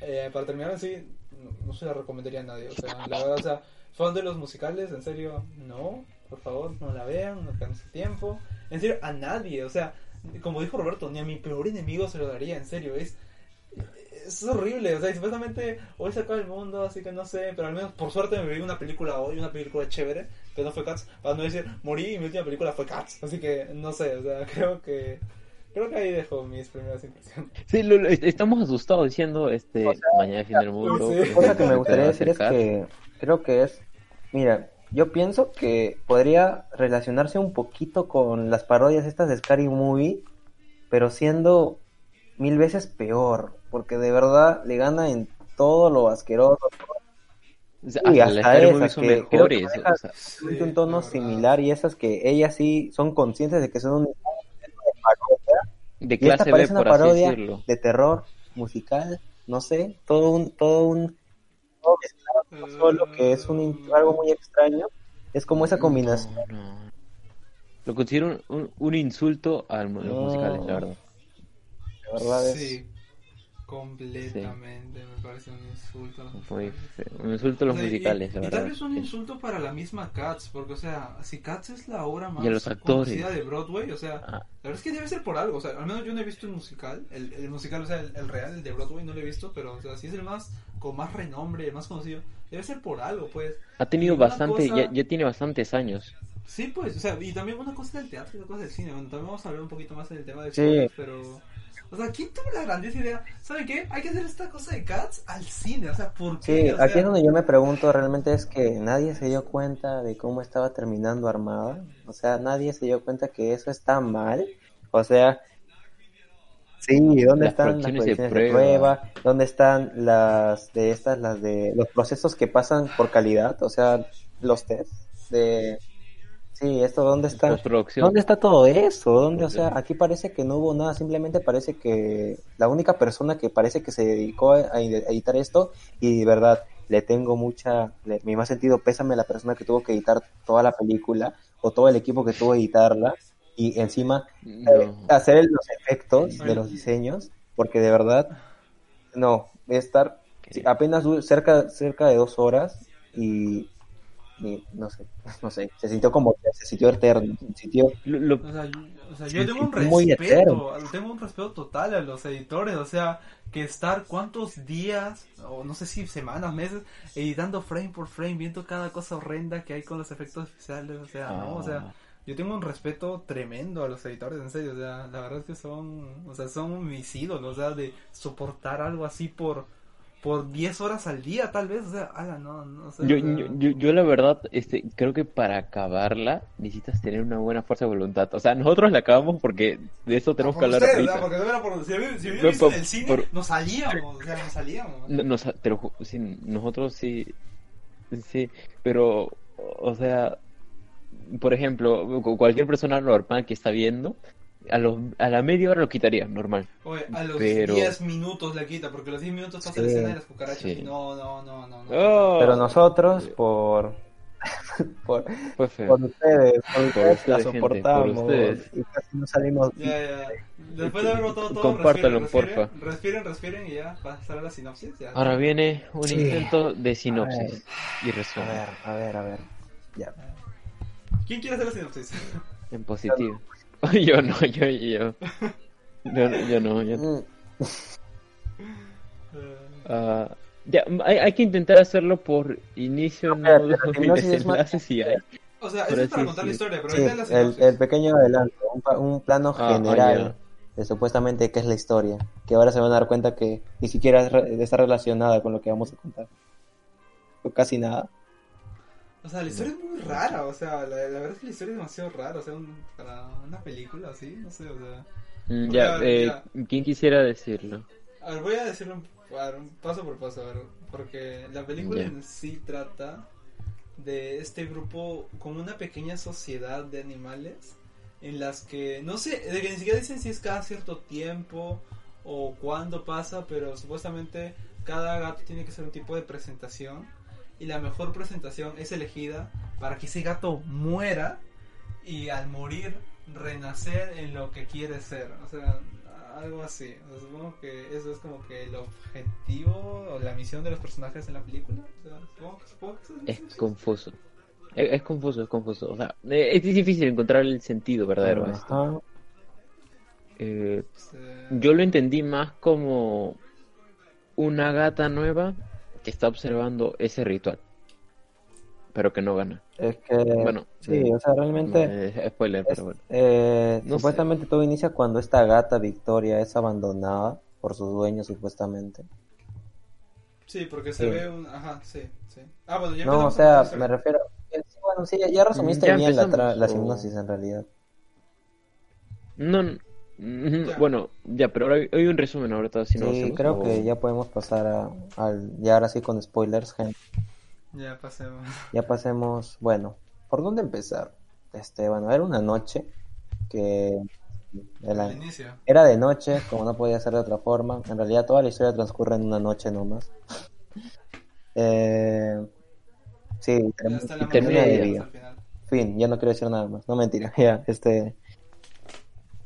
S2: eh, para terminar así, no, no se la recomendaría a nadie, o sea, la verdad, o sea, fan de los musicales, en serio, no, por favor, no la vean, no pierdan su tiempo, en serio, a nadie, o sea, como dijo Roberto, ni a mi peor enemigo se lo daría, en serio, es... Es horrible, o sea, y supuestamente hoy se acaba el mundo, así que no sé, pero al menos por suerte me vi una película hoy, una película chévere, que no fue Cats, para no decir morí y mi última película fue Cats, así que no sé, o sea, <laughs> creo que creo que ahí dejo mis primeras impresiones.
S3: Sí, lo- lo- est- estamos asustados diciendo, este, mañana fin del mundo.
S2: sí.
S1: Cosa que me <laughs> gustaría decir es que creo que es, mira, yo pienso que podría relacionarse un poquito con las parodias estas de Scary Movie, pero siendo mil veces peor, porque de verdad le gana en todo lo asqueroso,
S3: O sea,
S1: Sí,
S3: hasta
S1: hasta esas que creo que
S3: mejores.
S1: manejan
S3: o sea,
S1: Realmente un tono similar y esas que ellas sí son conscientes de que son un de parodia
S3: de
S1: y esta
S3: clase B,
S1: parece una
S3: así
S1: parodia
S3: decirlo.
S1: de terror musical, no sé, todo un todo un todo mezclado, solo que es un algo muy extraño, es como esa combinación.
S3: No, no. Lo considero un, un- un insulto a los
S1: No.
S3: musicales, la verdad.
S1: La verdad es
S2: Sí, completamente, me parece un insulto a los
S3: Muy
S2: musicales.
S3: feo. Un insulto a los
S2: O sea, y-
S3: musicales, la
S2: y,
S3: verdad.
S2: tal vez un
S3: Sí.
S2: insulto para la misma Cats, porque, o sea, si Cats es la obra más
S3: Y a los actores.
S2: conocida de Broadway, o sea,
S3: Ah.
S2: la verdad es que debe ser por algo, o sea, al menos yo no he visto el musical, el, el musical, o sea, el, el real, el de Broadway no lo he visto, pero, o sea, si es el más, con más renombre, el más conocido, debe ser por algo, pues.
S3: Ha tenido bastante,
S2: cosa-
S3: ya, ya tiene bastantes años.
S2: Sí, pues, o sea, y también una cosa del teatro y una cosa del cine, bueno, también vamos a hablar un poquito más del tema de
S1: Sí.
S2: pero... O sea, ¿quién tuvo la grandiosa idea? ¿Saben qué? Hay que hacer esta cosa de Cats al cine, o sea, ¿por qué?
S1: Sí,
S2: O sea,
S1: aquí es donde yo me pregunto realmente es que nadie se dio cuenta de cómo estaba terminando Armada. O sea, nadie se dio cuenta que eso está mal. O sea, sí, ¿dónde
S3: Las
S1: están las
S3: proyecciones de
S1: proyecciones de
S3: prueba.
S1: prueba? ¿Dónde están las de estas, las de los procesos que pasan por calidad? O sea, los test de... Sí, esto, ¿dónde está?
S3: Postproducción.
S1: ¿Dónde está todo eso? ¿Dónde, o sea, aquí parece que no hubo nada, simplemente parece que la única persona que parece que se dedicó a, editar esto, y de verdad, le tengo mucha, le- mi más sentido pésame a la persona que tuvo que editar toda la película, o todo el equipo que tuvo que editarla, y encima eh, hacer los efectos de los diseños, porque de verdad, no, voy a estar sí, apenas cerca, cerca de dos horas, y, no sé, <laughs> no sé, se sintió como, se sintió eterno, se sintió
S3: Lo- lo-
S2: O sea, yo, o sea, yo tengo un respeto, tengo un respeto total a los editores, o sea, que estar cuántos días, o no sé si semanas, meses, editando frame por frame, viendo cada cosa horrenda que hay con los efectos especiales, o sea, no, o sea,
S3: Ah.
S2: yo tengo un respeto tremendo a los editores, en serio, o sea, la verdad es que son, o sea, son mis ídolos, o sea, de soportar algo así por, por 10 horas al día, tal vez, o sea, ala, no, no sé.
S3: Yo,
S2: o sea,
S3: yo, yo, yo la verdad, este, creo que para acabarla necesitas tener una buena fuerza de voluntad. O sea, nosotros la acabamos porque de eso tenemos
S2: por
S3: que hablar.
S2: ¿verdad? Porque no por- si si hubiera
S3: Pero
S2: visto
S3: por-
S2: en el cine,
S3: por-
S2: nos salíamos, o sea, nos salíamos.
S3: No, nos- sí, nosotros sí, sí, pero, o sea, por ejemplo, cu- cualquier persona normal que está viendo, a, los, a la media hora lo quitaría, normal.
S2: Oye, a los
S3: Pero-
S2: 10 minutos le quita, porque a los 10 minutos pasa la
S1: Sí,
S2: escena de las cucucarachas
S3: sí.
S2: y no, no, no, no. no.
S3: Oh.
S1: Pero nosotros, por <laughs> por,
S3: Fue feo.
S1: por ustedes, por ustedes la
S3: ustedes, gente, por
S1: soportamos
S3: ustedes.
S1: y casi no salimos.
S2: Ya, ya. Después de haber votado todo,
S3: Compártalo,
S2: respiren,
S3: porfa.
S2: respiren, respiren, respiren y ya pasar a la sinopsis. Ya.
S3: Ahora viene un
S1: Sí.
S3: intento de sinopsis y
S1: A
S3: resumen
S1: ver, a ver, a ver. Ya.
S2: ¿Quién quiere hacer la sinopsis?
S3: en positivo. <laughs> Yo no, yo, yo. Yo, yo no, yo no.
S1: Mm,
S2: Eh,
S3: Ah, ya, hay, hay que intentar hacerlo por inicio, no
S1: más-
S3: desenlace si hay.
S2: o sea, eso es para
S3: sí,
S2: contar la historia, pero
S1: Sí,
S2: ahorita es la
S1: el, el pequeño adelanto, un, pa- un plano
S3: Ah,
S1: general
S3: ah,
S1: de supuestamente qué es la historia, que ahora se van a dar cuenta que ni siquiera está relacionada con lo que vamos a contar. O casi nada.
S2: O sea, la historia es muy rara, o sea, la, la verdad es que la historia es demasiado rara, o sea, un- para una película así, no sé, o sea...
S3: Mm,
S2: Ya,
S3: eh,
S2: ya.
S3: ¿quién quisiera decirlo?
S2: A ver, voy a decirlo un, a ver, un paso por paso, a ver, porque la película en sí trata de este grupo como una pequeña sociedad de animales en las que, no sé, de que ni siquiera dicen si es cada cierto tiempo o cuándo pasa, pero supuestamente cada gato tiene que ser un tipo de presentación y la mejor presentación es elegida para que ese gato muera y al morir renacer en lo que quiere ser. O sea, algo así. O sea, supongo que eso es como que el objetivo o la misión de los personajes en la película. O sea, supongo, supongo que eso
S3: Es confuso. Es, es confuso, es confuso. O sea, eh, es difícil encontrar el sentido verdadero a esto. Eh,
S2: Eh,
S3: yo lo entendí más como una gata nueva que está observando ese ritual, pero que no gana.
S1: Es que,
S3: Bueno,
S1: sí,
S3: eh,
S1: o sea, realmente,
S3: Eh, spoiler,
S1: es-
S3: pero bueno.
S1: eh,
S3: No
S1: supuestamente todo inicia cuando esta gata Victoria es abandonada por sus dueños, supuestamente.
S2: sí, porque se
S1: Sí.
S2: ve un... Ajá, sí, sí. Ah, bueno, ya
S1: No, o sea, me refiero. sí, Bueno, sí, ya, resumiste
S3: Ya
S1: bien la, la
S3: o-
S1: sinopsis en realidad.
S3: No, mm,
S2: Ya.
S3: bueno, ya, pero ahora hay, hay un resumen ahorita, si no
S1: sí,
S3: hacemos,
S1: creo
S3: o-
S1: que ya podemos pasar a, al. Ya ahora sí con spoilers, gente.
S2: Ya pasemos.
S1: Ya pasemos. Bueno, ¿por dónde empezar? Este, bueno, era una noche que. Era, de noche, como no podía ser de otra forma. En realidad, toda la historia transcurre en una noche nomás. <laughs> Eh, sí, termina
S3: de día.
S1: Fin, ya no quiero decir nada más. No mentira, <laughs> ya, este.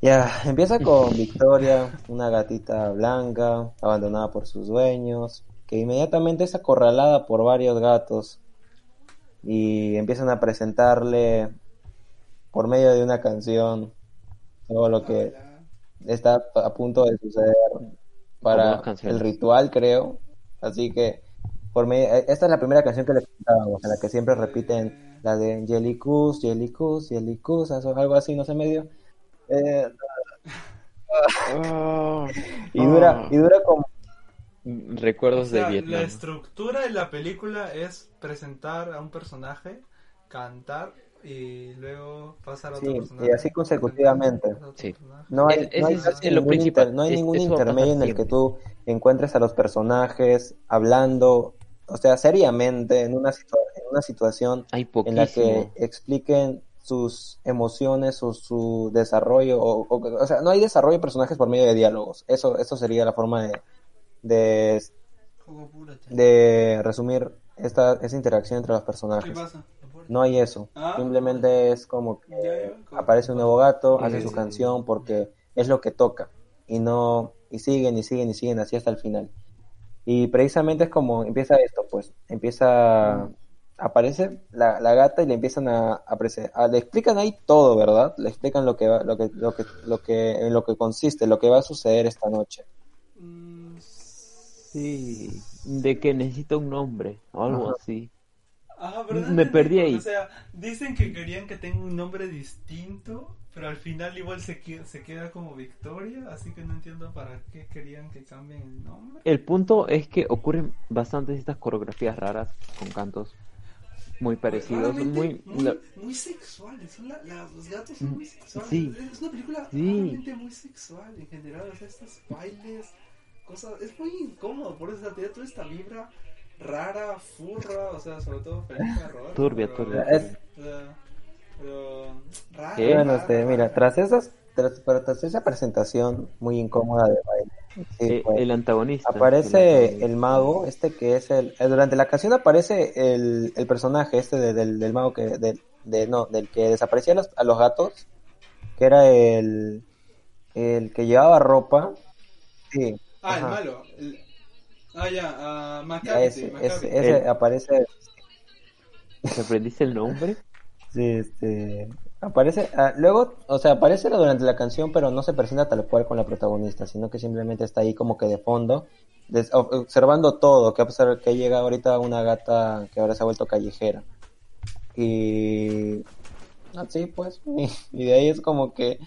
S1: Ya, empieza con Victoria, una gatita blanca, abandonada por sus dueños, que inmediatamente es acorralada por varios gatos y empiezan a presentarle por medio de una canción todo lo que está a punto de suceder para el ritual, creo. Así que, por medio, esta es la primera canción que le contábamos, en la que siempre repiten la de Jellicus, Jellicus, Jellicus, eso- algo así, no sé, medio. Eh,
S3: Ah, <laughs>
S1: y dura, y dura como,
S3: recuerdos
S2: O sea,
S3: de
S2: la
S3: Vietnam.
S2: estructura de la película es presentar a un personaje, cantar y luego pasar a otro
S1: Sí,
S2: personaje.
S1: y así consecutivamente.
S3: Sí.
S1: no hay,
S3: Es-
S1: no hay
S3: es-
S1: casi
S3: es lo
S1: ningún
S3: principal.
S1: inter- no hay
S3: Es-
S1: ningún
S3: eso va a pasar
S1: intermedio en el que tú encuentres a los personajes hablando, o sea, seriamente en una, situa- en una situación
S3: Hay
S1: en la que expliquen sus emociones o su desarrollo, o, o, o sea, no hay desarrollo de personajes por medio de diálogos. Eso, eso sería la forma de, de, resumir esta, esa interacción entre los
S2: ¿Qué
S1: personajes.
S2: pasa?
S1: No hay eso.
S2: Ah.
S1: Simplemente es como que aparece un nuevo gato, hace su canción porque es lo que toca y no y siguen y siguen y siguen así hasta el final. Y precisamente es como empieza esto, pues empieza aparece la, la gata y le empiezan a, a, a- le explican ahí todo, ¿verdad? Le explican lo que va, lo que lo que lo que en lo que consiste, lo que va a suceder esta noche.
S2: Mm,
S3: Sí, de que necesita un nombre o algo
S1: Ajá.
S3: así.
S2: Ah, ¿verdad?
S3: Me perdí ahí.
S2: O sea, dicen que querían que tenga un nombre distinto, pero al final igual se, se queda como Victoria, así que no entiendo para qué querían que cambien el nombre.
S3: El punto es que ocurren bastantes estas coreografías raras con cantos muy parecidos, muy...
S2: muy,
S3: la-
S2: muy sexuales. Son la- la- los gatos son muy sexuales.
S3: Sí.
S2: Es una película
S3: Sí.
S2: realmente muy sexual en general. O sea, estos bailes, cosas. Es muy incómodo. Por eso da toda esta vibra rara, furra. O sea, sobre todo Felipe <laughs>
S3: Turbia,
S2: pero,
S3: turbia.
S1: Es-
S2: pero rara.
S3: Sí.
S1: Bueno,
S2: rara,
S1: este, mira,
S2: rara.
S1: tras esas tras, pero tras esa presentación muy incómoda de baile, sí,
S3: Eh,
S1: pues,
S3: el antagonista. el
S1: aparece
S3: antagonista.
S1: el mago, este que es el, eh, durante la canción aparece el, el personaje este de- del, del mago que, del, de, no, del que desaparecía a los, a los gatos, que era el, el que llevaba ropa, sí,
S2: Ah, el
S1: ajá.
S2: malo. el- Ah, ya, ah,
S1: Ya
S2: Maccabi,
S1: ese,
S2: Maccabi.
S1: ese, ese
S3: El-
S1: aparece,
S3: ¿Te aprendiste el nombre? <laughs>
S1: sí, este, aparece, ah, luego, o sea, aparece durante la canción, pero no se presenta tal cual con la protagonista, sino que simplemente está ahí como que de fondo, des- observando todo, que a pesar que llega ahorita una gata que ahora se ha vuelto callejera. Y así pues, y, <laughs> y de ahí es como que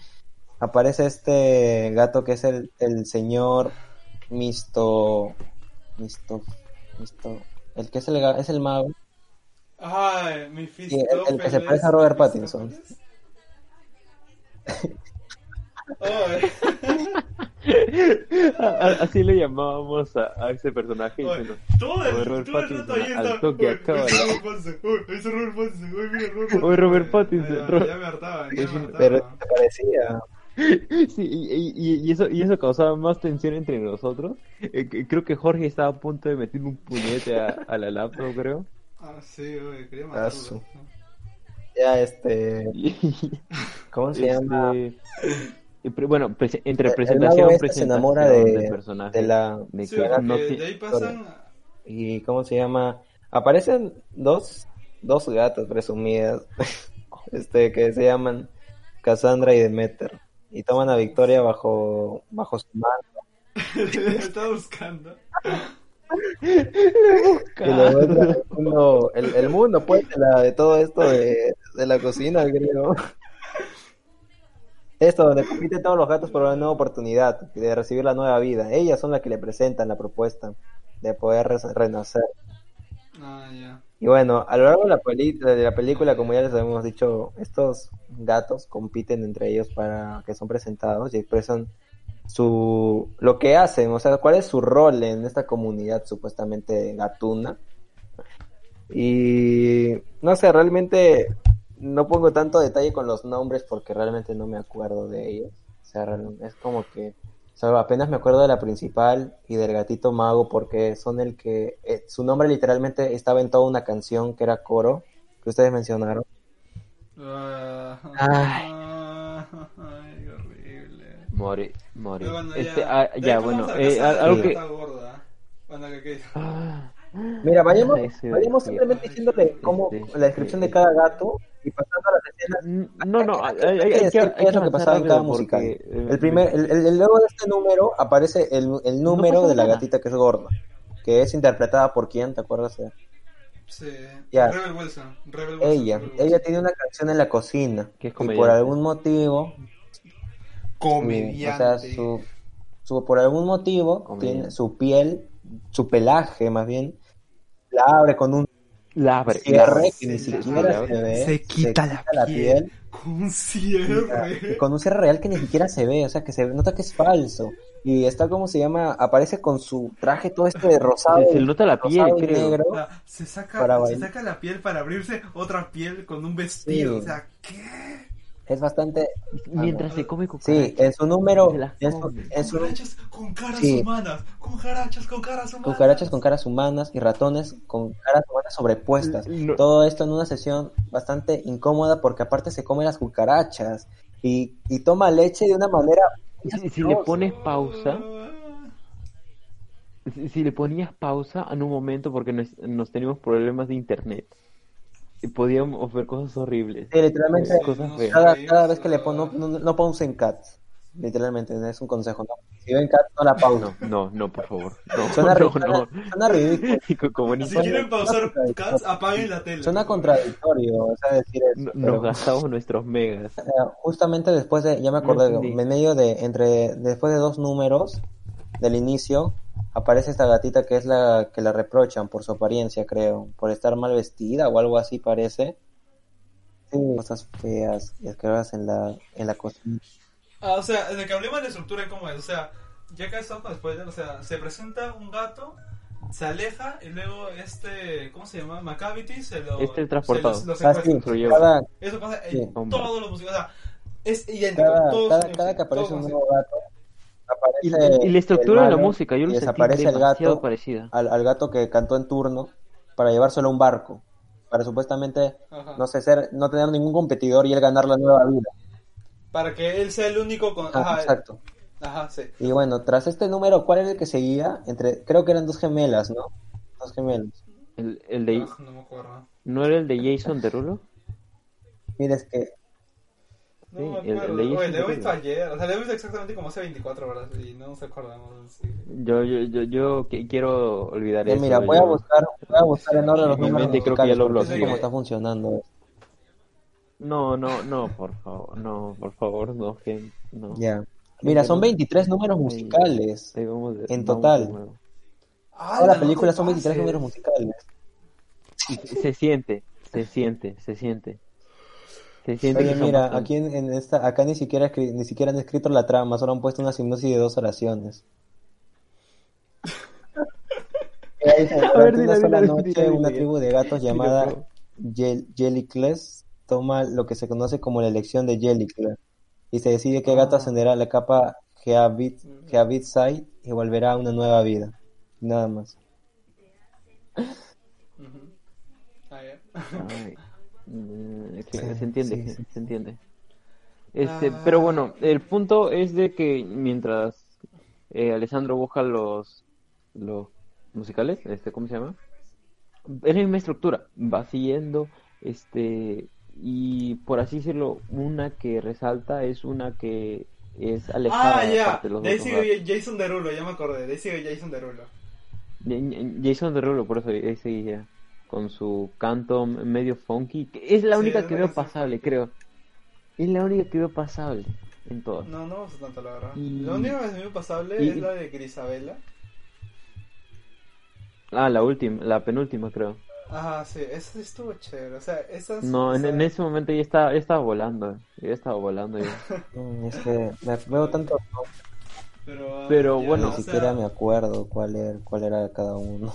S1: aparece este gato que es el, el señor Misto, Misto, Misto, el que es el, es el mago.
S2: Ay,
S1: Sí, el- el que se parece a Robert Pattinson.
S2: Ay,
S3: Así le llamábamos a, a ese personaje.
S2: ay,
S3: diciendo,
S2: todo el,
S3: Robert
S2: todo el rato ahí
S3: Pattinson, al
S2: está.
S3: toque
S2: Uy,
S3: acaba
S2: es Robert Pattinson, uy, es Robert Pattinson, uy, mira, Robert Pattinson.
S3: Uy, Robert Pattinson,
S2: Ya,
S3: Ro-
S2: ya me hartaba, ya
S3: Es
S2: me hartaba.
S1: Pero te parecía.
S3: Sí, y, y- y eso, y eso causaba más tensión entre nosotros. Eh, creo que Jorge estaba a punto de meter un puñete a, a la laptop, creo.
S2: Ah, sí, uy, quería
S1: Ah,
S2: matarlo.
S1: Ya este, ¿cómo se llama?
S3: este, bueno, entre presentación
S1: este se enamora
S3: presentación
S1: de-
S3: del personaje.
S1: De la
S3: de
S2: Sí,
S3: que
S2: porque
S3: no
S2: de
S3: ti-
S2: ahí pasan.
S1: y cómo se llama aparecen dos dos gatas presumidas <laughs> este que se llaman Cassandra y Demeter y toman a Victoria bajo bajo su mano <laughs>
S2: estaba buscando. <laughs> <laughs>
S1: y lo muestra el mundo el, el mundo pues de, la- de todo esto de, de la cocina creo. Esto donde compiten todos los gatos por una nueva oportunidad de recibir la nueva vida. Ellas son las que le presentan la propuesta de poder re- renacer.
S2: Ah.
S1: Y bueno, a lo largo de la, peli- de la película, como ya les habíamos dicho, estos gatos compiten entre ellos para que son presentados y expresan su lo que hacen, o sea, cuál es su rol en esta comunidad supuestamente gatuna. Y no sé, realmente no pongo tanto detalle con los nombres porque realmente no me acuerdo de ellos. O sea, es como que o sea, apenas me acuerdo de la principal y del gatito mago porque son el que eh, su nombre literalmente estaba en toda una canción que era coro que ustedes mencionaron.
S2: Ah,
S1: Ay.
S3: More, more.
S2: Pero bueno,
S3: Este,
S2: ya,
S3: ah,
S2: De
S3: ya,
S2: ahí
S3: bueno,
S2: pasamos a
S3: eh, algo que...
S2: gorda. Bueno, que-
S3: Ah,
S1: Mira, vayamos,
S3: ese
S1: vayamos simplemente diciéndole cómo
S3: Este,
S1: la descripción de cada gato y pasando a las escenas.
S3: Mm, No, no, hay, hay-
S1: Hay
S3: hay
S1: que
S3: que,
S1: decir
S3: hay
S1: qué es lo que pasaba en cada
S3: porque, eh,
S1: El primer, el, el- el- luego de este número aparece el, el número
S3: pasaba
S1: de la
S3: nada.
S1: gatita que es gorda, que es interpretada por quién, ¿te acuerdas?
S2: Sí.
S1: Ya.
S2: Rebel Wilson. Rebel Wilson.
S1: Ella,
S2: Rebel Wilson.
S1: ella tiene una canción en la cocina
S3: Que es
S1: y por algún motivo su- o sea, su, su- por algún motivo
S3: Comediante.
S1: tiene su piel, su pelaje más bien, la abre con un
S3: La abre, la
S1: cierre que ni
S2: se
S1: siquiera se ve,
S2: Se quita la piel. Con un
S1: y
S2: cierre.
S1: con un cierre real que ni siquiera se ve, o sea, que se nota que es falso. Y está como se llama, aparece con su traje todo este de rosado.
S3: Se, se nota la piel, creo.
S1: negro.
S2: O sea, se saca, se saca la piel para abrirse otra piel con un vestido.
S1: Sí.
S2: O sea, ¿qué?
S1: Es bastante.
S3: Mientras se come
S1: Sí,
S3: cucarachas.
S1: en su número, en su,
S3: come.
S1: en su-
S2: Cucarachas con caras
S1: Sí.
S2: humanas. Cucarachas con caras humanas.
S1: cucarachas con caras humanas y ratones con caras humanas sobrepuestas.
S3: No.
S1: Todo esto en una sesión bastante incómoda porque aparte se come las cucarachas y, y toma leche de una manera...
S3: Si, si le pones pausa, si, si le ponías pausa en un momento porque nos, nos teníamos problemas de internet, y podíamos ver cosas horribles.
S1: Sí, literalmente,
S2: Sí,
S3: cosas
S2: no
S3: feas.
S1: cada, vez que le pongo, no, no, no pausen cats. Literalmente, es un consejo. ¿no? Si ven cats, no la pausen.
S3: No, no, no, por favor. No,
S1: Suena,
S3: no,
S1: suena- suena ridículo. <laughs>
S3: Como
S2: Si quieren pausar Cats, apaguen la tele.
S1: Suena contradictorio, o sea, decir eso.
S3: no-
S1: pero-
S3: nos gastamos nuestros megas.
S1: Eh, justamente después de, ya me acordé, en medio de, entre, después de dos números del inicio, aparece esta gatita que es la que la reprochan por su apariencia, creo, por estar mal vestida o algo así parece. Sí, cosas feas y asquerosas en la, en la cocina.
S2: Ah, o sea, de que hablemos de estructura cómo es. O sea, ya que estamos con spoiler, o sea, se presenta un gato, se aleja y luego este, ¿cómo se llama? Macavity se lo,
S3: Este transportado.
S2: se lo- lo
S1: Ah, sí, cada,
S2: Eso pasa en
S1: Sí.
S2: todos los musicales. O sea, Es idéntico.
S1: Cada,
S2: todos
S1: cada, cada que aparece un nuevo gato, aparece
S3: y la estructura de la música, yo
S1: y
S3: lo sentí
S1: desaparece el gato
S3: parecida.
S1: al, al gato que cantó en turno para llevárselo a un barco, para supuestamente
S2: Ajá.
S1: no sé ser, no tener ningún competidor y él ganar la nueva vida.
S2: Para que él sea el único con.
S1: Ah,
S2: Ajá,
S1: exacto.
S2: ajá, sí.
S1: Y bueno, tras este número, ¿cuál era el que seguía? Entre, creo que eran dos gemelas, ¿no? Dos gemelos.
S3: El, el de,
S2: Ah, no me acuerdo.
S3: ¿No era el de Jason Derulo?
S1: Mira, es que
S2: No
S3: Sí,
S2: me
S3: el- el de
S2: Oye, le he visto ayer. O sea, le he visto exactamente como hace 24 horas y no nos acordamos. sí.
S3: Yo, yo, yo, yo que- quiero olvidar
S1: Eh,
S3: eso.
S1: mira, voy a
S3: yo-
S1: buscar, voy a buscar en orden los números
S3: creo que ya lo
S2: bloqueé.
S1: cómo está funcionando.
S3: No, no, no, por favor, no, por favor, no, que no.
S1: Ya. Mira, son 23 números musicales.
S3: vamos de-
S1: En total.
S2: Ah,
S1: Toda la
S2: no
S1: película son 23
S2: pases.
S1: números musicales.
S3: Se siente, se siente, se siente. Se siente
S1: Oye,
S3: que
S1: mira, aquí en, en esta, acá ni siquiera ni siquiera han escrito la trama, solo han puesto una hipnosis de dos oraciones. <laughs>
S3: A ver,
S1: una sola noche, una tribu de gatos llamada Jellicles toma lo que se conoce como la elección de Jellicles y se decide qué gato
S2: Ah.
S1: ascenderá a la capa Geabit, Geabit Side y volverá a una nueva vida. Nada más.
S2: Ah.
S3: Mm,
S1: Sí,
S3: se entiende,
S1: sí, sí.
S3: se entiende. Este,
S2: Ah.
S3: pero bueno, el punto es de que mientras eh, Alessandro busca los, los musicales, este, ¿cómo se llama? Es la misma estructura, va siguiendo, este, y por así decirlo, una que resalta es una que es alejada
S2: Ah, ya.
S3: aparte de los
S2: sigue Jason Derulo, ya me acordé. Sigue Jason Derulo.
S3: Jason Derulo, por eso ahí seguía con su canto medio funky, que es la
S2: Sí,
S3: única
S2: es
S3: que veo pasable, creo. Es la única que veo pasable en todas.
S2: No, no gusta tanto, la verdad.
S3: Y-
S2: La única que se me hizo pasable
S3: y-
S2: es la de Grisabela.
S3: Ah, la última, la penúltima, creo.
S2: Ajá, sí, esa sí estuvo chévere. O sea, esas.
S3: No, en,
S2: o sea,
S3: en ese momento ya estaba, ya estaba volando, ya estaba volando ya. <laughs>
S1: Mm, Es que me veo tanto
S2: Pero,
S3: Pero
S2: ya,
S3: bueno.
S2: o
S1: ni
S2: sea,
S1: siquiera me acuerdo cuál era, cuál era cada uno.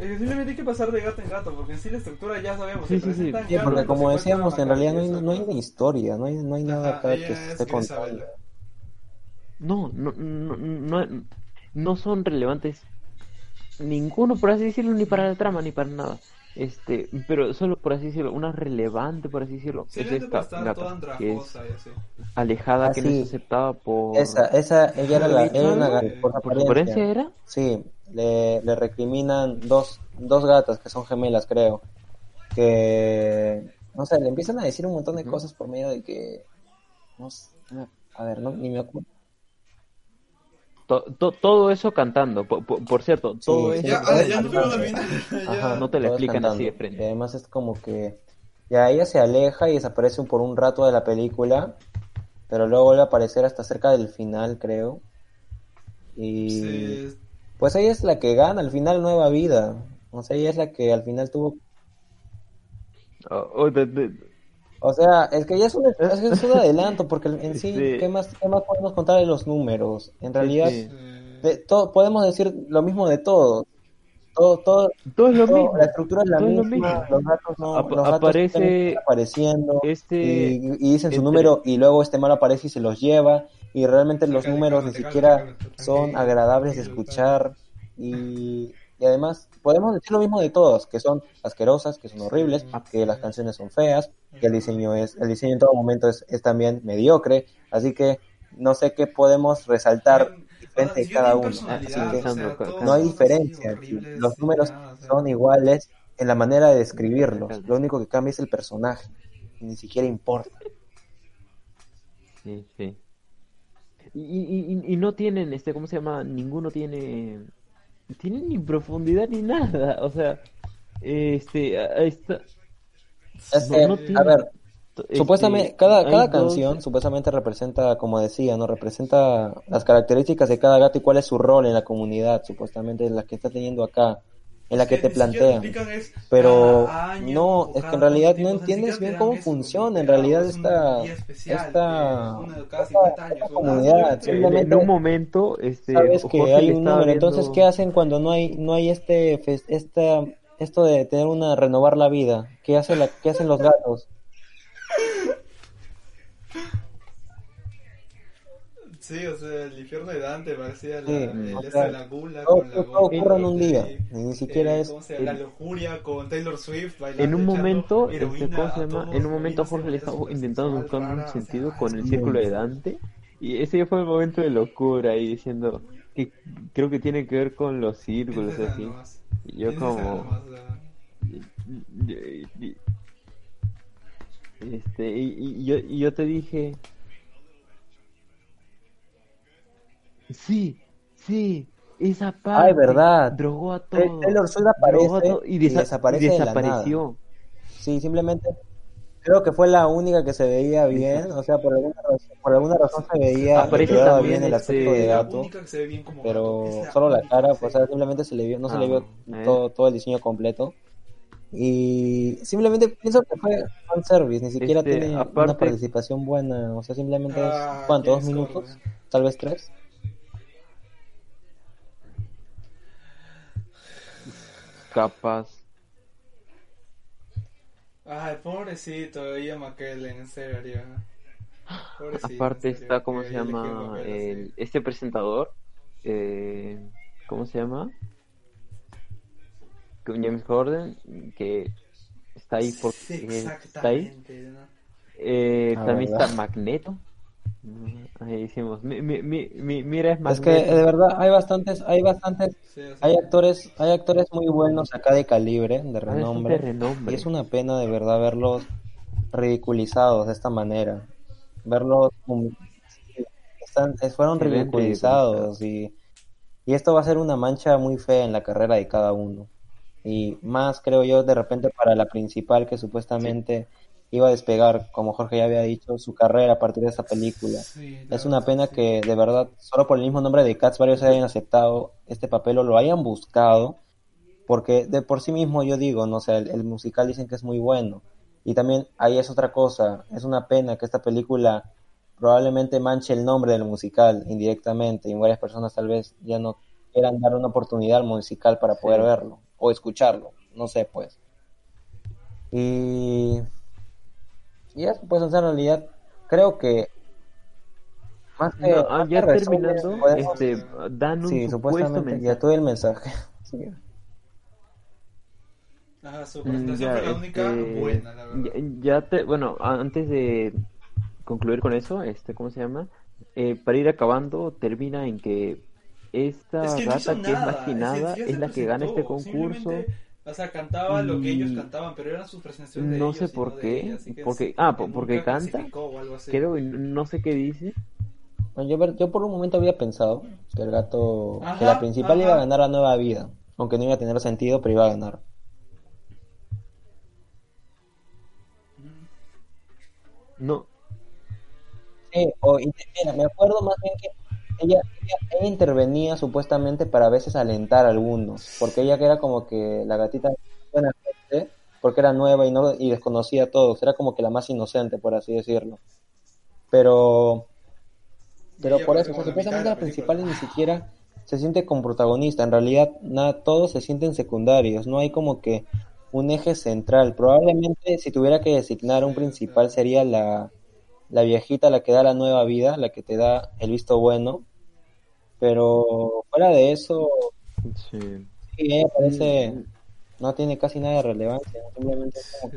S2: Es que simplemente hay que pasar de gato en gato, porque en sí la estructura ya sabemos.
S3: Sí, sí, sí.
S1: Sí, porque como decíamos, en realidad no hay, no hay ni historia, no hay, no hay nada acá que se
S2: es
S1: esté contando.
S3: No, no, no, no, no son relevantes ninguno, por así decirlo, ni para la trama, ni para nada. Este, pero solo por así decirlo, una relevante, por así decirlo, es
S2: Simplemente por
S3: esta gata, que es alejada,
S1: Ah,
S3: que no
S1: sí.
S3: es aceptada por...
S1: Esa, esa, ella era la, era una
S2: ¿Por
S1: gata por
S3: ¿Por su apariencia
S1: apariencia.
S3: era?
S1: Sí, le, le recriminan dos, dos gatas que son gemelas, creo. Que, no sé, le empiezan a decir un montón de cosas por medio de que, no sé, a ver, no, ni me acuerdo.
S3: To- to- todo eso cantando, por, por- por cierto, todo
S1: Sí,
S3: eso...
S2: Ya, ah, ya no.
S1: Ajá,
S3: no te lo explican así de
S1: cantando.
S3: frente.
S1: Y además es como que ya ella se aleja y desaparece por un rato de la película, pero luego vuelve a aparecer hasta cerca del final, creo. Y
S2: Sí,
S1: pues ella es la que gana al final nueva vida. O sea, ella es la que al final tuvo
S3: Oh, oh, de- de-
S1: O sea, es que ya es un, <laughs> es, es un adelanto, porque en sí,
S3: Sí.
S1: ¿qué más, qué más podemos contar de los números? En realidad,
S3: sí.
S2: sí.
S1: de todo, podemos decir lo mismo de todo. Todo, todo,
S3: todo es lo
S1: todo-
S3: mismo.
S1: la estructura es la
S3: todo es lo
S1: misma,
S3: mismo.
S1: los gatos no,
S3: Ap-
S1: los
S3: aparece
S1: apareciendo
S3: Este...
S1: y, y dicen su número y luego este mal aparece y se los lleva y realmente los números ni siquiera son agradables de escuchar y, y además podemos decir lo mismo de todos, que son asquerosas, que son horribles, que las canciones son feas, que el diseño es, el diseño en todo momento es, es también mediocre, así que no sé qué podemos resaltar diferente de cada uno, así que no hay diferencia, los números son iguales en la manera de describirlos, lo único que cambia es el personaje, ni siquiera importa.
S3: Sí, sí. Y, y, y- y no tienen, este, ¿cómo se llama? Ninguno tiene, tiene ni profundidad ni nada. O sea, este,
S1: Es
S3: no- no
S1: a
S3: tiene-
S1: ver,
S3: este,
S1: Supuestamente, cada, cada
S3: dos-
S1: canción supuestamente representa, como decía, ¿no? Representa las características de cada gato y cuál es su rol en la comunidad, supuestamente la que está teniendo acá, en la que te plantean. Pero no, es que en realidad no entiendes bien cómo funciona en realidad esta, esta, esta comunidad.
S3: en,
S1: Simplemente
S3: en un momento, este,
S1: sabes que hay un número, entonces ¿qué hacen cuando no hay, no hay este, esta, esto de tener una, renovar la vida? ¿Qué hace la, qué hacen los gatos?
S2: Sí, o sea, el infierno de Dante parecía la,
S1: Sí,
S2: el
S1: o sea,
S2: la gula
S1: Todo,
S2: con la
S1: todo ocurre en un
S2: y-
S1: día, ni siquiera
S2: eh,
S1: es...
S2: ¿cómo se llama? La lujuria con Taylor Swift bailando,
S3: En un momento, este, ¿cómo se
S2: a
S3: llama? En un momento Jorge le estaba intentando buscar un
S2: rara, o sea,
S3: sentido con el círculo de Dante. Y ese ya fue el momento de locura ahí diciendo que creo que tiene que ver con los círculos así. Y yo como... Este, y, y yo, y yo te dije... Sí, sí, esa parte.
S1: Ay, verdad.
S3: Drogó a todos.
S1: Taylor Swift aparece
S3: y,
S1: y
S3: desa-
S1: desaparece
S3: y
S1: de la nada.
S3: desapareció.
S1: Sí, simplemente creo que fue la única que se veía bien, o sea, por alguna razón, por alguna razón se veía
S3: Aparece también
S1: bien el
S3: este-
S1: aspecto de
S2: la
S1: gato,
S2: única que se ve bien como
S1: pero
S2: gato,
S1: solo la cara, pues o sea, simplemente se le vio, no se le vio
S3: Ah,
S1: todo, todo el diseño completo. Y simplemente pienso que fue fanservice, ni siquiera
S3: Este,
S1: tiene una participación buena, o sea, simplemente
S2: Ah,
S1: es, ¿cuánto? ¿Dos minutos? Tal vez tres.
S3: Capaz.
S2: Ay, pobrecito, Ian McKellen, en serio. Pobrecito,
S3: Aparte
S2: en serio,
S3: está, ¿cómo se llama? El, este presentador. Eh, ¿Cómo se llama? Con James Corden, que está ahí porque
S2: Sí,
S3: está ahí. Eh, también
S1: ¿verdad?
S3: está Magneto. Ahí decimos, mi, mi, mi, mi- mira es
S1: Es
S3: Magneto.
S1: que de verdad hay bastantes, hay bastantes,
S2: Sí,
S1: hay actores, hay actores muy buenos acá de calibre, de
S3: Ah, es un
S1: renombre.
S3: de renombre.
S1: Y es una pena de verdad verlos ridiculizados de esta manera. Verlos están, fueron ridiculizados y, y esto va a ser una mancha muy fea en la carrera de cada uno. Y más creo yo de repente para la principal que supuestamente iba a despegar, como Jorge ya había dicho, su carrera a partir de esta película.
S2: sí,
S1: Es una pena
S2: sí.
S1: que de verdad, solo por el mismo nombre de Cats, varios hayan aceptado este papel o lo hayan buscado, porque de por sí mismo yo digo, no sé, el, el musical dicen que es muy bueno. Y también ahí es otra cosa, es una pena que esta película probablemente manche el nombre del musical indirectamente y varias personas tal vez ya no quieran dar una oportunidad al musical para poder verlo o escucharlo, no sé pues. Y, y eso pues en realidad creo que más que,
S3: No, ah,
S1: más que
S3: ya
S1: resumen,
S3: terminando,
S1: podemos-
S3: este, dan un
S1: sí,
S3: supuesto
S1: supuestamente, ya
S3: mensaje.
S1: tuve el mensaje. <laughs> Sí.
S2: Ajá, su
S3: Mm,
S2: presentación
S3: ya,
S2: fue la única
S3: este,
S2: buena, la verdad.
S3: ya, ya te, bueno, antes de concluir con eso, este, ¿cómo se llama? Eh, para ir acabando, termina en que esta
S2: Es que no
S3: rata, que es
S2: nada,
S3: más que
S2: es
S3: nada, es la que gana este concurso.
S2: O sea, cantaba lo que ellos
S3: y
S2: cantaban, pero eran sus presentaciones de
S3: No
S2: ellos
S3: sé por
S2: no
S3: qué,
S2: ella,
S3: porque, ah, porque
S2: nunca
S3: canta, creo, y no sé qué dice.
S1: Bueno, yo, yo por un momento había pensado que el gato, que la principal iba a ganar la nueva vida, aunque no iba a tener sentido, pero iba a ganar.
S3: No,
S1: Sí, o, y- mira, me acuerdo más bien que ella, ella, ella intervenía supuestamente para a veces alentar a algunos, porque ella que era como que la gatita buena gente, porque era nueva y no y desconocía a todos, era como que la más inocente, por así decirlo. Pero, pero por eso, o sea, supuestamente la
S2: la
S1: principal ni siquiera se siente como protagonista, en realidad nada, todos se sienten secundarios, no hay como que un eje central. Probablemente si tuviera que designar un principal sería la, la viejita, la que da la nueva vida, la que te da el visto bueno. Pero fuera de eso,
S3: sí.
S1: sí, ella parece,
S3: Mm,
S1: no tiene casi nada de relevancia, simplemente como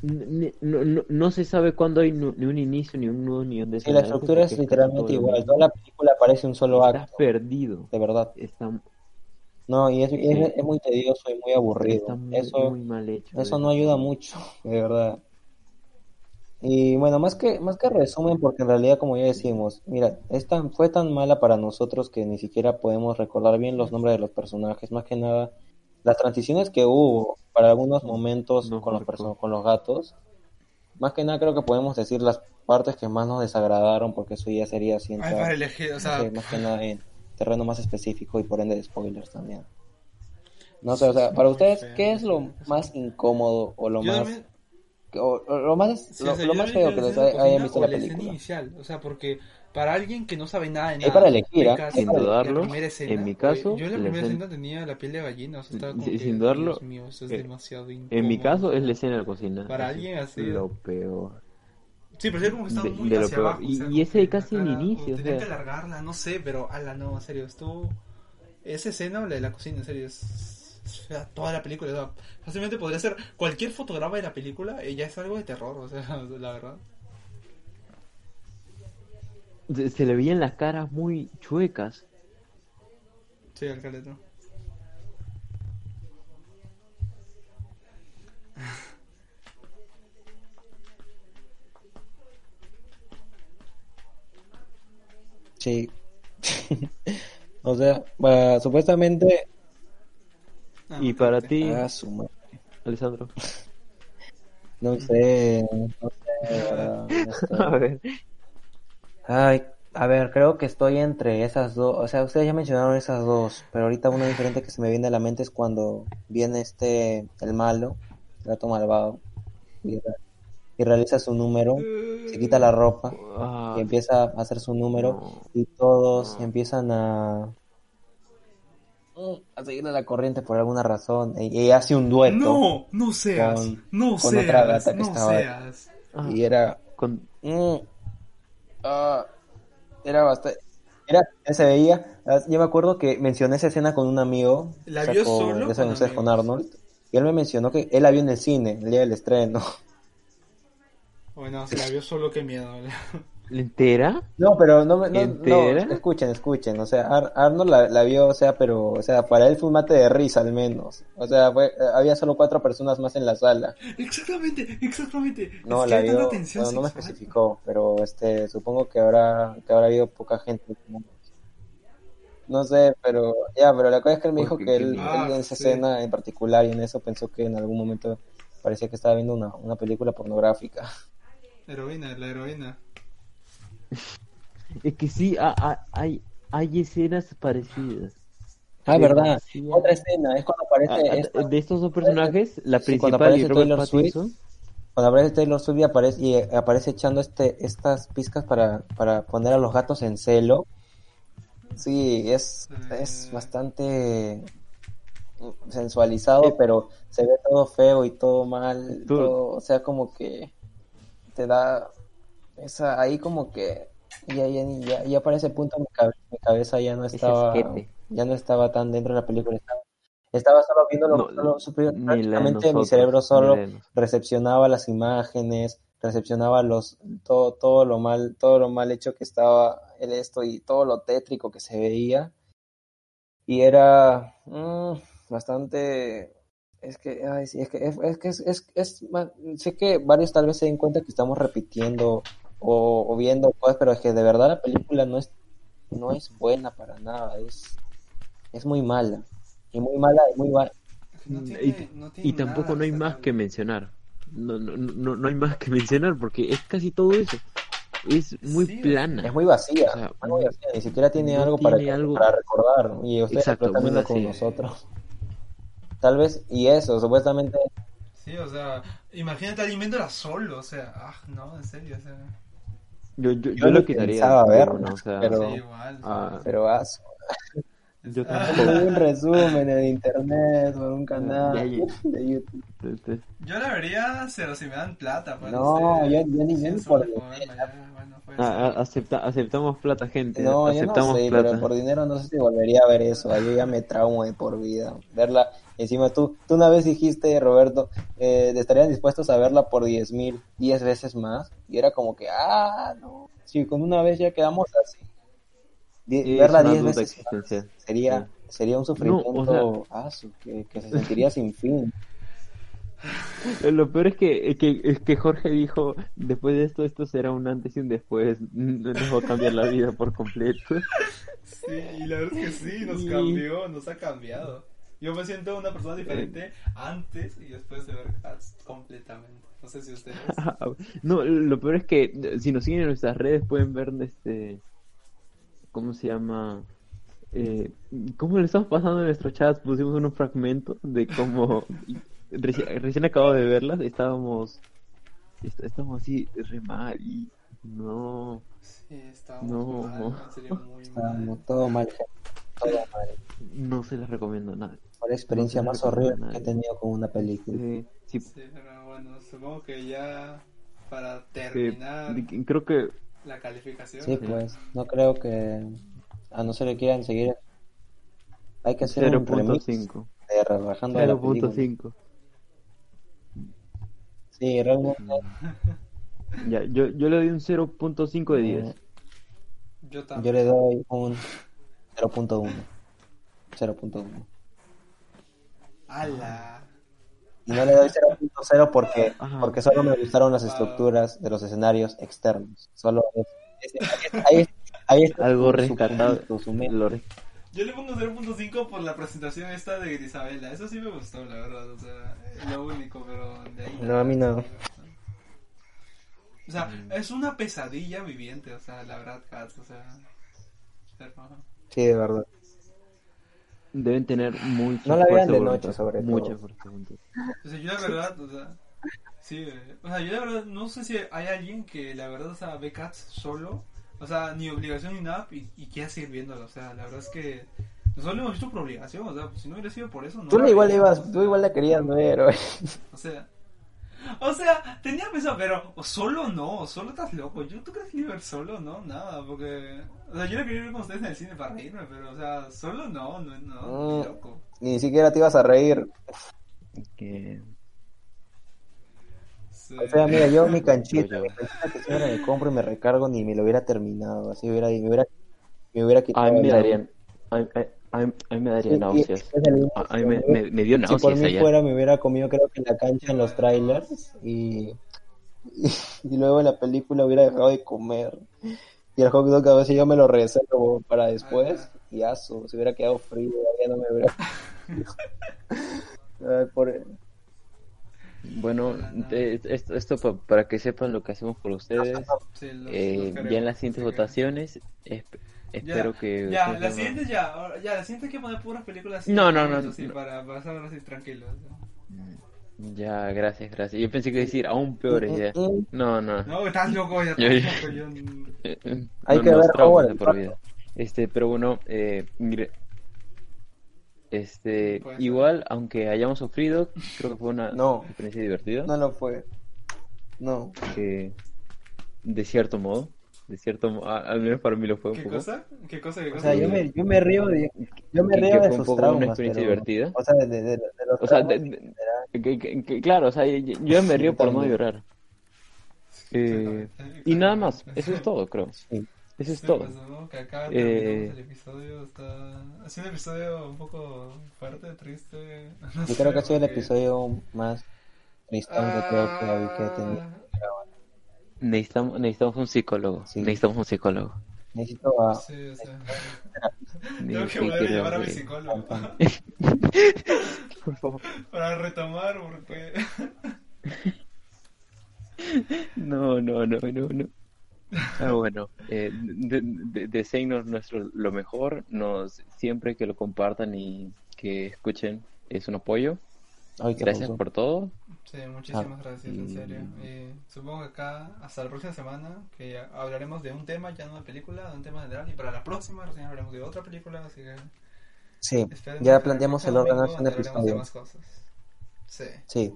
S3: No, no, no se sabe cuándo hay ni un inicio, ni un nudo, ni un
S1: sí, la
S3: desenlace,
S1: estructura es literalmente igual,
S3: mismo.
S1: toda la película parece un solo
S3: Estás
S1: acto,
S3: perdido.
S1: de verdad.
S3: Está,
S1: No, y es, es, muy tedioso y muy aburrido.
S3: está muy,
S1: Eso,
S3: muy mal hecho.
S1: eso no ayuda mucho, de verdad. Y bueno, más que, más que resumen, porque en realidad, como ya decimos, mira, es tan, fue tan mala para nosotros que ni siquiera podemos recordar bien los nombres de los personajes. Más que nada, las transiciones que hubo para algunos momentos con los, perso- con los gatos, más que nada creo que podemos decir las partes que más nos desagradaron, porque eso ya sería así
S2: elegir, o
S1: no sé, más que nada en terreno más específico y por ende de spoilers también. No sé, o sea, para ustedes, ¿qué es lo más incómodo o lo
S2: yo
S1: más
S2: también,
S1: o, o lo más
S2: sí,
S1: lo,
S2: o sea,
S1: lo más feo que les
S2: cocina
S1: visto
S2: o
S1: en la
S2: la escena
S1: película?
S2: inicial, o sea, porque para alguien que no sabe nada de nada,
S1: para elegir, ¿ah?
S2: pecas,
S3: Sin dudarlo,
S2: escena,
S3: en mi
S2: oye,
S3: caso,
S2: yo en la primera
S3: escena-
S2: escena tenía la piel de gallina, o sea, estaba como
S3: Sí,
S2: que,
S3: sin dudarlo,
S2: Dios mío, esto es
S3: eh,
S2: demasiado
S3: En mi
S2: incómodo.
S3: caso es la escena de la cocina.
S2: Para
S3: Eso
S2: alguien
S3: es
S2: así-
S3: Lo peor.
S2: Sí, pero como que estaba
S3: De-
S2: muy
S3: de
S2: hacia
S3: peor.
S2: abajo. o
S3: Y-
S2: sea,
S3: y ese
S2: que
S3: casi
S2: la
S3: el inicio,
S2: o
S3: o
S2: Tenían
S3: sea.
S2: que alargarla, no sé, pero ala, no, en serio, estuvo... Esa escena, la de la cocina, en serio, es... o sea, toda la película, o sea, fácilmente podría ser cualquier fotograma de la película y ya es algo de terror, o sea, <laughs> la verdad.
S3: Se, se le veían las caras muy chuecas.
S2: Sí, al caleto.
S4: Sí. <laughs> o sea, supuestamente.
S2: Ah,
S3: Y para ti,
S4: Ah, su madre.
S3: Alessandro.
S4: No sé, no sé. <laughs> no sé.
S3: A ver.
S1: Ay, a ver, creo que estoy entre esas dos. O sea, ustedes ya mencionaron esas dos, pero ahorita una diferente que se me viene a la mente es cuando viene este, el malo, el gato malvado, y, y realiza su número, se quita la ropa
S3: Ah,
S1: y empieza a hacer su número y todos empiezan a, a seguirle la corriente por alguna razón y, y hace un dueto
S2: No, no seas,
S1: con-
S2: no
S1: con otra gata
S2: seas,
S1: que
S2: no
S1: estaba
S2: seas.
S1: Y era
S3: con-
S1: Mm. Ah, era bastante. Era, se veía. Yo me acuerdo que mencioné esa escena con un amigo.
S2: ¿La
S1: o sea,
S2: vio
S1: con-
S2: solo
S1: saben
S2: con
S1: ustedes, con? Arnold. Y él me mencionó que él la vio en el cine, el día del estreno.
S2: Bueno, se la vio solo, qué miedo.
S3: ¿Entera?
S1: No, pero no, me- no, no,
S3: ¿Entera?
S1: escuchen, escuchen. O sea, Ar- Arnold la, la vio, o sea, pero, o sea, para él fue un mate de risa al menos. O sea, fue, eh, había solo cuatro personas más en la sala.
S2: Exactamente, exactamente.
S1: No,
S2: es que
S1: la vio, no me especificó, pero este, supongo que habrá, que habrá habido poca gente. No sé, pero ya, pero la cosa es que él me dijo
S3: Porque
S1: que él,
S2: Ah,
S1: en esa
S2: sí.
S1: escena en particular y en eso pensó que en algún momento parecía que estaba viendo una, una película pornográfica.
S2: Heroína, la heroína.
S3: Es que sí, ha- ha- hay, hay escenas parecidas.
S1: Ah, verdad.
S3: Demasiado.
S1: Otra escena es cuando aparece esta-
S3: de estos dos personajes, la
S1: Sí, cuando
S3: principal y
S1: aparece
S3: Robert
S1: Taylor Swift. Cuando aparece Taylor Swift y aparece, y eh, aparece echando este, estas pizcas para, para poner a los gatos en celo. Sí, es, es
S2: Eh.
S1: bastante sensualizado, pero se ve todo feo y todo mal, todo- o sea, como que te da esa, ahí como que ya, ya, ya, ya para ese punto mi, cabe- mi cabeza ya no estaba, ya no estaba tan dentro de la película, estaba, estaba solo viendo
S3: No,
S1: solo,
S3: la de
S1: prácticamente mi cerebro solo recepcionaba las imágenes, recepcionaba los todo todo lo mal todo lo mal hecho que estaba el esto y todo lo tétrico que se veía. Y era mm, bastante es que ay, sí, es que es, es que es, es, es sé que varios tal vez se den cuenta que estamos repitiendo o, o viendo cosas pero es que de verdad la película no es no es buena para nada es es muy mala y muy mala y muy mala
S2: No
S3: Y-
S2: tiene- no tiene
S3: Y tampoco
S2: nada
S3: no hay más que mencionar. No, no, no, no hay más que mencionar porque es casi todo eso. Es muy
S2: Sí,
S3: plana.
S1: Es muy vacía,
S3: O sea,
S1: es muy vacía, ni siquiera tiene
S3: no
S1: algo para,
S3: tiene algo-
S1: para recordar. Y ustedes
S3: Exacto,
S1: viendo con
S3: vacía.
S1: nosotros. Tal vez, y eso, supuestamente,
S2: Sí, o sea, imagínate alguien viéndola solo, o sea, ah, no, en serio, o sea,
S3: Yo, yo,
S1: Yo
S3: yo
S1: lo
S3: quitaría.
S1: pensaba
S3: de
S1: ver,
S3: una, o sea,
S1: pero-
S2: sí, igual.
S3: ah,
S1: pero asco.
S3: yo
S2: Ah,
S3: tampoco.
S1: un resumen en internet o en un canal
S3: Ya, ya.
S1: de YouTube.
S3: Este,
S2: Yo la vería, pero si me dan plata, pues,
S1: No,
S2: sé.
S1: yo- yo ni- yo ni
S2: solo
S1: por
S2: ya, bueno, pues,
S3: ah, ah, acepta- aceptamos plata, gente.
S1: No, yo no
S3: aceptamos
S1: sé,
S3: plata.
S1: pero por dinero no sé si volvería a ver eso. Yo ya me traumo de por vida. Verla, encima tú, tú una vez dijiste, Roberto, eh, estarían dispuestos a verla por diez mil, diez veces más. Y era como que, ah, no. Si con una vez ya quedamos así. Die- verla diez veces más sería, sería un sufrimiento
S3: o
S1: que, que se sentiría sin fin. <laughs>
S3: Lo peor es que, es que, es que Jorge dijo, después de esto, esto será un antes y un después, nos va a cambiar la vida por completo. <laughs>
S2: Sí, y la verdad es que sí, nos cambió, nos ha cambiado. Yo me siento una persona diferente antes y después de ver Cats completamente. No sé si ustedes. <laughs>
S3: No, lo peor es que si nos siguen en nuestras redes pueden ver este, ¿cómo se llama? Eh, ¿Cómo le estamos pasando en nuestro chat? Pusimos unos fragmentos de cómo <laughs> recién, recién acabo de verlas, estábamos, est- estábamos así re mal y no,
S2: Sí, estábamos
S3: No.
S2: mal, en serio, muy
S1: Estábamos
S2: mal.
S1: todo mal, todo mal.
S3: no se las recomiendo nada.
S1: Fue la experiencia
S3: No
S1: más horrible que he tenido con una película.
S3: Eh, sí,
S2: Sí, pero bueno, supongo que ya para terminar
S3: creo que
S2: la calificación.
S1: Sí, pues, no creo que, a no ser que quieran seguir, hay que hacer un remix
S3: 0.5.
S1: de película.
S3: 0.5.
S1: Sí, realmente,
S3: Ya, yo, yo le doy un 0.5 de 10.
S2: Yo
S1: yo
S2: también.
S1: le doy un 0.1. 0.1.
S2: ¡Hala!
S1: Y no le doy 0.0 porque,
S3: Ajá.
S1: porque solo me gustaron las estructuras de los escenarios externos. Solo es, es- ahí, ahí está
S3: Algo rescatado.
S2: Yo le pongo 0.5 por la presentación esta de Isabela. Eso sí me gustó, la verdad. O sea, es lo único, pero de ahí.
S1: No, a mí no.
S2: O sea, es una pesadilla viviente, o sea, la verdad, Cats, o sea.
S1: Sí, de verdad.
S3: Deben tener mucha
S1: No la vean
S3: fuerza
S1: de
S3: voluntad,
S1: noche, sobre todo.
S3: Mucha fuerza.
S2: O sea, yo la verdad, o sea, sí, eh, o sea, yo la verdad no sé si hay alguien que la verdad, o sea, ve Cats solo, o sea, ni obligación ni nada, y, y quiera seguir viéndolo, o sea, la verdad es que nosotros lo hemos visto por obligación, o sea, pues, si no hubiera sido por eso, no
S1: Tú
S2: la
S1: igual ibas, tú igual la querías ver.
S2: O sea, <laughs> o sea, tenía pensado, pero solo no, solo estás loco, yo, ¿tú crees que iba a ver solo? No, nada, porque, o sea, yo la quería ver con ustedes en el cine para reírme, pero, o sea, solo no, no, no,
S1: Mm.
S2: loco.
S1: Ni siquiera te ibas a reír.
S3: Que...
S2: Sí.
S1: O sea, mira, yo mi <laughs> canchita,
S3: Yo-
S1: mi canchita que siempre me compro y me recargo ni me lo hubiera terminado. Así hubiera, me hubiera, me hubiera quitado.
S3: A mí me darían... A, a- a mí- a mí me daría náuseas.
S1: es
S3: A, a mí me, me, me dio
S1: Si por
S3: náuseas
S1: mí
S3: allá.
S1: fuera, me hubiera comido, creo que en la cancha en los trailers y, y, y luego en la película hubiera dejado de comer. Y el hot dog a veces yo me lo reservo para después y aso, se hubiera quedado frío, ya no me hubiera. <laughs> Ay, por-
S3: Bueno, te- esto, esto pa- para que sepan lo que hacemos por ustedes.
S2: Sí, los-
S3: Eh,
S2: los
S3: ya en las siguientes
S2: que-
S3: votaciones, esp- espero que...
S2: Ya,
S3: ¿cómo se
S2: la siguiente ya, ahora- ya, la siguiente hay que poner puras películas así.
S3: No, no, no,
S2: así,
S3: no.
S2: para pasar así tranquilo.
S3: Ya, gracias, gracias. Yo pensé que iba a decir aún peores ya. No, no.
S2: No, estás loco, ya
S3: Yo-
S2: yo...
S3: Eh,
S1: Hay
S3: no
S1: que ver el
S3: por vida. Este, pero bueno, eh, mire, este, igual, aunque hayamos sufrido, creo que fue una
S1: No.
S3: experiencia divertida,
S1: No lo fue. No.
S3: que de cierto modo, de cierto al menos para mí lo fue un
S2: ¿Qué
S3: poco.
S2: cosa? ¿Qué cosa? ¿Qué
S1: O sea, yo me, yo me río de, yo me
S3: Que-
S1: río
S3: que
S1: de
S3: poco
S1: traumas.
S3: una experiencia
S1: pero-
S3: divertida.
S1: O sea, de, de, los
S3: O sea, de-. Que, que- que- claro, o sea, yo, yo me río por no
S1: también.
S3: llorar. Eh, y nada más, eso es todo, creo.
S1: Sí.
S3: Eso es
S2: Sí,
S3: todo.
S2: pues, ¿no? Que acá
S3: Eh,
S2: el episodio, está... Ha sido un episodio un poco fuerte, triste. <laughs> no
S1: Yo
S2: sé,
S1: creo que ha sido el episodio más creo que,
S2: Ah,
S1: que he tenido.
S3: Necesitamos, necesitamos un psicólogo.
S1: Sí.
S3: Necesitamos un psicólogo.
S1: Necesito a...
S2: Sí, o sea... <laughs> Tengo que volver a llevar a mi psicólogo
S3: Por favor.
S2: para retomar, porque... <laughs>
S3: No, no, no, no, no. Ah, bueno, eh, de, de, deseennos nuestro lo mejor, nos siempre que lo compartan y que escuchen es un apoyo.
S1: Ay,
S3: Gracias
S1: pasó.
S3: por todo.
S2: Sí, muchísimas
S1: Ah,
S2: gracias, en serio. Y supongo que acá, hasta la próxima semana, que ya hablaremos de un tema, ya no de película, de un tema general, y para la próxima recién hablaremos de otra película, así que
S1: Sí, ya planteamos el orden de episodio.
S2: más cosas. Sí.
S1: Sí,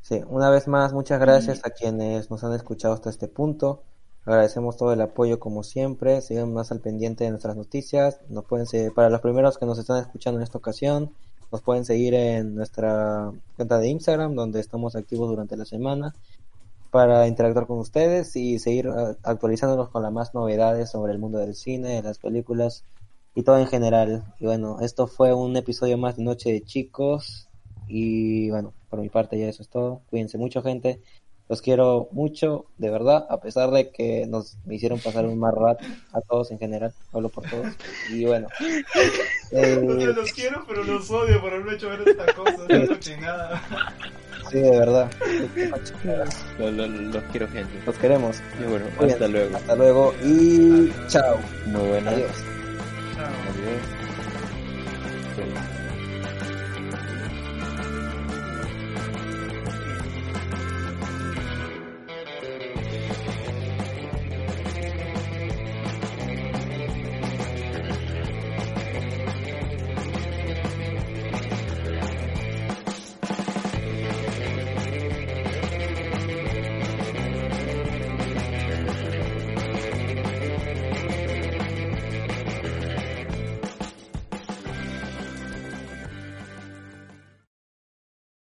S1: sí. Una vez más, muchas gracias a quienes nos han escuchado hasta este punto. Agradecemos todo el apoyo como siempre. Sigan más al pendiente de nuestras noticias. Nos pueden seguir, para los primeros que nos están escuchando en esta ocasión, nos pueden seguir en nuestra cuenta de Instagram, donde estamos activos durante la semana para interactuar con ustedes y seguir eh, actualizándonos con las más novedades sobre el mundo del cine, de las películas y todo en general. Y bueno, esto fue un episodio más de Noche de Chicos. Y bueno, por mi parte ya eso es todo. Cuídense mucho, gente. Los quiero mucho, de verdad, a pesar de que nos me hicieron pasar un mal rato a todos en general. Hablo por todos. Y bueno, <laughs> eh,
S2: los quiero, pero los odio por haberme hecho ver esta cosa, esta chingada.
S1: sí, de verdad.
S3: Lo- lo- los quiero, gente.
S1: Los queremos.
S3: Y bueno, hasta luego.
S1: Hasta luego y chao.
S3: Muy buenas.
S1: Adiós.
S2: Chao.
S3: Adiós.